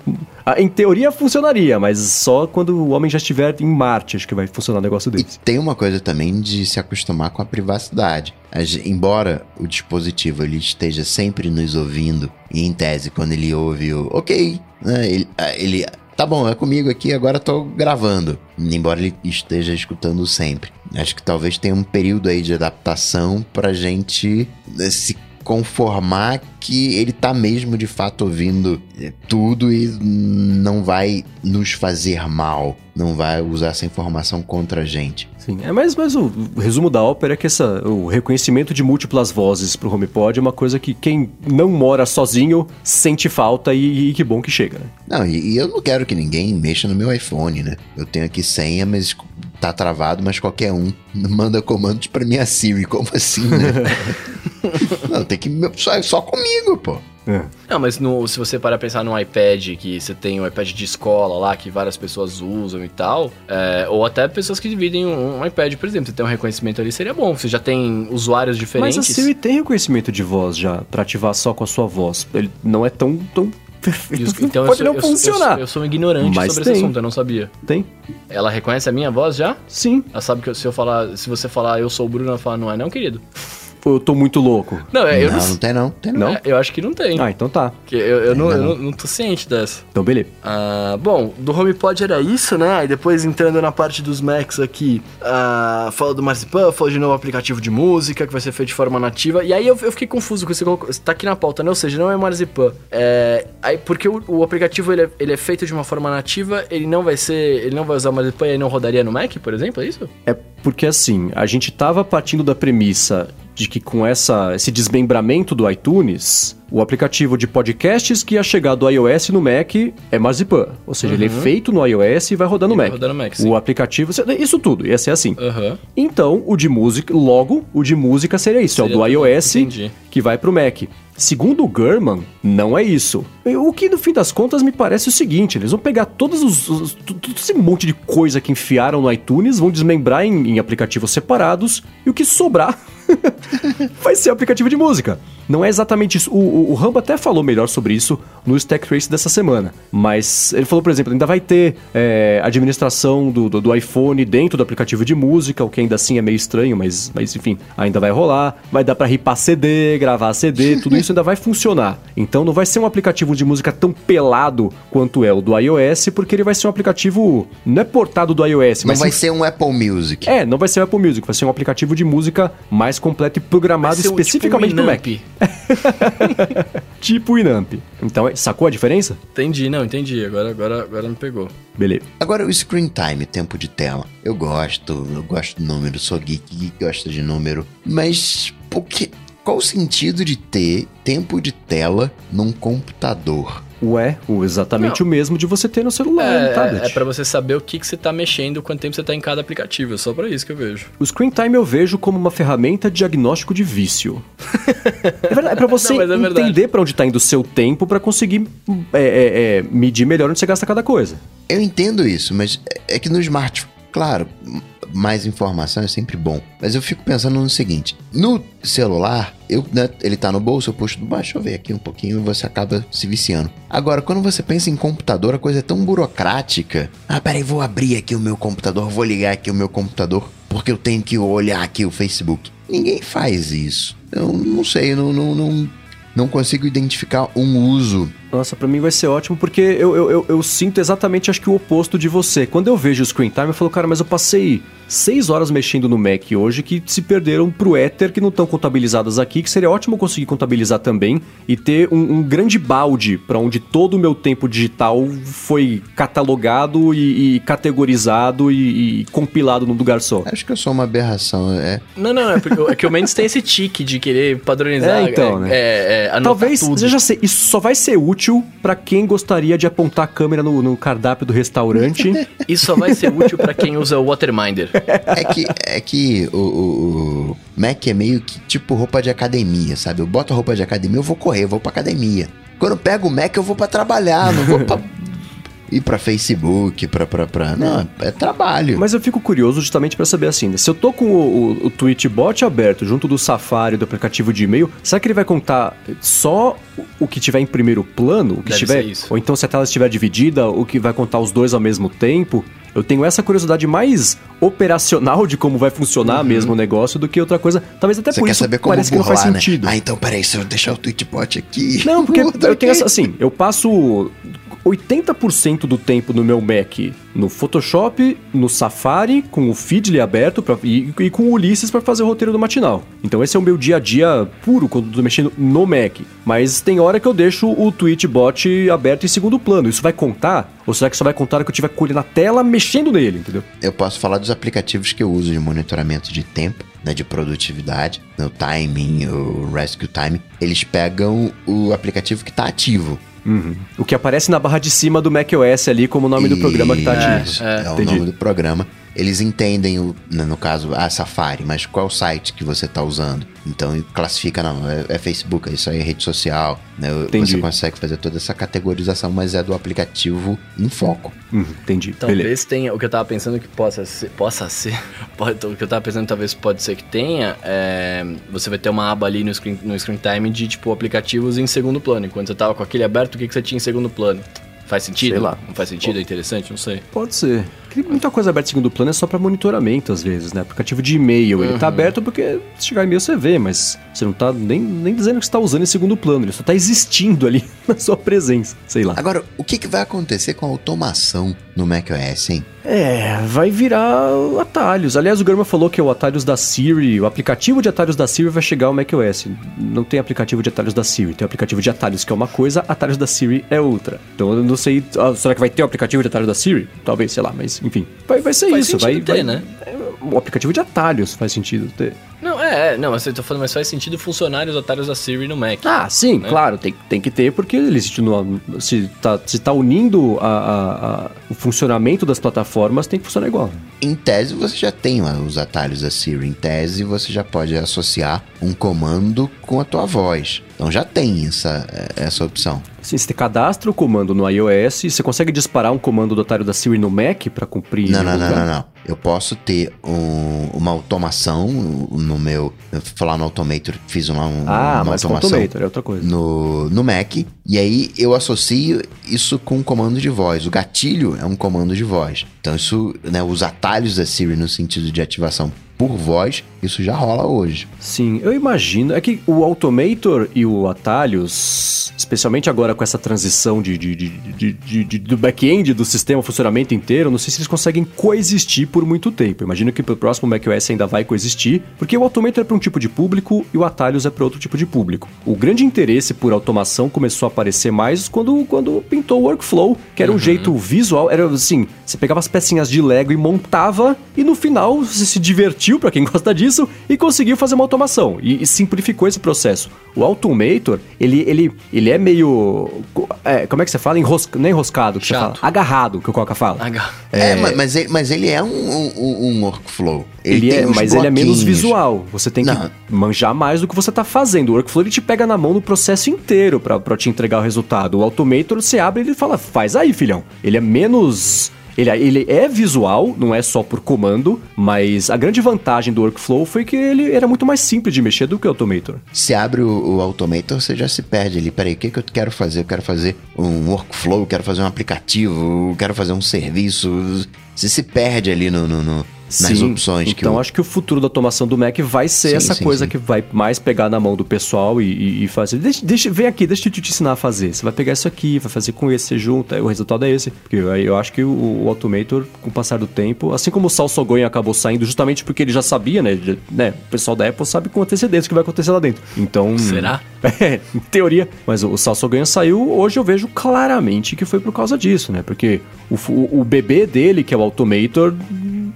em teoria funcionaria, mas só quando o homem já estiver em Marte, acho que vai funcionar o negócio dele. E tem uma coisa também de se acostumar com a privacidade. Embora o dispositivo ele esteja sempre nos ouvindo, e em tese, quando ele ouve o ok, né, ele, ele tá bom, é comigo aqui, agora tô gravando. Embora ele esteja escutando sempre. Acho que talvez tenha um período aí de adaptação pra gente né, se conformar que ele tá mesmo de fato ouvindo é, tudo e não vai nos fazer mal, não vai usar essa informação contra a gente. Sim, é, mas, mas o, resumo da ópera é que essa, o reconhecimento de múltiplas vozes pro HomePod é uma coisa que quem não mora sozinho sente falta e, e que bom que chega, né? Não, e, e eu não quero que ninguém mexa no meu iPhone, né? Eu tenho aqui senha, mas tá travado, mas qualquer um manda comandos para minha Siri. Como assim, né? não, tem que. Só, só comigo, pô. É. Não, mas no, se você parar pensar no iPad, que você tem um iPad de escola lá, que várias pessoas usam e tal, é, ou até pessoas que dividem um, um, iPad, por exemplo, você tem um reconhecimento ali, seria bom. Você já tem usuários diferentes. Mas a Siri tem reconhecimento de voz já, para ativar só com a sua voz. Ele não é tão, tão então pode sou, não funcionar. Eu, eu, sou um ignorante Mas sobre tem. esse assunto, eu não sabia. Tem. Ela reconhece a minha voz já? Sim. Ela sabe que se eu falar, se você falar eu sou o Bruno, ela fala, não é não, querido? Ou eu tô muito louco? Não, é, eu não, não, não tem não. Tem não. Não? é, eu acho que não tem. Ah, então tá. Que eu, eu, não, eu não. não, tô ciente dessa. Então, beleza. Ah, bom, do HomePod era isso, né? Aí depois entrando na parte dos Macs aqui, ah, fala do Marzipan, fala de novo aplicativo de música que vai ser feito de forma nativa. E aí eu, eu fiquei confuso com isso, colocou- tá aqui na pauta, né? Ou seja, não é Marzipan. É, aí porque o, o aplicativo ele é, ele é feito de uma forma nativa, ele não vai ser, ele não vai usar o Marzipan e aí não rodaria no Mac, por exemplo, é isso? É porque assim, a gente tava partindo da premissa de que com essa, esse desmembramento do iTunes, o aplicativo de podcasts que ia chegar do iOS no Mac é Marzipan. Ou seja, ele é feito no iOS e vai rodar no Uhum. vai Mac. rodar no Mac, sim. o aplicativo, isso tudo, ia ser assim. Aham. Então, o de música, logo, o de música seria isso, é o Seria do iOS entendi. que vai pro Mac. Segundo o German, não é isso. O que no fim das contas me parece o seguinte: eles vão pegar todos os, os- todo esse monte de coisa que enfiaram no iTunes, vão desmembrar em, em aplicativos separados, e o que sobrar vai ser aplicativo de música. Não é exatamente isso. O, o, o Rambo até falou melhor sobre isso no Stack Trace dessa semana. Mas ele falou, por exemplo, ainda vai ter é, administração do, do, do iPhone dentro do aplicativo de música, o que ainda assim é meio estranho, mas, mas enfim, ainda vai rolar. Vai dar pra ripar CD, gravar CD, tudo isso ainda vai funcionar. Então não vai ser um aplicativo de música tão pelado quanto é o do iOS, porque ele vai ser um aplicativo. Não é portado do iOS, Não mas vai sim- ser um Apple Music. é, não vai ser o Apple Music, vai ser um aplicativo de música mais completo e programado Vai ser um- especificamente tipo um pro Mac. Tipo Inamp. Então, sacou a diferença? Entendi, não, entendi. Agora, agora, agora me pegou. Beleza. Agora, o screen time, tempo de tela. Eu gosto, eu gosto de número, sou geek, geek gosta de número. Mas, por que, qual o sentido de ter tempo de tela num computador? Ué, o exatamente Não. o mesmo de você ter no celular, no É, tablet. é pra você saber o que, que você tá mexendo, quanto tempo você tá em cada aplicativo. É só pra isso que eu vejo. O Screen Time eu vejo como uma ferramenta de diagnóstico de vício. é verdade, é pra você Não, é entender pra onde tá indo o seu tempo pra conseguir é, é, é, medir melhor onde você gasta cada coisa. Eu entendo isso, mas é- é que no smartphone, claro, mais informação é sempre bom. Mas eu fico pensando no seguinte: no celular, eu, né, ele tá no bolso, eu puxo do baixo, deixa eu ver aqui um pouquinho e você acaba se viciando. Agora, quando você pensa em computador, a coisa é tão burocrática. Ah, peraí, vou abrir aqui o meu computador, vou ligar aqui o meu computador, porque eu tenho que olhar aqui o Facebook. Ninguém faz isso. Eu não sei, eu não, não, não, não consigo identificar um uso Nossa, pra mim vai ser ótimo, porque eu, eu, eu, eu sinto exatamente, acho que o oposto de você. Quando eu vejo o screen time, eu falo, cara, mas eu passei seis horas mexendo no Mac hoje que se perderam pro Ether, que não estão contabilizadas aqui, que seria ótimo conseguir contabilizar também e ter um, um grande balde pra onde todo o meu tempo digital foi catalogado e, e categorizado e, e compilado num lugar só. Acho que eu sou uma aberração. É, Não, não, não. É, porque, é que o Mendes tem esse tique de querer padronizar. É, então, né? É, é, anotar Talvez, tudo. eu já sei, isso só vai ser útil pra quem gostaria de apontar a câmera no, no cardápio do restaurante. Isso só vai ser útil pra quem usa o Waterminder. É que, é que o, o- o Mac é meio que tipo roupa de academia, sabe? Eu boto a roupa de academia, eu vou correr, eu vou pra academia. Quando eu pego o Mac, eu vou pra trabalhar, não vou pra ir pra Facebook, pra, pra, pra... Não, é trabalho. Mas eu fico curioso justamente pra saber assim, né? se eu tô com o, o, o aberto junto do Safari, do aplicativo de e-mail, será que ele vai contar só o- o que tiver em primeiro plano? O que Deve tiver, ser isso. Ou então se a tela estiver dividida, o que vai contar os dois ao mesmo tempo? Eu tenho essa curiosidade mais operacional de como vai funcionar mesmo o negócio do que outra coisa. Talvez até Você por quer isso saber como parece que não faz né? sentido. Ah, então peraí, se eu deixar o Tweetbot aqui... Não, porque eu tenho essa, assim, eu passo 80% do tempo no meu Mac no Photoshop, no Safari, com o Feedly aberto pra, e, e com o Ulisses para fazer o roteiro do matinal. Então esse é o meu dia a dia puro quando eu tô mexendo no Mac. Mas tem hora que eu deixo o Tweetbot aberto em segundo plano. Isso vai contar? Ou será que só vai contar hora que eu estiver com ele na tela mexendo nele, entendeu? Eu posso falar dos aplicativos que eu uso de monitoramento de tempo, né, de produtividade, né, o timing, o rescue time. Eles pegam o aplicativo que está ativo. Uhum. O que aparece na barra de cima do macOS ali como o nome do programa que tá ativo. Isso, É, é, o nome do programa. Eles entendem, o, né, no caso, a Safari, mas qual site que você está usando. Então classifica, não, é, é Facebook, isso aí é rede social. Né, Entendi. você consegue fazer toda essa categorização, mas é do aplicativo em foco. Uhum, entendi. Talvez Beleza. tenha. O que eu tava pensando que possa ser. Possa ser. Pode, o que eu tava pensando talvez pode ser que tenha. É, você vai ter uma aba ali no screen, no screen time de tipo aplicativos em segundo plano. Enquanto você tava com aquele aberto, o que, que você tinha em segundo plano? Faz sentido? Sei lá. Não faz sentido? É interessante? Não sei. Pode ser. Muita coisa aberta em segundo plano é só pra monitoramento, às vezes, né? Aplicativo de e-mail, ele tá aberto porque se chegar e-mail você vê, mas você não tá nem, nem dizendo que você tá usando em segundo plano, ele só tá existindo ali na sua presença, sei lá. Agora, o que, que vai acontecer com a automação no macOS, hein? É, vai virar atalhos. Aliás, o Gurman falou que o atalhos da Siri, o aplicativo de atalhos da Siri vai chegar ao macOS. Não tem aplicativo de atalhos da Siri, tem aplicativo de atalhos que é uma coisa, atalhos da Siri é outra. Então eu não sei, ah, será que vai ter o aplicativo de atalhos da Siri? Talvez, sei lá, mas enfim. Vai, vai ser Faz isso, vai, ter, vai né? O aplicativo de atalhos faz sentido ter. Não, é, é, não, mas eu tô falando, mas faz sentido funcionar os atalhos da Siri no Mac. Ah, sim, Né? claro, tem, tem que ter, porque ele existe no, se, tá, se tá unindo a, a- a- o funcionamento das plataformas, tem que funcionar igual. Em tese, você já tem os atalhos da Siri. Em tese, você já pode associar um comando com a tua voz. Então já tem essa, essa opção. Assim, você cadastra o comando no iOS, você consegue disparar um comando do atalho da Siri no Mac para cumprir. Não, não, não, não, não. Eu posso ter um- uma automação no meu. Eu falar no Automator, fiz uma, um- Ah, uma mas automação Automator é outra coisa. no, no Mac. E aí eu associo isso com um comando de voz. O gatilho é um comando de voz. Então, isso, né, os atalhos da Siri no sentido de ativação por voz, isso já rola hoje. Sim, eu imagino. É que o Automator e o Atalhos, especialmente agora com essa transição de, de- de- de- do back-end do sistema, funcionamento inteiro, não sei se eles conseguem coexistir por muito tempo. Imagino que pro próximo macOS ainda vai coexistir, porque o Automator é para um tipo de público e o Atalhos é para outro tipo de público. O grande interesse por automação começou a aparecer mais quando, quando pintou o Workflow, que era um jeito visual, era assim, você pegava as pecinhas de Lego e montava, e no final você se divertiu, para quem gosta disso, e conseguiu fazer uma automação, e, e simplificou esse processo. O Automator, ele, ele, ele é meio... é, como é que você fala? Enrosca, não é enroscado, que você Chato. fala. Agarrado, que o Coca fala. H. É, ma- mas, ele, mas ele é um, um, um workflow. Ele, tem é, mas ele é menos visual. Você tem Não. que manjar mais do que você tá fazendo. O Workflow ele te pega na mão no processo inteiro pra, pra te entregar o resultado. O Automator você abre e ele fala, faz aí, filhão. Ele é menos. Ele, ele é visual, não é só por comando, mas a grande vantagem do Workflow foi que ele era muito mais simples de mexer do que o Automator. Se abre o, o Automator, você já se perde ali. Peraí, o que, que eu quero fazer? Eu quero fazer um workflow, quero fazer um aplicativo, quero fazer um serviço. Você se perde ali no, no- no- nas Sim, opções que Então o- acho que o futuro da automação do Mac vai ser Sim, essa sim, coisa sim. que vai mais pegar na mão do pessoal e, e- e fazer. Deixa, deixa- vem aqui, deixa eu te ensinar a fazer. Você vai pegar isso aqui, vai fazer com esse, você junta, aí o resultado é esse. Porque aí eu acho que o, o Automator, com o passar do tempo, assim como o Sal Sogonha acabou saindo justamente porque ele já sabia, né? ele- né, O pessoal da Apple sabe com antecedência o que vai acontecer lá dentro. Então. Será? É, em teoria. Mas o, o Sal Sogonha saiu, hoje eu vejo claramente que foi por causa disso, né? Porque o, o, o bebê dele, que é o Automator,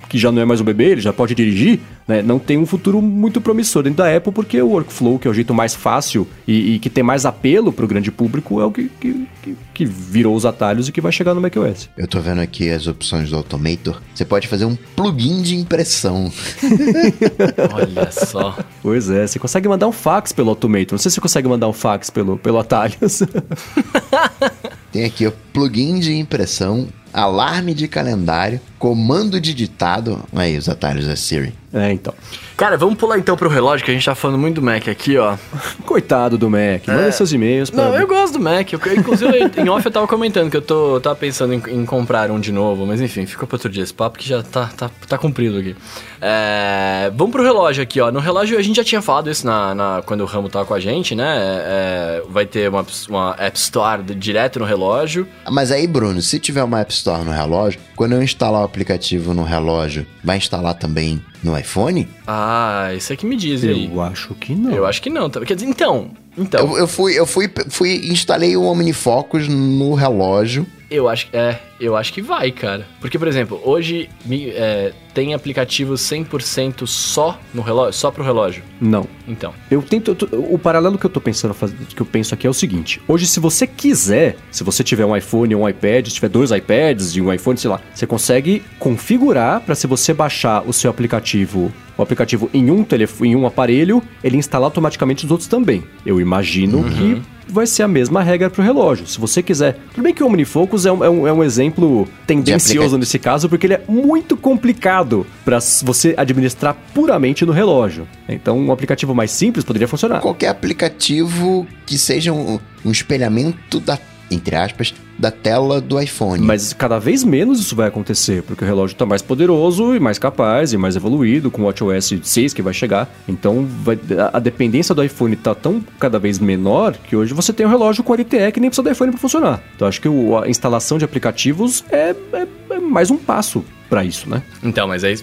que já não é mais um bebê, ele já pode dirigir, né? Não tem um futuro muito promissor dentro da Apple, porque o Workflow, que é o jeito mais fácil e, e que tem mais apelo pro grande público, é o que, que, que- que virou os atalhos e que vai chegar no macOS. Eu tô vendo aqui as opções do Automator. Você pode fazer um plugin de impressão. Olha só. Pois é, você consegue mandar um fax pelo Automator. Não sei se você consegue mandar um fax pelo, pelo atalhos. Tem aqui o plugin de impressão, alarme de calendário, comando de ditado. Aí, os atalhos da Siri. é, então. Cara, vamos pular então pro relógio, que a gente tá falando muito do Mac aqui, ó. Coitado do Mac. Manda seus e-mails pra... Não, eu gosto do Mac. Eu, inclusive, em off eu tava comentando que eu tô, eu tava pensando em, em comprar um de novo, mas enfim, ficou pra outro dia esse papo que já tá, tá, tá cumprido aqui. É, vamos pro relógio aqui, ó. No relógio a gente já tinha falado isso na, na- quando o Ramo tava com a gente, né? É, vai ter uma, uma App Store direto no relógio. Mas aí, Bruno, se tiver uma App Store no relógio, quando eu instalar o aplicativo no relógio, vai instalar também no iPhone? Ah, isso é que me diz aí. Eu acho que não. Eu acho que não. tá? Quer dizer, então. Então, Eu, eu fui, eu fui, fui, instalei o OmniFocus no relógio. Eu acho, é, eu acho que vai, cara. Porque, por exemplo, hoje me- é, tem aplicativo 100% só no relógio, só pro relógio. Não. Então, Eu tento. eu O paralelo que eu tô pensando fazer, que eu penso aqui é o seguinte: hoje, se você quiser, se você tiver um iPhone ou um iPad, se tiver dois iPads e um iPhone, sei lá, você consegue configurar para se você baixar o seu aplicativo, o aplicativo em um telefone, em um aparelho, ele instalar automaticamente os outros também. Eu imagino que vai ser a mesma regra pro relógio. Se você quiser. Tudo bem que o OmniFocus é um, é um, é um exemplo tendencioso nesse caso, porque ele é muito complicado para você administrar puramente no relógio. Então, um aplicativo mais simples poderia funcionar. Qualquer aplicativo que seja um, um espelhamento da entre aspas, da tela do iPhone. Mas cada vez menos isso vai acontecer, porque o relógio está mais poderoso e mais capaz e mais evoluído, com o WatchOS 6 que vai chegar. Então vai, a, dependência do iPhone está tão cada vez menor que hoje você tem um relógio com LTE que nem precisa do iPhone para funcionar. Então acho que o, a instalação de aplicativos é, é, é mais um passo para isso, né? Então, mas aí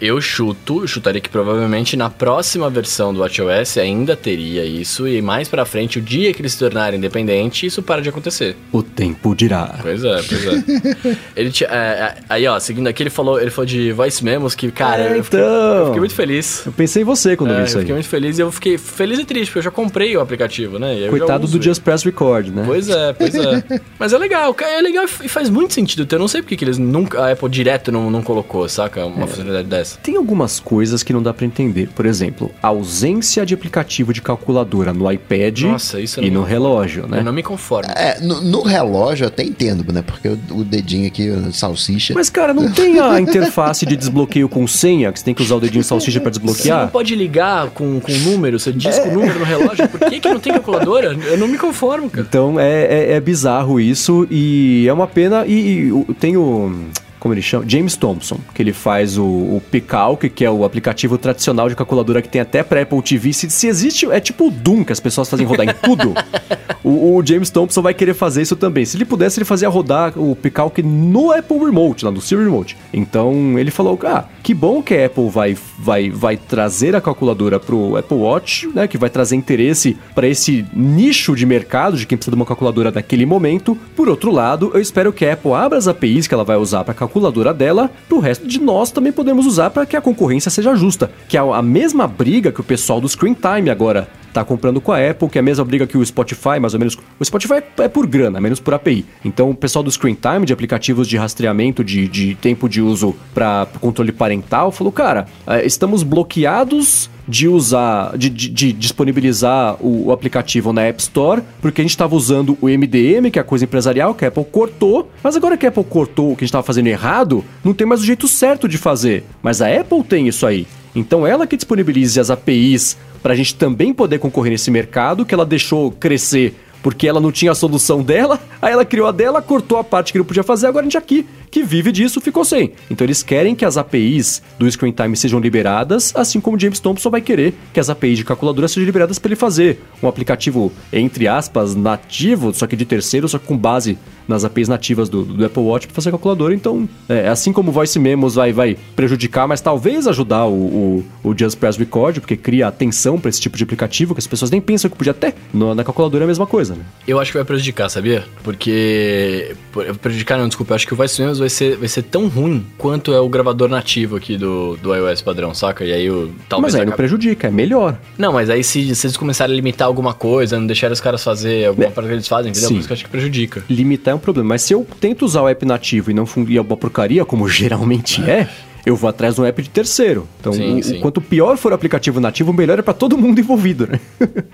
eu chuto, chutaria que provavelmente na próxima versão do WatchOS ainda teria isso e mais para frente, o dia que eles se tornarem independente, isso para de acontecer. O tempo dirá. Pois é, pois é. ele tinha, é, é, aí ó, seguindo aqui ele falou, ele falou de voice memos que, cara, é, então, eu, fiquei, eu, fiquei, muito feliz. Eu pensei em você quando é, vi isso aí. Eu fiquei muito feliz e eu fiquei feliz e triste porque eu já comprei o aplicativo, né? Coitado do Just Press Record, né? Pois é, pois é. mas é legal, é legal e faz muito sentido. Eu não sei porque que eles nunca a Apple direto não, não colocou saca? Uma é. funcionalidade dessa. Tem algumas coisas que não dá para entender. Por exemplo, a ausência de aplicativo de calculadora no iPad Nossa, isso e no relógio, né? Eu não me conformo. É, no, no relógio eu até entendo, né? Porque o, o dedinho aqui, salsicha. Mas, cara, não tem a interface de desbloqueio com senha, que você tem que usar o dedinho salsicha para desbloquear? Você não pode ligar com, com número, você diz é. com o número no relógio. Por que, que não tem calculadora? Eu não me conformo, cara. Então é, é, é bizarro isso e é uma pena. E, e tem o como ele chama? James Thompson, que ele faz o, o Picalc, que é o aplicativo tradicional de calculadora que tem até para Apple TV. Se, se, existe, é tipo o Doom que as pessoas fazem rodar em tudo. o, o, James Thompson vai querer fazer isso também. Se ele pudesse, ele fazia rodar o Picalc no Apple Remote, lá no Siri Remote. Então ele falou: ah, que bom que a Apple vai, vai, vai trazer a calculadora pro Apple Watch, né? Que vai trazer interesse para esse nicho de mercado de quem precisa de uma calculadora naquele momento. Por outro lado, eu espero que a Apple abra as APIs que ela vai usar para calculadora dela, pro resto de nós também podemos usar para que a concorrência seja justa. Que é a mesma briga que o pessoal do Screen Time agora tá comprando com a Apple, que é a mesma briga que o Spotify, mais ou menos. O Spotify é por grana, menos por API. Então, o pessoal do Screen Time, de aplicativos de rastreamento de, de tempo de uso para controle parental, falou: cara, é, estamos bloqueados de usar, de, de, de disponibilizar o, o, aplicativo na App Store, porque a gente estava usando o MDM, que é a coisa empresarial, que a Apple cortou, mas agora que a Apple cortou o que a gente estava fazendo errado, não tem mais o jeito certo de fazer. Mas a Apple tem isso aí. Então ela que disponibilize as APIs para a gente também poder concorrer nesse mercado que ela deixou crescer porque ela não tinha a solução dela, aí ela criou a dela, cortou a parte que não podia fazer, agora a gente aqui que vive disso ficou sem. Então eles querem que as APIs do Screen Time sejam liberadas, assim como James Thompson vai querer que as APIs de calculadora sejam liberadas para ele fazer um aplicativo, entre aspas, nativo, só que de terceiro, só que com base nas APIs nativas do, do Apple Watch para fazer calculadora. Então, é, assim como o Voice Memos vai, vai prejudicar, mas talvez ajudar o, o, o Just Press Record, porque cria atenção para esse tipo de aplicativo que as pessoas nem pensam que podia ter. No, na calculadora é a mesma coisa, né? Eu acho que vai prejudicar, sabia? Porque. Prejudicar não, desculpa. Eu acho que o Voice Memos vai ser, vai ser tão ruim quanto é o gravador nativo aqui do, do iOS padrão, saca? E aí o. Talvez mas aí não prejudica, é melhor. Não, mas aí se, se eles começarem a limitar alguma coisa, não deixar os caras fazer alguma é. coisa que eles fazem, entendeu? Sim. Por isso que eu acho que prejudica. Limitar é um problema. Mas se eu tento usar o app nativo e não e é uma porcaria, como geralmente é, eu vou atrás de um app de terceiro. Então, sim, o, sim. quanto pior for o aplicativo nativo, melhor é para todo mundo envolvido, né?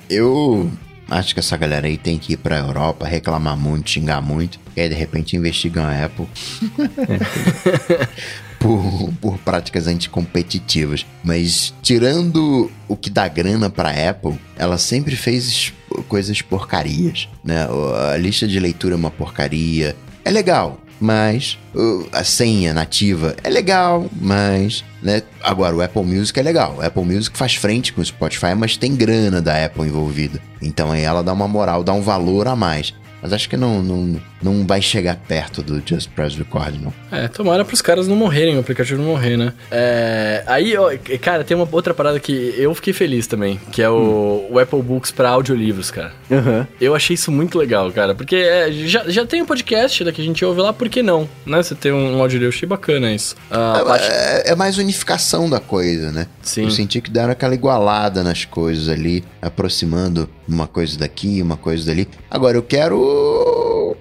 eu acho que essa galera aí tem que ir pra Europa, reclamar muito, xingar muito, e aí de repente investigam a Apple. por, por práticas anticompetitivas. Mas tirando o que dá grana pra Apple, ela sempre fez coisas porcarias, né? A lista de leitura é uma porcaria. É legal, mas uh, a senha nativa é legal, mas, né? Agora, o Apple Music é legal. O Apple Music faz frente com o Spotify, mas tem grana da Apple envolvida. Então aí ela dá uma moral, dá um valor a mais. Mas acho que não, não, não vai chegar perto do Just Press Record, não. É, tomara pros caras não morrerem, o aplicativo não morrer, né? É, aí, ó, cara, tem uma outra parada que eu fiquei feliz também, que é o, hum. o Apple Books pra audiolivros, cara. Uhum. Eu achei isso muito legal, cara, porque é, já, já tem um podcast da que a gente ouve lá, por que não? Né? Você tem um, um audiolivro, achei bacana isso. Ah, é, parte... é, é, mais unificação da coisa, né? Sim. Eu senti que deram aquela igualada nas coisas ali, aproximando uma coisa daqui, uma coisa dali. Agora, eu quero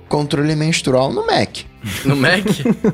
controle menstrual no Mac. No Mac?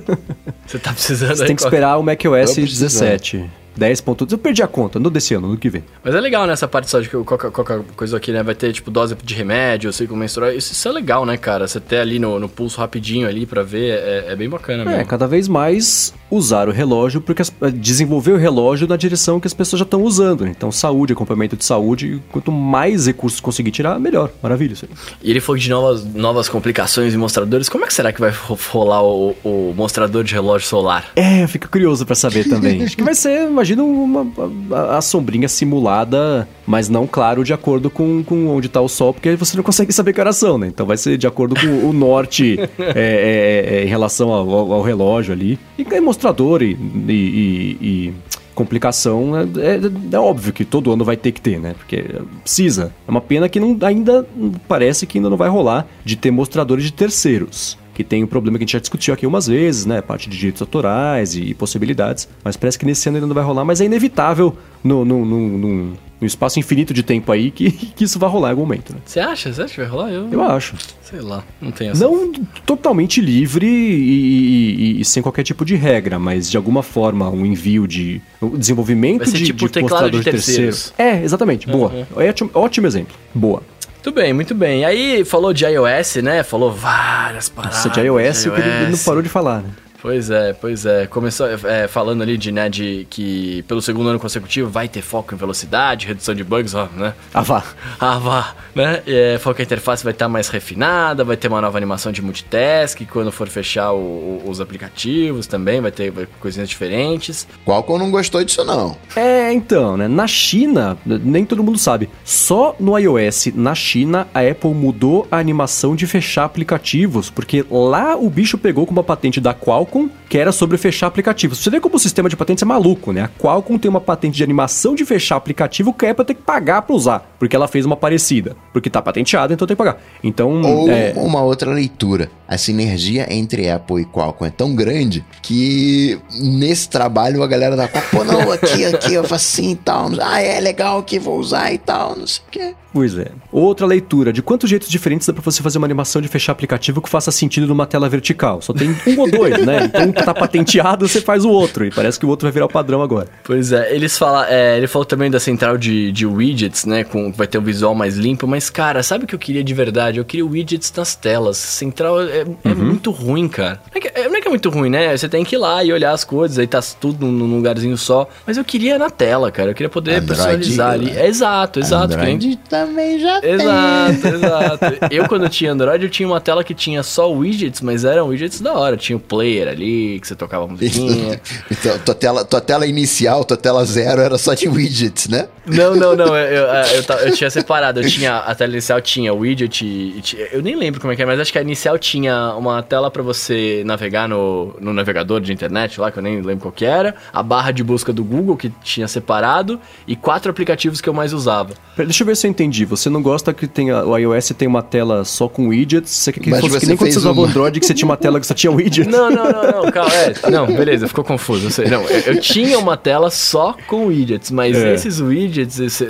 Você tá precisando Você tem que esperar o macOS 17. 10 pontos. Eu perdi a conta, no desse ano, no que vem. Mas é legal nessa parte só de que qualquer, qualquer coisa aqui, né? Vai ter, tipo, dose de remédio, ciclo menstrual. Isso, isso é legal, né, cara? Você ter ali no, no pulso rapidinho ali pra ver, é, é bem bacana mesmo. É, cada vez mais usar o relógio, porque as, desenvolver o relógio na direção que as pessoas já estão usando. Então, saúde, acompanhamento de saúde, quanto mais recursos conseguir tirar, melhor. Maravilha isso aí. E ele falou de novas, novas complicações e mostradores. Como é que será que vai rolar o, o mostrador de relógio solar? É, eu fico curioso para saber também. Acho que vai ser, imagina, uma, a, a, sombrinha simulada, mas não claro de acordo com, com onde está o sol, porque você não consegue saber que horas são, né? Então vai ser de acordo com o norte é, é, é, em relação ao, ao, ao, relógio ali. E mostrador e, e, e complicação é, é, é, óbvio que todo ano vai ter que ter, né? Porque precisa. É uma pena que não, ainda parece que ainda não vai rolar de ter mostradores de terceiros. Que tem um problema que a gente já discutiu aqui umas vezes, né? Parte de direitos autorais e, e possibilidades. Mas parece que nesse ano ainda não vai rolar, mas é inevitável no, no, no, no um espaço infinito de tempo aí que, que isso vai rolar em algum momento, né? Você acha? Você acha que vai rolar? Eu, eu acho. Sei lá, não tem essa. Não totalmente livre e, e, e, sem qualquer tipo de regra, mas de alguma forma um envio de. O desenvolvimento vai ser de, tipo de teclado de terceiros. É, exatamente. Uhum. Boa. Ótimo, ótimo exemplo. Boa. Muito bem, muito bem. Aí falou de iOS, né? Falou várias paradas. Nossa, de iOS, de iOS. ele não parou de falar, né? Pois é, pois é. Começou é, falando ali de, né, de que pelo segundo ano consecutivo vai ter foco em velocidade, redução de bugs, ó, né? Ah, vá. Ah, vá, né? É, foco a interface vai estar mais refinada, vai ter uma nova animação de multitask, quando for fechar o, o, os aplicativos também vai ter coisinhas diferentes. Qualcomm não gostou disso não. É, então, né? Na China, nem todo mundo sabe, só no iOS, na China, a Apple mudou a animação de fechar aplicativos, porque lá o bicho pegou com uma patente da Qualcomm Qualcomm, que era sobre fechar aplicativos. Você vê como o sistema de patentes é maluco, né? A Qualcomm tem uma patente de animação de fechar aplicativo que a Apple tem que pagar para usar, porque ela fez uma parecida. Porque tá patenteada, então tem que pagar. Então, Ou é... uma outra leitura. A sinergia entre Apple e Qualcomm é tão grande que nesse trabalho a galera da Qualcomm, não, aqui, aqui, eu faço assim e tal. Ah, é legal que vou usar e tal, não sei o quê. Pois é. Outra leitura. De quantos jeitos diferentes dá pra você fazer uma animação de fechar aplicativo que faça sentido numa tela vertical? Só tem um ou dois, né? Então um que tá patenteado, você faz o outro. E parece que o outro vai virar o padrão agora. Pois é. Eles falam, é, ele falou também da central de, de widgets, né? Com, vai ter um visual mais limpo. Mas, cara, sabe o que eu queria de verdade? Eu queria widgets nas telas. Central é, é uhum. muito ruim, cara. Não é, que, é, não é, que, é muito ruim, né? Você tem que ir lá e olhar as coisas, aí tá tudo num, lugarzinho só. Mas eu queria na tela, cara. Eu queria poder Android, personalizar ali. É, exato, exato. Android também já exato, tem. Exato, exato. Eu, quando tinha Android, eu tinha uma tela que tinha só widgets, mas eram widgets da hora. Tinha o player ali, que você tocava musiquinha. então, tua tela, tua tela inicial, tua tela zero era só de widgets, né? Não, não, não. Eu, eu, eu, eu tinha separado. Eu tinha, a tela inicial tinha widget. E, eu nem lembro como é que é, mas acho que a inicial tinha uma tela para você navegar no, no navegador de internet lá, que eu nem lembro qual que era. A barra de busca do Google, que tinha separado. E quatro aplicativos que eu mais usava. Deixa eu ver se eu entendi. Você não gosta que tenha, o iOS tem uma tela só com widgets? Você quer que Mas fosse que nem quando você usava o Android, que você tinha uma tela que só tinha widgets? Não, não, não, não, calma. É, não, beleza, ficou confuso. Sei, não, eu, eu, tinha uma tela só com widgets, mas é. esses widgets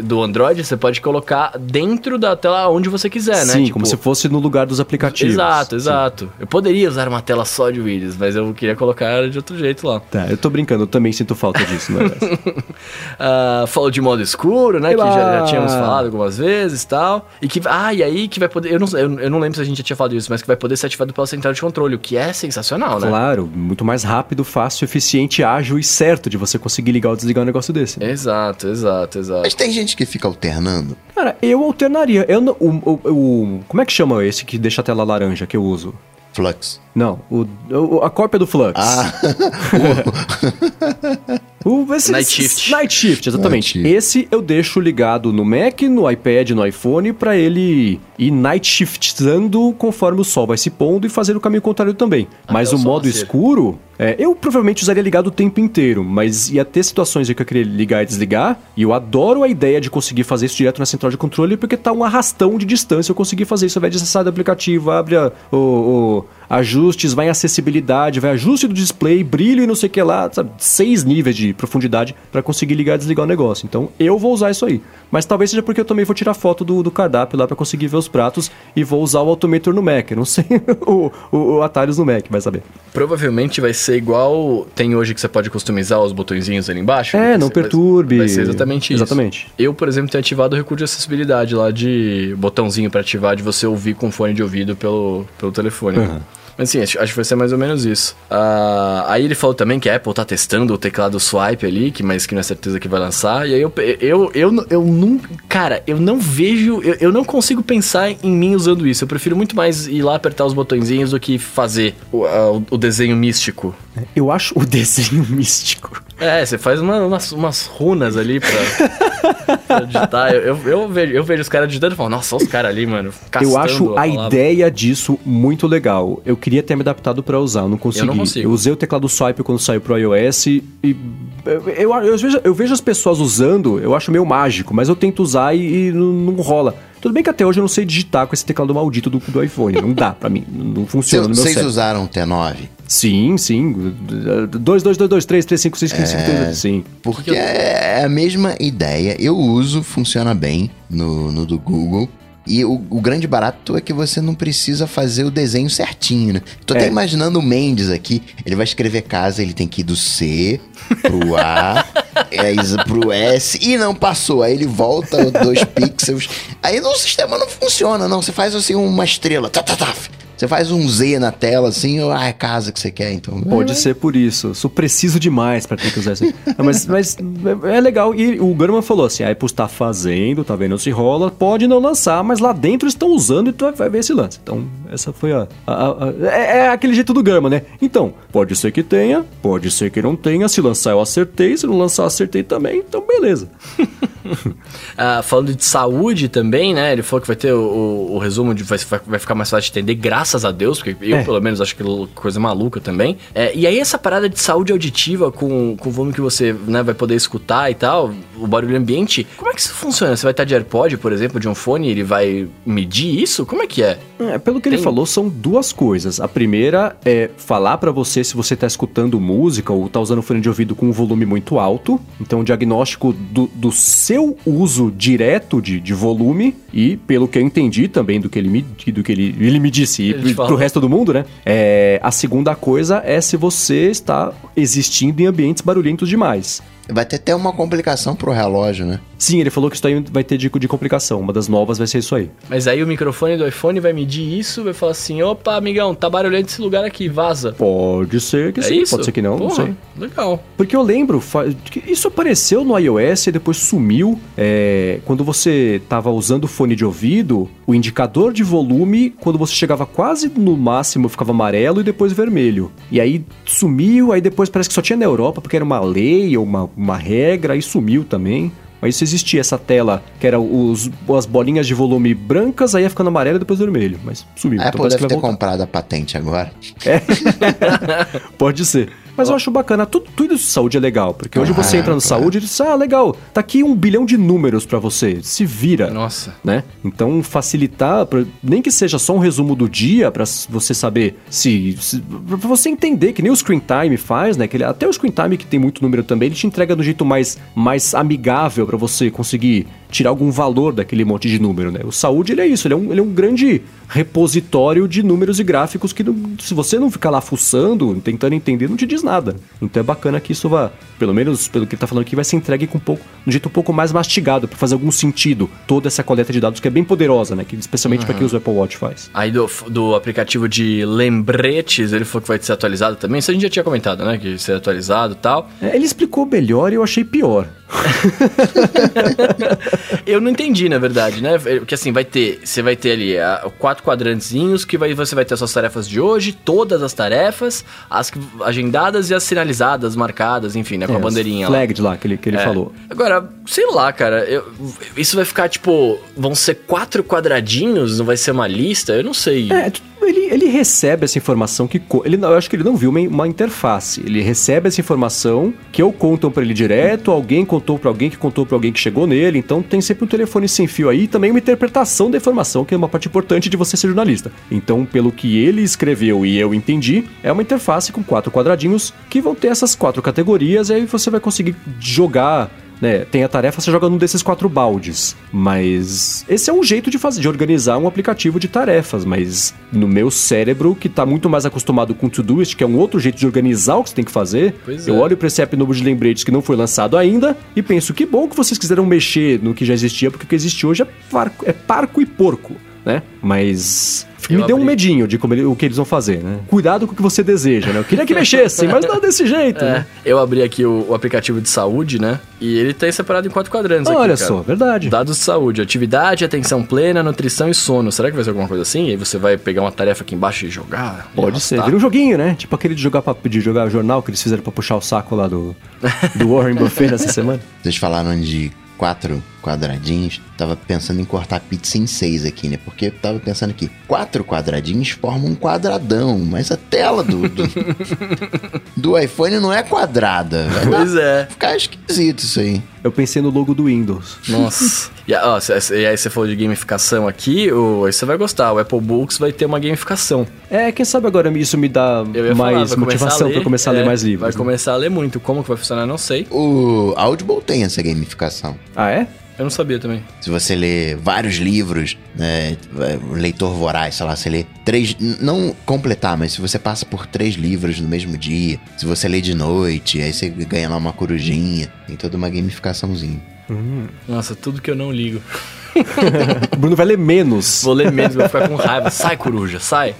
do Android você pode colocar dentro da tela onde você quiser, né? Sim, tipo, como se fosse no lugar dos aplicativos. Exato, exato. Sim. Eu poderia usar uma tela só de widgets, mas eu queria colocar de outro jeito lá. Tá, eu tô brincando, eu também sinto falta disso, né? uh, falou de modo escuro, né? que já, já tínhamos falado algumas vezes e tal. E que, ah, e aí que vai poder. Eu não, eu, eu, não lembro se a gente já tinha falado isso, mas que vai poder ser ativado pela central de controle, o que é sensacional, né? Claro, muito mais rápido, fácil, eficiente, ágil e certo de você conseguir ligar ou desligar um negócio desse. Né? Exato, exato, exato. Mas tem gente que fica alternando. Cara, eu alternaria. Eu, o, o, o, como é que chama esse que deixa a tela laranja que eu uso? Flux. Não, o, o, a cópia do Flux. Ah. o, esse, Night Shift. Night Shift, exatamente. Night Shift. Esse eu deixo ligado no Mac, no iPad, no iPhone, para ele ir Night Shiftando conforme o sol vai se pondo e fazer o caminho contrário também. Até mas o, modo escuro, é, eu provavelmente usaria ligado o tempo inteiro, mas ia ter situações em que eu queria ligar e desligar, e eu adoro a ideia de conseguir fazer isso direto na central de controle, porque tá um arrastão de distância eu conseguir fazer isso ao invés de acessar o aplicativo, abre a, o, o ajustes, vai em acessibilidade, vai ajuste do display, brilho e não sei o que lá, sabe? Seis níveis de profundidade para conseguir ligar e desligar o negócio. Então eu vou usar isso aí. Mas talvez seja porque eu também vou tirar foto do, do cardápio lá para conseguir ver os pratos e vou usar o Automator no Mac. Não sei o, o, o atalhos no Mac, vai saber. Provavelmente vai ser igual tem hoje que você pode customizar os botõezinhos ali embaixo. É, não perturbe. Vai ser exatamente isso. Exatamente. Eu, por exemplo, tenho ativado o recurso de acessibilidade lá de botãozinho para ativar de você ouvir com fone de ouvido pelo, pelo telefone. Uhum. Mas sim, acho, acho que vai ser mais ou menos isso. Ah, aí ele falou também que a Apple tá testando o teclado swipe ali, que, mas que não é certeza que vai lançar. E aí eu, eu, eu, eu, nunca. Cara, eu não vejo. Eu, eu não consigo pensar em mim usando isso. Eu prefiro muito mais ir lá apertar os botõezinhos do que fazer o, a- o desenho místico. Eu acho o desenho místico. É, você faz uma- umas, umas runas ali pra, pra digitar. Eu, eu, eu vejo, eu vejo os caras digitando e falo, nossa, os caras ali, mano. Eu acho a palavra." ideia disso muito legal. Eu queria ter me adaptado pra usar, eu não consegui. não consigo. usei o teclado swipe quando saiu pro iOS e. eu, eu, eu vejo, eu vejo as pessoas usando, eu acho meio mágico, mas eu tento usar e, e não, não rola. Tudo bem que até hoje eu não sei digitar com esse teclado maldito do, do iPhone. Não dá pra mim. Não funciona no meu Vocês cérebro. usaram o T9? Sim, sim. 2, 2, 2, 2, 3, 3, 5, 6, 5, 5, 5, sim. Porque é a mesma ideia. Eu uso, funciona bem no, no do Google. E o, o grande barato é que você não precisa fazer o desenho certinho, né? Tô até É. imaginando o Mendes aqui. Ele vai escrever casa, ele tem que ir do C pro A, é, pro S, e não passou. Aí ele volta dois pixels. Aí no sistema não funciona, não. Você faz assim uma estrela. Tá, tá, tá. Você faz um Z na tela assim, ou ah, é casa que você quer, então. Pode ser por isso. Sou preciso demais pra ter que usar isso. aí. Não, mas, mas é legal. E o Gurman falou assim: a Apple está fazendo, tá vendo se rola, pode não lançar, mas lá dentro estão usando e tu vai ver se lança. Então, essa foi a. a- a- a- é, é aquele jeito do Gurman, né? Então, pode ser que tenha, pode ser que não tenha. Se lançar, eu acertei. Se não lançar, eu acertei também. Então, beleza. Ah, falando de saúde também, né? Ele falou que vai ter o, o- o resumo de vai, vai ficar mais fácil de entender, graças a Deus, porque eu, É. pelo menos, acho que é coisa maluca também. É, e aí, essa parada de saúde auditiva com, com o volume que você né, vai poder escutar e tal, o barulho ambiente, como é que isso funciona? Você vai estar de AirPod, por exemplo, de um fone, e ele vai medir isso? Como é que é? É, pelo que ele Tem- falou, são duas coisas. A primeira é falar pra você se você tá escutando música ou tá usando fone de ouvido com um volume muito alto. Então, um diagnóstico do, do seu uso direto de, de volume. E, pelo que eu entendi também do que ele me, do que ele, ele me disse Ele te e pro falou. resto do mundo, né? É, a segunda coisa é se você está existindo em ambientes barulhentos demais. Vai ter até uma complicação pro relógio, né? Sim, ele falou que isso aí vai ter de, de complicação. Uma das novas vai ser isso aí. Mas aí o microfone do iPhone vai medir isso, vai falar assim: opa, amigão, tá barulhento esse lugar aqui, vaza. Pode ser que É sim, isso? pode ser que não, não Porra, sei. Legal. Porque eu lembro, isso apareceu no iOS e depois sumiu. é, quando você tava usando o fone de ouvido, o indicador de volume, quando você chegava quase no máximo, ficava amarelo e depois vermelho. E aí sumiu, aí depois parece que só tinha na Europa, porque era uma lei ou uma, uma regra, aí sumiu também. Mas isso existia, essa tela, que era os, as bolinhas de volume brancas, aí ia ficando amarelo e depois vermelho. Mas sumiu. A então Apple deve ter voltar. comprado a patente agora. Pode ser. Mas eu acho bacana, tudo, tudo isso de saúde é legal, porque hoje você Claro, entra no claro. saúde e diz, ah, legal, tá aqui um bilhão de números pra você, se vira, Nossa. né? Então facilitar, pra- nem que seja só um resumo do dia pra s- você saber se, se pra você entender que nem o Screen Time faz, né? Que ele- até o Screen Time que tem muito número também, ele te entrega do jeito mais mais amigável pra você conseguir tirar algum valor daquele monte de número, né? O saúde ele é isso, ele é um, ele é um grande repositório de números e gráficos que se você não ficar lá fuçando, tentando entender, não te diz nada. Então é bacana que isso vá, pelo menos pelo que ele tá falando aqui, vai ser entregue com um pouco, de um jeito um pouco mais mastigado, pra fazer algum sentido, toda essa coleta de dados que é bem poderosa, né? Que, especialmente pra quem usa o Apple Watch faz. Aí do, do aplicativo de lembretes, ele falou que vai ser atualizado também. Isso a gente já tinha comentado, né? Que ser atualizado e tal. É, ele explicou melhor e eu achei pior. Eu não entendi, na verdade, né? Porque assim, vai ter. Você vai ter ali ah, quatro quadrantezinhos que vai, você vai ter as suas tarefas de hoje, todas as tarefas, as agendadas e as sinalizadas, marcadas, enfim, né? Com É, a bandeirinha lá. Flagged lá, que ele, que ele É. falou. Agora, sei lá, cara, eu- isso vai ficar tipo. Vão ser quatro quadradinhos, não vai ser uma lista? Eu não sei. É, ele, ele recebe essa informação que. Ele, eu acho que ele não viu uma, uma interface. Ele recebe essa informação que ou contam pra ele direto, alguém contou pra alguém que contou pra alguém que chegou nele. Então tem sempre um telefone sem fio aí e também uma interpretação da informação, que é uma parte importante de você ser jornalista. Então, pelo que ele escreveu e eu entendi, é uma interface com quatro quadradinhos que vão ter essas quatro categorias e aí você vai conseguir jogar né, tem a tarefa, você joga num desses quatro baldes. Mas esse é um jeito de fazer, de organizar um aplicativo de tarefas. Mas no meu cérebro, que tá muito mais acostumado com Todoist, que é um outro jeito de organizar o que você tem que fazer, Pois eu é. olho pra esse app novo de lembretes que não foi lançado ainda e penso que bom que vocês quiseram mexer no que já existia, porque o que existe hoje é parco, é parco e porco. Né? Mas Eu Me deu um abri- medinho de como ele- o que eles vão fazer, né? Cuidado com o que você deseja, né? Eu queria que mexessem, mas não desse jeito, É, né? eu abri aqui o, o aplicativo de saúde, né? E ele tem separado em quatro quadrantes aqui, Olha cara. só, verdade. Dados de saúde, atividade, atenção plena, nutrição e sono. Será que vai ser alguma coisa assim? E aí você vai pegar uma tarefa aqui embaixo e jogar? e Pode ser. arrastar? Vira um joguinho, né? Tipo aquele de jogar, papo- de jogar jornal que eles fizeram pra puxar o saco lá do, do Warren Buffett essa semana. Vocês falaram de quatro quadradinhos. Tava pensando em cortar a pizza em seis aqui, né? Porque eu tava pensando que quatro quadradinhos formam um quadradão, mas a tela do, do, do iPhone não é quadrada. Vai dar- Pois é. ficar esquisito isso aí. Eu pensei no logo do Windows. Nossa. e, ó, e aí você falou de gamificação aqui, o, aí você vai gostar. O Apple Books vai ter uma gamificação. É, quem sabe agora isso me dá falar, mais começar motivação ler, pra começar a é, ler mais livros. Vai né? começar a ler muito. Como que vai funcionar, não sei. O Audible tem essa gamificação. Ah, é? Eu não sabia também. Se você lê vários livros, né, um leitor voraz, sei lá, você lê três, não completar, mas se você passa por três livros no mesmo dia, se você lê de noite, aí você ganha lá uma corujinha, tem toda uma gamificaçãozinha. Nossa, tudo que eu não ligo. O Bruno vai ler menos. Vou ler menos, vou ficar com raiva. Sai, coruja, sai.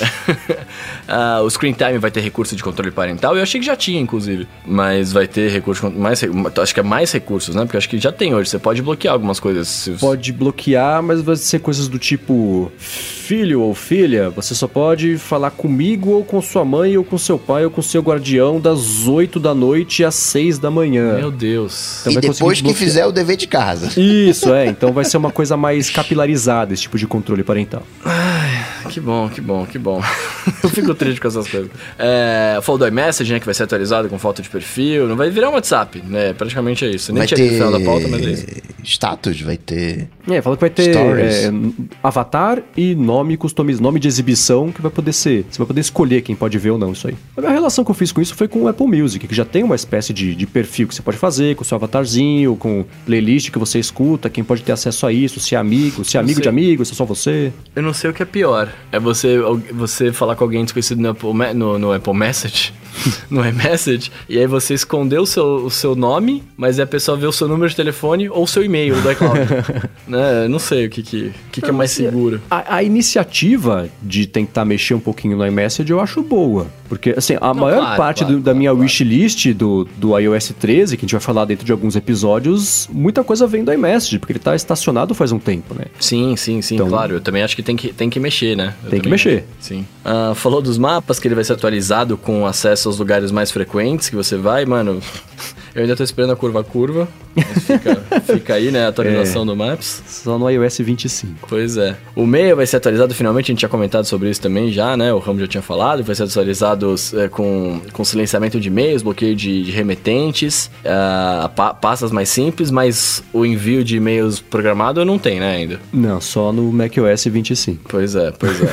Ah, o Screen Time vai ter recurso de controle parental. Eu achei que já tinha, inclusive. Mas vai ter recurso. Mais, acho que é mais recursos, né? Porque acho que já tem hoje. Você pode bloquear algumas coisas. se- Pode bloquear, mas vai ser coisas do tipo: filho ou filha, você só pode falar comigo ou com sua mãe ou com seu pai ou com seu guardião das 8 da noite às 6 da manhã. Meu Deus. Então e depois que fizer o dever de casa. Isso, é. Então vai ser uma coisa mais capilarizada, esse tipo de controle parental. Que bom, que bom, que bom. eu fico triste com essas coisas. É, do iMessage, né? Que vai ser atualizado com foto de perfil. Não vai virar um WhatsApp, né? Praticamente é isso. Nem Vai tinha ter final da pauta, mas é isso. status, vai ter É, falou que vai ter é, avatar e nome customizado, nome de exibição que vai poder ser. Você vai poder escolher quem pode ver ou não isso aí. A minha relação que eu fiz com isso foi com o Apple Music, que já tem uma espécie de, de perfil que você pode fazer, com o seu avatarzinho, com playlist que você escuta, quem pode ter acesso a isso, se é amigo, se é amigo de amigo, se é só você. Eu não sei o que é pior. É você, você falar com alguém desconhecido no Apple, no, no Apple Message, no iMessage, e aí você esconder o seu, o seu nome, mas a pessoa vê o seu número de telefone ou o seu e-mail do iCloud. né? Não sei o que, que, que, que é mais seguro. A, a iniciativa de tentar mexer um pouquinho no iMessage eu acho boa. Porque, assim, a maior claro, parte claro, do- da claro, minha claro. wishlist do, do iOS 13, que a gente vai falar dentro de alguns episódios, muita coisa vem do iMessage, porque ele tá estacionado faz um tempo, né? Sim, sim, sim, Então- claro. Eu também acho que tem que, tem que mexer, né? Eu Tem que mexer. acho. Sim. Ah, falou dos mapas, que ele vai ser atualizado com acesso aos lugares mais frequentes que você vai, mano. Eu ainda tô esperando a curva a curva. Fica, fica aí, né? A atualização do Maps. Só no iOS 25. Pois é. O e-mail vai ser atualizado finalmente, a gente tinha comentado sobre isso também já, né? O Ramo já tinha falado, vai ser atualizado é, com, com silenciamento de e-mails, bloqueio de, de remetentes, ah, pa- pastas mais simples, mas o envio de e-mails programado não tem, né, ainda. Não, só no macOS 25. Pois é, pois é.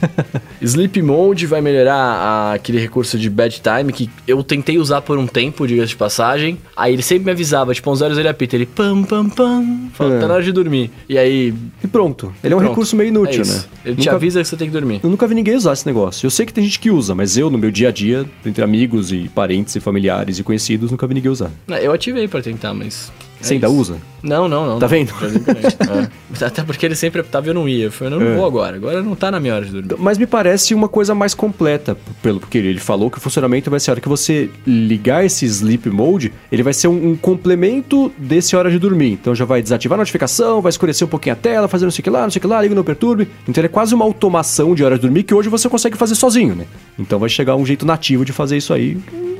Sleep Mode vai melhorar a- aquele recurso de bedtime que eu tentei usar por um tempo, diga de passagem. Aí ele sempre me avisava, tipo, 11 horas ele apita, ele pam, pam, pam, fala, É. tá na hora de dormir. E aí... E pronto. Ele é um pronto. recurso meio inútil, É né? Ele te Nunca- avisa que você tem que dormir. Eu nunca vi ninguém usar esse negócio. Eu sei que tem gente que usa, mas eu, no meu dia a dia, entre amigos e parentes e familiares e conhecidos, nunca vi ninguém usar. Não, Eu ativei pra tentar, mas... Você ainda isso. usa? Não, não, não. Tá não. vendo? É. Até porque ele sempre apitava e eu não ia. Eu falei, eu não É. vou agora. Agora não tá na minha hora de dormir. Mas me parece uma coisa mais completa, pelo porque ele falou que o funcionamento vai ser a hora que você ligar esse sleep mode, ele vai ser um, um complemento desse hora de dormir. Então já vai desativar a notificação, vai escurecer um pouquinho a tela, fazer não sei o que lá, não sei o que lá, liga no perturbe. Então ele é quase uma automação de hora de dormir que hoje você consegue fazer sozinho, né? Então vai chegar um jeito nativo de fazer isso aí.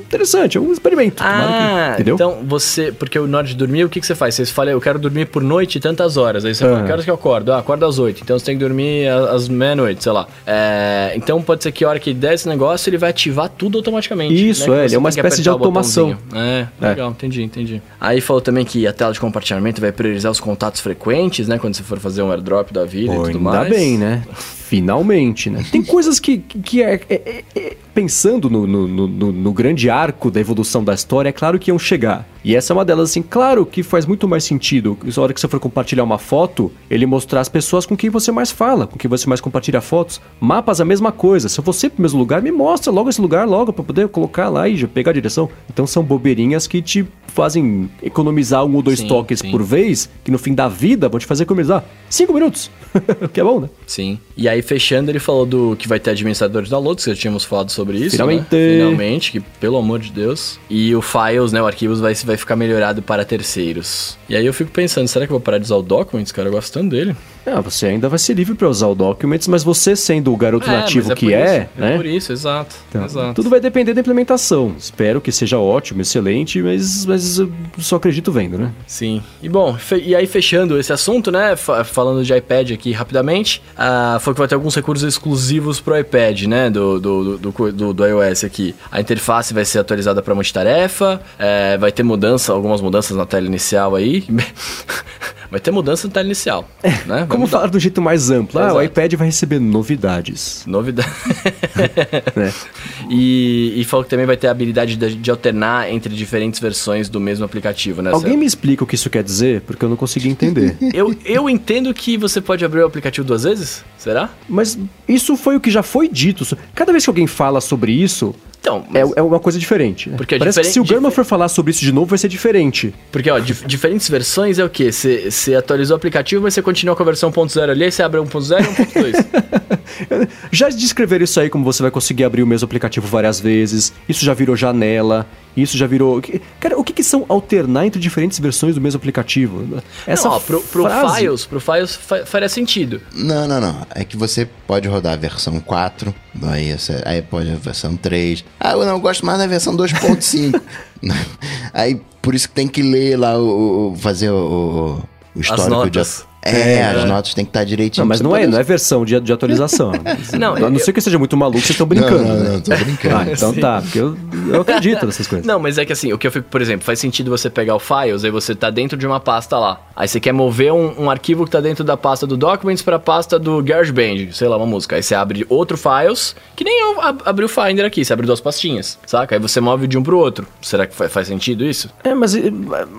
Interessante, é um experimento. Ah, que, entendeu? então você. Porque na hora de dormir, que, que você faz? Você fala, eu quero dormir por noite tantas horas. Aí você fala, Ah. que horas que eu acordo? Ah, acordo às 8. Então você tem que dormir às meia-noite, sei lá. É, então pode ser que a hora que der esse negócio, ele vai ativar tudo automaticamente. Isso, né? é, ele é uma espécie de automação. botãozinho. É, legal, entendi, entendi. Aí falou também que a tela de compartilhamento vai priorizar os contatos frequentes, né? Quando você for fazer um airdrop da vida Pô, e tudo ainda mais. bem, né? Finalmente, né? Tem coisas que, que é, é- é- é- Pensando no, no, no- no- grande arco da evolução da história, é claro que iam chegar. E essa é uma delas, assim, claro que faz muito mais sentido, na hora que você for compartilhar uma foto, ele mostrar as pessoas com quem você mais fala, com quem você mais compartilha fotos. Mapas, a mesma coisa. Se você pro mesmo lugar, me mostra logo esse lugar, logo, pra poder colocar lá e já pegar a direção. Então são bobeirinhas que te fazem economizar um ou dois Sim, toques sim. por vez, que no fim da vida vão te fazer economizar cinco minutos. que é bom, né? Sim. E aí, fechando, ele falou do que vai ter administrador de downloads, que já tínhamos falado sobre isso. Finalmente. né? Finalmente, que pelo amor de Deus. E o Files, né? O arquivos vai, vai ficar melhorado para terceiros. E aí eu fico pensando, será que eu vou parar de usar o Documents, cara? Eu gosto tanto dele. Ah, você ainda vai ser livre para usar o Documents, mas você sendo o garoto nativo mas que é, isso, né? É por isso, exato. Então, exato. Tudo vai depender da implementação. Espero que seja ótimo, excelente, mas, mas eu só acredito vendo, né? Sim. E bom, e aí fechando esse assunto, né? fa- falando de iPad aqui rapidamente, ah, foi que vai ter alguns recursos exclusivos pro iPad, né? Do, do, do, do- do iOS aqui. A interface vai ser atualizada para multitarefa, é, vai ter mudança, algumas mudanças na tela inicial aí. vai ter mudança na tela inicial, né? É, Como mudar. falar do jeito mais amplo? Ah, o iPad vai receber novidades. Novidade. né? e, e falou que também vai ter a habilidade de, de alternar entre diferentes versões do mesmo aplicativo, né? Alguém me explica o que isso quer dizer? Porque eu não consegui entender. Eu, eu entendo que você pode abrir o aplicativo duas vezes? Será? Mas isso foi o que já foi dito. Cada vez que alguém fala sobre isso, Então, é, mas- é uma coisa diferente. Porque é Parece que se o German for falar sobre isso de novo, vai ser diferente. Porque, ó, dif- diferentes versões é o quê? Você você atualizou o aplicativo, mas você continua com a versão 1.0 ali, aí você abre 1.0 e 1.2. Já descreveram isso aí como você vai conseguir abrir o mesmo aplicativo várias vezes. Isso já virou janela. Isso já virou. Cara, o que, que são alternar entre diferentes versões do mesmo aplicativo? Essa Não, ó, pro, pro frase- Files, pro Files fa- faria sentido. Não, não, não. É que você pode rodar a versão 4 do iOS, aí pode a versão 3. Ah, eu não gosto mais da versão 2.5. aí por isso que tem que ler lá o. o- fazer o, o histórico notas. de. É, as notas tem que estar direitinho. Não, mas não é, não é versão de, de atualização. Não, a não eu- ser que eu seja muito maluco, vocês estão brincando. Não, não, né? não, tô brincando. Ah, então Sim. tá, porque eu, eu acredito nessas coisas. Não, mas é que assim, o que eu fico, por exemplo, faz sentido você pegar o Files, aí você tá dentro de uma pasta lá. Aí você quer mover um, um arquivo que tá dentro da pasta do Documents pra pasta do GarageBand, sei lá, uma música. Aí você abre outro Files, que nem eu ab abri o Finder aqui, você abre duas pastinhas, saca? Aí você move de um pro outro. Será que fa- faz sentido isso? É, mas eh,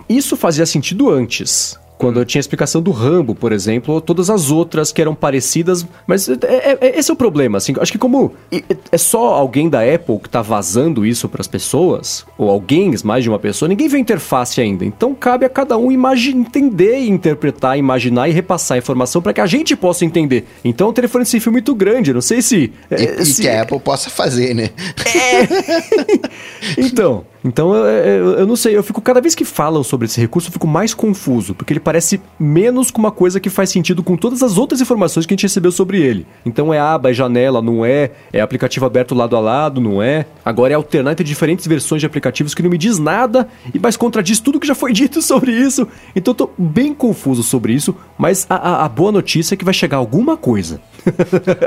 isso fazia sentido antes. Quando eu tinha a explicação do Rambo, por exemplo, ou todas as outras que eram parecidas. Mas é- é- é- esse é o problema, assim. Acho que como e- é só alguém da Apple que tá vazando isso pras pessoas, ou alguém, mais de uma pessoa, ninguém vê a interface ainda. Então cabe a cada um entender, e interpretar, imaginar e repassar a informação para que a gente possa entender. Então o telefone sem fio é muito grande. Não sei se. E, é, e se- que a Apple possa fazer, né? Então, então eu, eu, eu não sei, eu fico cada vez que falam sobre esse recurso, eu fico mais confuso, porque ele parece menos com uma coisa que faz sentido com todas as outras informações que a gente recebeu sobre ele. Então é aba, é janela, não é, é aplicativo aberto lado a lado, não é. Agora é alternar entre diferentes versões de aplicativos que não me diz nada e mais contradiz tudo que já foi dito sobre isso. Então eu tô bem confuso sobre isso, mas a, a- a boa notícia é que vai chegar alguma coisa.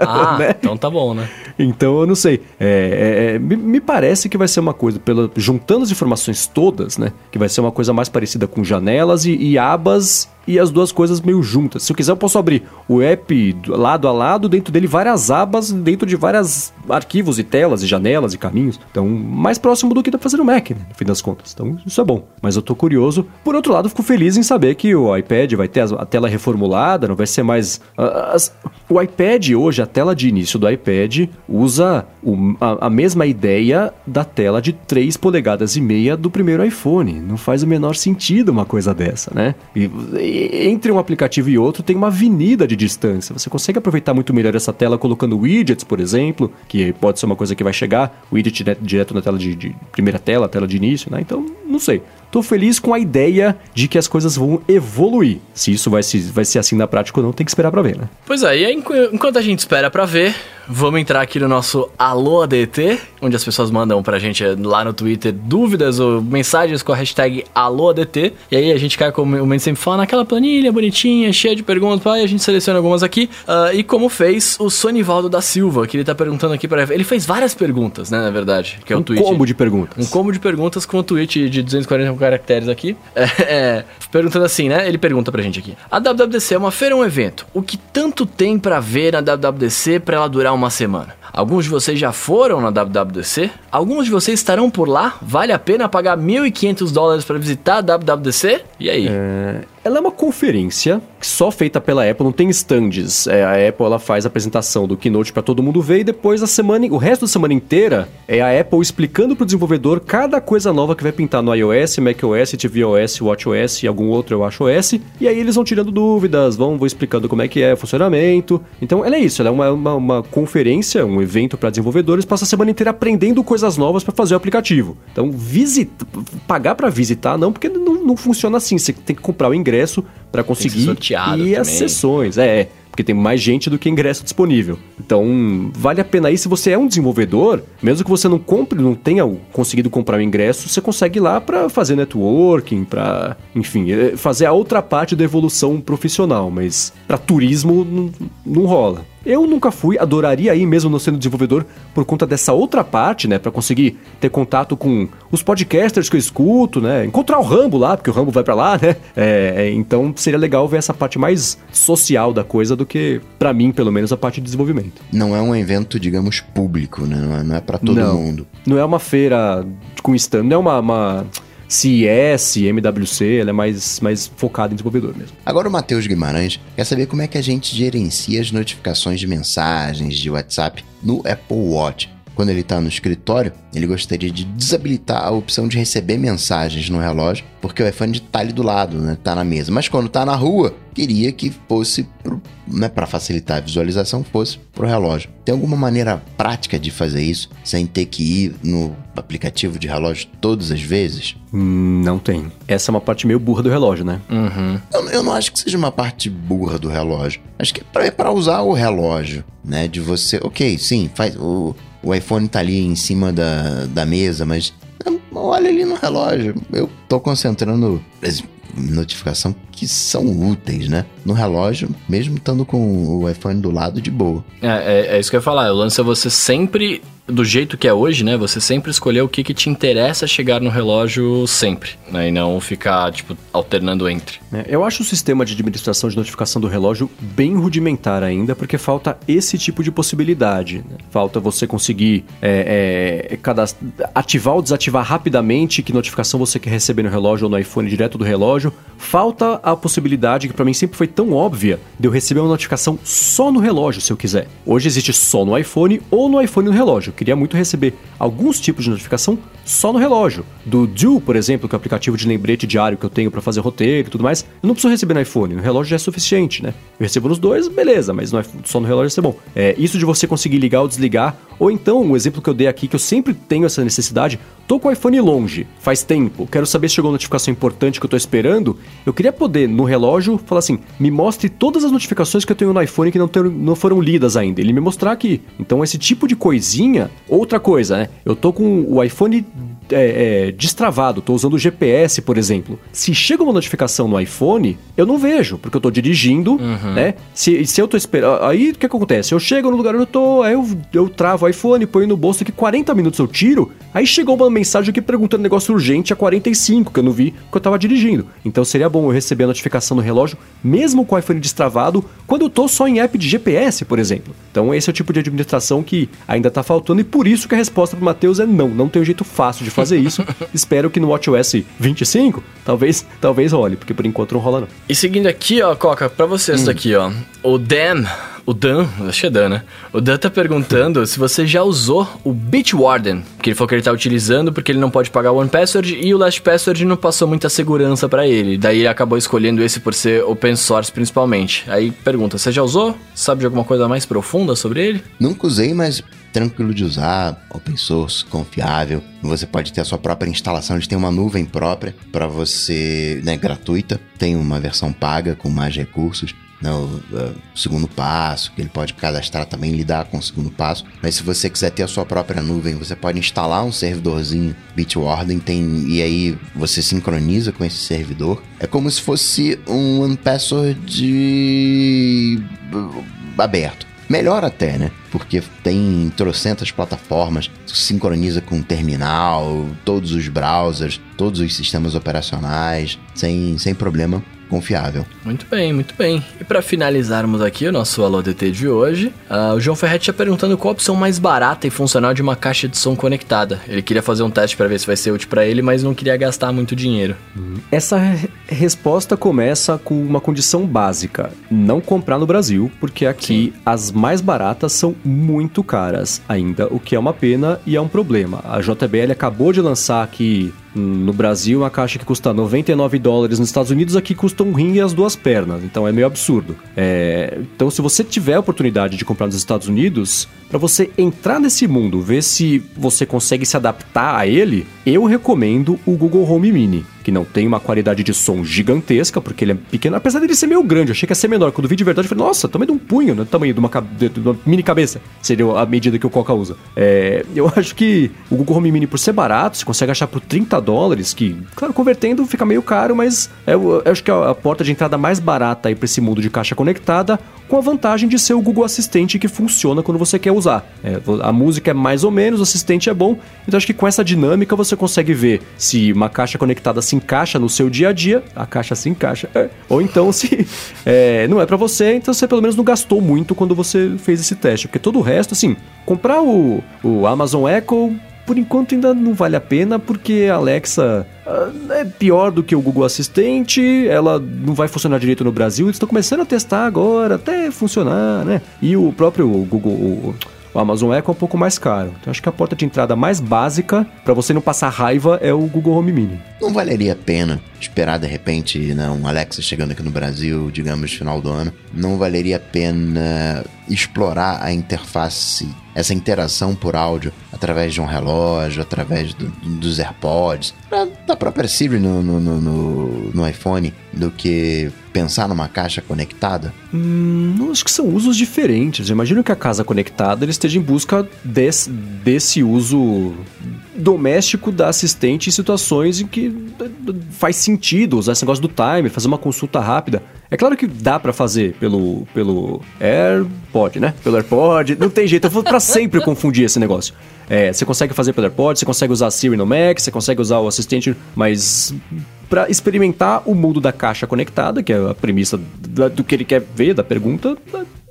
Ah, Né? então tá bom, né? Então eu não sei. É, é, é, me, me parece que vai ser uma coisa, pela, juntando as informações todas, né? Que vai ser uma coisa mais parecida com janelas e, e abas e as duas coisas meio juntas. Se eu quiser, eu posso abrir o app do- lado a lado, dentro dele várias abas, dentro de vários arquivos e telas e janelas e caminhos. Então, mais próximo do que pra fazer no Mac, né? No fim das contas. Então, isso é bom. Mas eu tô curioso. Por outro lado, fico feliz em saber que o iPad vai ter a tela reformulada, não vai ser mais. as- o iPad hoje, a tela de início do iPad, usa o- a, a mesma ideia da tela de 3 polegadas e meia do primeiro iPhone. Não faz o menor sentido uma coisa dessa, né? E- entre um aplicativo e outro tem uma avenida de distância. Você consegue aproveitar muito melhor essa tela colocando widgets, por exemplo, que pode ser uma coisa que vai chegar, widget direto, na tela de, de primeira tela, tela de início, né? Então, não sei. Tô feliz com a ideia de que as coisas vão evoluir. Se isso vai, se, vai ser assim na prática ou não, tem que esperar pra ver, né? Pois é, e aí, enqu- enquanto a gente espera pra ver, vamos entrar aqui no nosso Alô ADT, onde as pessoas mandam pra gente eh, lá no Twitter dúvidas ou mensagens com a hashtag Alô ADT. E aí a gente cai, como o Mendes sempre fala, naquela planilha bonitinha, cheia de perguntas, e a gente seleciona algumas aqui. Ah, e como fez o Sonivaldo da Silva, que ele tá perguntando aqui pra. Ele fez várias perguntas, né, na verdade, que é o um tweet. combo de perguntas. Um combo de perguntas com o tweet de 240 caracteres aqui. É, é, perguntando assim, né? Ele pergunta pra gente aqui. A WWDC é uma feira ou um evento? O que tanto tem pra ver na WWDC pra ela durar uma semana? Alguns de vocês já foram na WWDC? Alguns de vocês estarão por lá? Vale a pena pagar 1.500 dólares para visitar a WWDC? E aí? É, ela é uma conferência só feita pela Apple, não tem stands. É, a Apple ela faz a apresentação do Keynote para todo mundo ver e depois a semana, o resto da semana inteira é a Apple explicando para o desenvolvedor cada coisa nova que vai pintar no iOS, macOS, tvOS, watchOS e algum outro eu acho OS. E aí eles vão tirando dúvidas, vão, vão explicando como é que é o funcionamento. Então ela é isso, ela é uma, uma, uma conferência, um evento para desenvolvedores, passa a semana inteira aprendendo coisas novas para fazer o aplicativo. Então visita, pagar para visitar não, porque não, não funciona assim. Você tem que comprar o ingresso para conseguir e as sessões. É, é, porque tem mais gente do que ingresso disponível. Então, vale a pena aí se você é um desenvolvedor, mesmo que você não compre, não tenha conseguido comprar o ingresso, você consegue ir lá para fazer networking, para, enfim, é, fazer a outra parte da evolução profissional, mas para turismo não, não rola. Eu nunca fui, adoraria ir mesmo não sendo desenvolvedor por conta dessa outra parte, né, para conseguir ter contato com os podcasters que eu escuto, né, encontrar o Rambo lá, porque o Rambo vai para lá, né. É, é, então seria legal ver essa parte mais social da coisa do que para mim, pelo menos, a parte de desenvolvimento. Não é um evento, digamos, público, né, não é, não é para todo não, mundo. Não é uma feira com stand, não é uma, uma CES, MWC, ela é mais, mais focada em desenvolvedor mesmo. Agora o Matheus Guimarães quer saber como é que a gente gerencia as notificações de mensagens de WhatsApp no Apple Watch. Quando ele está no escritório, ele gostaria de desabilitar a opção de receber mensagens no relógio, porque o iPhone está ali do lado, né? Tá na mesa. Mas quando está na rua, queria que fosse né, para facilitar a visualização, fosse pro relógio. Tem alguma maneira prática de fazer isso sem ter que ir no aplicativo de relógio todas as vezes? Hum, não tem. Essa é uma parte meio burra do relógio, né? Uhum. Eu, eu, não acho que seja uma parte burra do relógio. Acho que é para usar o relógio, né? De você, ok, sim, faz o o iPhone tá ali em cima da, da mesa, mas olha ali no relógio. Eu tô concentrando notificação que são úteis, né? No relógio, mesmo estando com o iPhone do lado de boa. É, é, é isso que eu ia falar. O lance é você sempre do jeito que é hoje, né? Você sempre escolher o que, que te interessa chegar no relógio sempre, né? E não ficar, tipo, alternando entre. É, eu acho o sistema de administração de notificação do relógio bem rudimentar ainda, porque falta esse tipo de possibilidade. Né? Falta você conseguir é, é, ativar ou desativar rapidamente que notificação você quer receber no relógio ou no iPhone direto do relógio. Falta a possibilidade, que para mim sempre foi tão óbvia, de eu receber uma notificação só no relógio, se eu quiser. Hoje existe só no iPhone ou no iPhone no relógio queria muito receber alguns tipos de notificação só no relógio. Do Do, por exemplo, que é o aplicativo de lembrete diário que eu tenho para fazer roteiro e tudo mais, eu não preciso receber no iPhone, no relógio já é suficiente, né? Eu recebo nos dois, beleza, mas no iPhone, só no relógio vai ser bom. É, isso de você conseguir ligar ou desligar, ou então, um exemplo que eu dei aqui, que eu sempre tenho essa necessidade, tô com o iPhone longe, faz tempo, quero saber se chegou uma notificação importante que eu tô esperando, eu queria poder, no relógio, falar assim, me mostre todas as notificações que eu tenho no iPhone que não, ter, não foram lidas ainda, ele me mostrar aqui. Então, esse tipo de coisinha, outra coisa, né? Eu tô com o iPhone é, é, destravado, estou usando o GPS, por exemplo. Se chega uma notificação no iPhone, eu não vejo, porque eu estou dirigindo, uhum. né? Se, se eu estou esperando. Aí o que, que acontece? Eu chego no lugar onde eu tô, aí eu, eu travo o iPhone, ponho no bolso aqui 40 minutos eu tiro, aí chegou uma mensagem aqui perguntando negócio urgente a 45, que eu não vi, que eu estava dirigindo. Então seria bom eu receber a notificação no relógio, mesmo com o iPhone destravado, quando eu tô só em app de GPS, por exemplo. Então esse é o tipo de administração que ainda está faltando e por isso que a resposta pro Matheus é não, não tem um jeito fácil de fazer isso. Espero que no WatchOS 25, talvez, talvez role, porque por enquanto não rola não. E seguindo aqui, ó, Coca, pra vocês hum. daqui, ó. O Dan, o Dan, acho que é Dan, né? O Dan tá perguntando se você já usou o Bitwarden, que ele falou que ele tá utilizando porque ele não pode pagar o OnePassword e o LastPassword não passou muita segurança para ele. Daí ele acabou escolhendo esse por ser open source principalmente. Aí pergunta, você já usou? Sabe de alguma coisa mais profunda sobre ele? Nunca usei, mas tranquilo de usar, open source, confiável. Você pode ter a sua própria instalação, eles têm uma nuvem própria para você, né, gratuita. Tem uma versão paga com mais recursos. Né, o, o, segundo passo, que ele pode cadastrar também, lidar com o segundo passo. Mas se você quiser ter a sua própria nuvem, você pode instalar um servidorzinho Bitwarden tem, e aí você sincroniza com esse servidor. É como se fosse um password aberto. Melhor até, né? Porque tem trocentas plataformas, sincroniza com o terminal, todos os browsers, todos os sistemas operacionais, sem, sem problema confiável. Muito bem, muito bem. E para finalizarmos aqui o nosso Alô DT de hoje, uh, o João Ferretti está perguntando qual a opção mais barata e funcional de uma caixa de som conectada. Ele queria fazer um teste para ver se vai ser útil para ele, mas não queria gastar muito dinheiro. Essa re resposta começa com uma condição básica: não comprar no Brasil, porque aqui Sim. as mais baratas são muito caras ainda, o que é uma pena e é um problema. A JBL acabou de lançar aqui no Brasil, uma caixa que custa 99 dólares nos Estados Unidos, aqui custa um rim e as duas pernas. Então é meio absurdo. É... Então, se você tiver a oportunidade de comprar nos Estados Unidos, para você entrar nesse mundo, ver se você consegue se adaptar a ele, eu recomendo o Google Home Mini que não tem uma qualidade de som gigantesca, porque ele é pequeno, apesar dele ser meio grande, eu achei que ia ser menor. Quando vi de verdade, eu falei, nossa, tamanho de um punho, né? Tamanho de uma, de uma mini cabeça. Seria a medida que o Coca usa. É, eu acho que o Google Home Mini, por ser barato, você consegue achar por 30 dólares, que, claro, convertendo fica meio caro, mas é, eu acho que é a porta de entrada mais barata aí pra esse mundo de caixa conectada, com a vantagem de ser o Google Assistente que funciona quando você quer usar. É, a música é mais ou menos, o assistente é bom, então acho que com essa dinâmica você consegue ver se uma caixa conectada se encaixa no seu dia a dia, a caixa se encaixa, é. ou então se é, não é para você, então você pelo menos não gastou muito quando você fez esse teste, porque todo o resto, assim, comprar o, o Amazon Echo por enquanto ainda não vale a pena, porque a Alexa uh, é pior do que o Google Assistente, ela não vai funcionar direito no Brasil, eles estão começando a testar agora, até funcionar, né? E o próprio Google. O, o Amazon Echo é um pouco mais caro. Então acho que a porta de entrada mais básica para você não passar raiva é o Google Home Mini. Não valeria a pena esperar de repente né, um Alexa chegando aqui no Brasil, digamos, final do ano. Não valeria a pena explorar a interface, essa interação por áudio através de um relógio, através do, dos AirPods, da própria Siri no, no, no, no iPhone, do que pensar numa caixa conectada? Hum, acho que são usos diferentes. Eu imagino que a casa conectada ele esteja em busca desse, desse uso doméstico da assistente em situações em que faz sentido usar esse negócio do timer, fazer uma consulta rápida. É claro que dá para fazer pelo, pelo AirPod, né? Pelo AirPod. Não tem jeito, eu vou pra sempre confundir esse negócio. É, você consegue fazer pelo AirPod, você consegue usar a Siri no Mac, você consegue usar o assistente, mas para experimentar o mundo da caixa conectada, que é a premissa do que ele quer ver, da pergunta,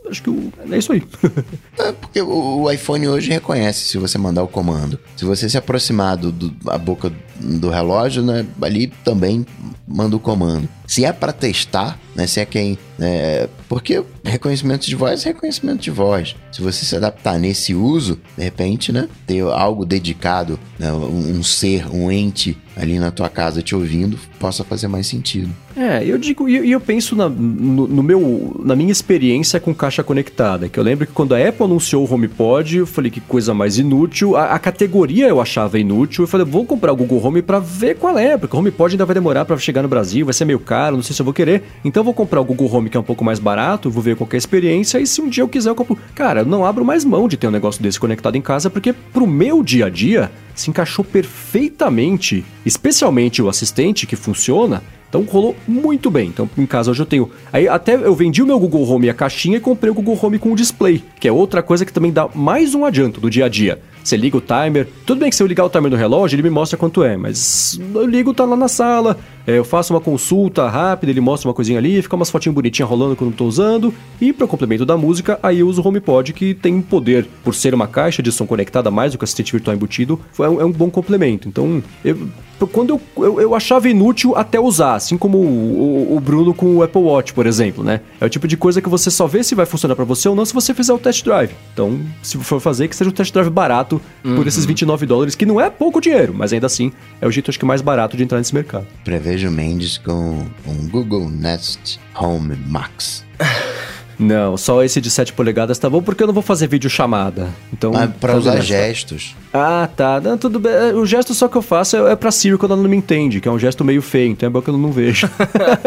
acho que o, é isso aí. é porque o, o, iPhone hoje reconhece se você mandar o comando. Se você se aproximar do, do a boca do relógio, né, ali também manda o comando. Se é para testar, né, se é quem, é, porque reconhecimento de voz é reconhecimento de voz. Se você se adaptar nesse uso, de repente, né, ter algo dedicado, né, um, um ser, um ente ali na tua casa te ouvindo, possa fazer mais sentido. É, eu digo, e eu, eu, penso na, no, no, meu, na minha experiência com caixa conectada, que eu lembro que quando a Apple anunciou o HomePod, eu falei que coisa mais inútil, a, a categoria eu achava inútil, eu falei, vou comprar o Google Home para ver qual é, porque o HomePod ainda vai demorar para chegar no Brasil, vai ser meio caro, não sei se eu vou querer, então eu vou comprar o Google Home que é um pouco mais barato, vou ver qual é a experiência, e se um dia eu quiser eu compro. Cara, eu não abro mais mão de ter um negócio desse conectado em casa, porque pro meu dia a dia, se encaixou perfeitamente, especialmente o assistente que funciona, então rolou muito bem. Então em casa hoje eu tenho. Aí até eu vendi o meu Google Home a caixinha e comprei o Google Home com o display, que é outra coisa que também dá mais um adianto do dia a dia. Você liga o timer. Tudo bem que se eu ligar o timer no relógio, ele me mostra quanto é, mas eu ligo, tá lá na sala, é, eu faço uma consulta rápida, ele mostra uma coisinha ali, fica umas fotinhas bonitinhas rolando quando eu tô usando. E para complemento da música, aí eu uso o HomePod, que tem poder, por ser uma caixa de som conectada mais do que o assistente virtual embutido, é um, é um bom complemento. Então, eu, quando eu, eu, eu, achava inútil até usar, assim como o, o, o, Bruno com o Apple Watch, por exemplo, né? É o tipo de coisa que você só vê se vai funcionar para você ou não se você fizer o test drive. Então, se for fazer, que seja um test drive barato uhum. por esses 29 dólares, que não é pouco dinheiro, mas ainda assim é o jeito acho que mais barato de entrar nesse mercado. Prevejo Mendes com um Google Nest Home Max. Não, só esse de 7 polegadas tá bom porque eu não vou fazer vídeo chamada. Então, ah, pra usar gestos. Ah, tá. Não, tudo bem. O gesto só que eu faço é, é pra Siri quando ela não me entende, que é um gesto meio feio, então é bom que eu não vejo.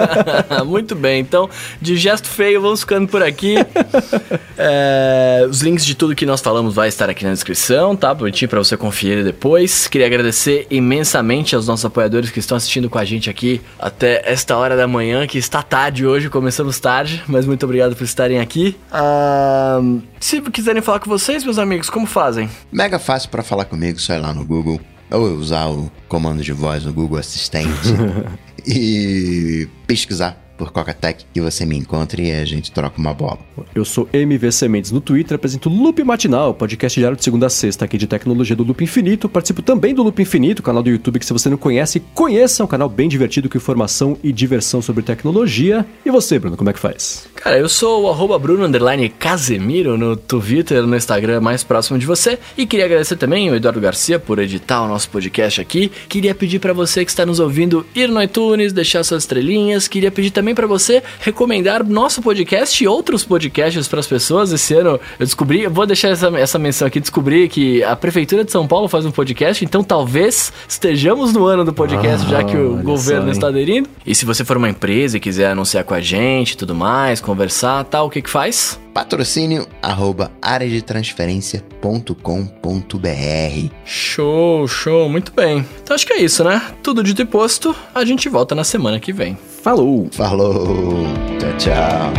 Muito bem, então, de gesto feio, vamos ficando por aqui. é, os links de tudo que nós falamos vai estar aqui na descrição, tá? Bonitinho pra você conferir depois. Queria agradecer imensamente aos nossos apoiadores que estão assistindo com a gente aqui até esta hora da manhã, que está tarde hoje, começamos tarde, mas muito obrigado por estar estarem aqui. Uh, se quiserem falar com vocês, meus amigos, como fazem? Mega fácil para falar comigo, só ir lá no Google. Ou usar o comando de voz no Google Assistente e pesquisar por Coca-Tech que você me encontre e a gente troca uma bola. Eu sou MV Sementes no Twitter, apresento Loop Matinal, podcast diário de segunda a sexta aqui de tecnologia do Loop Infinito. Participo também do Loop Infinito, canal do YouTube que se você não conhece, conheça, é um canal bem divertido com informação e diversão sobre tecnologia. E você, Bruno, como é que faz? Cara, eu sou o arroba Bruno Casemiro no Twitter, no Instagram mais próximo de você. E queria agradecer também o Eduardo Garcia por editar o nosso podcast aqui. Queria pedir para você que está nos ouvindo ir no iTunes, deixar suas estrelinhas. Queria pedir também para você recomendar nosso podcast e outros podcasts para as pessoas. Esse ano eu descobri, eu vou deixar essa, essa menção aqui, descobri que a Prefeitura de São Paulo faz um podcast, então talvez estejamos no ano do podcast, ah, já que o governo só, está aderindo. E se você for uma empresa e quiser anunciar com a gente tudo mais, conversar tal, o que que faz? Patrocínio arroba areadetransferência.com.br Show, show, muito bem. Então acho que é isso, né? Tudo dito e posto, a gente volta na semana que vem. Falou! Falou! Tchau, tchau!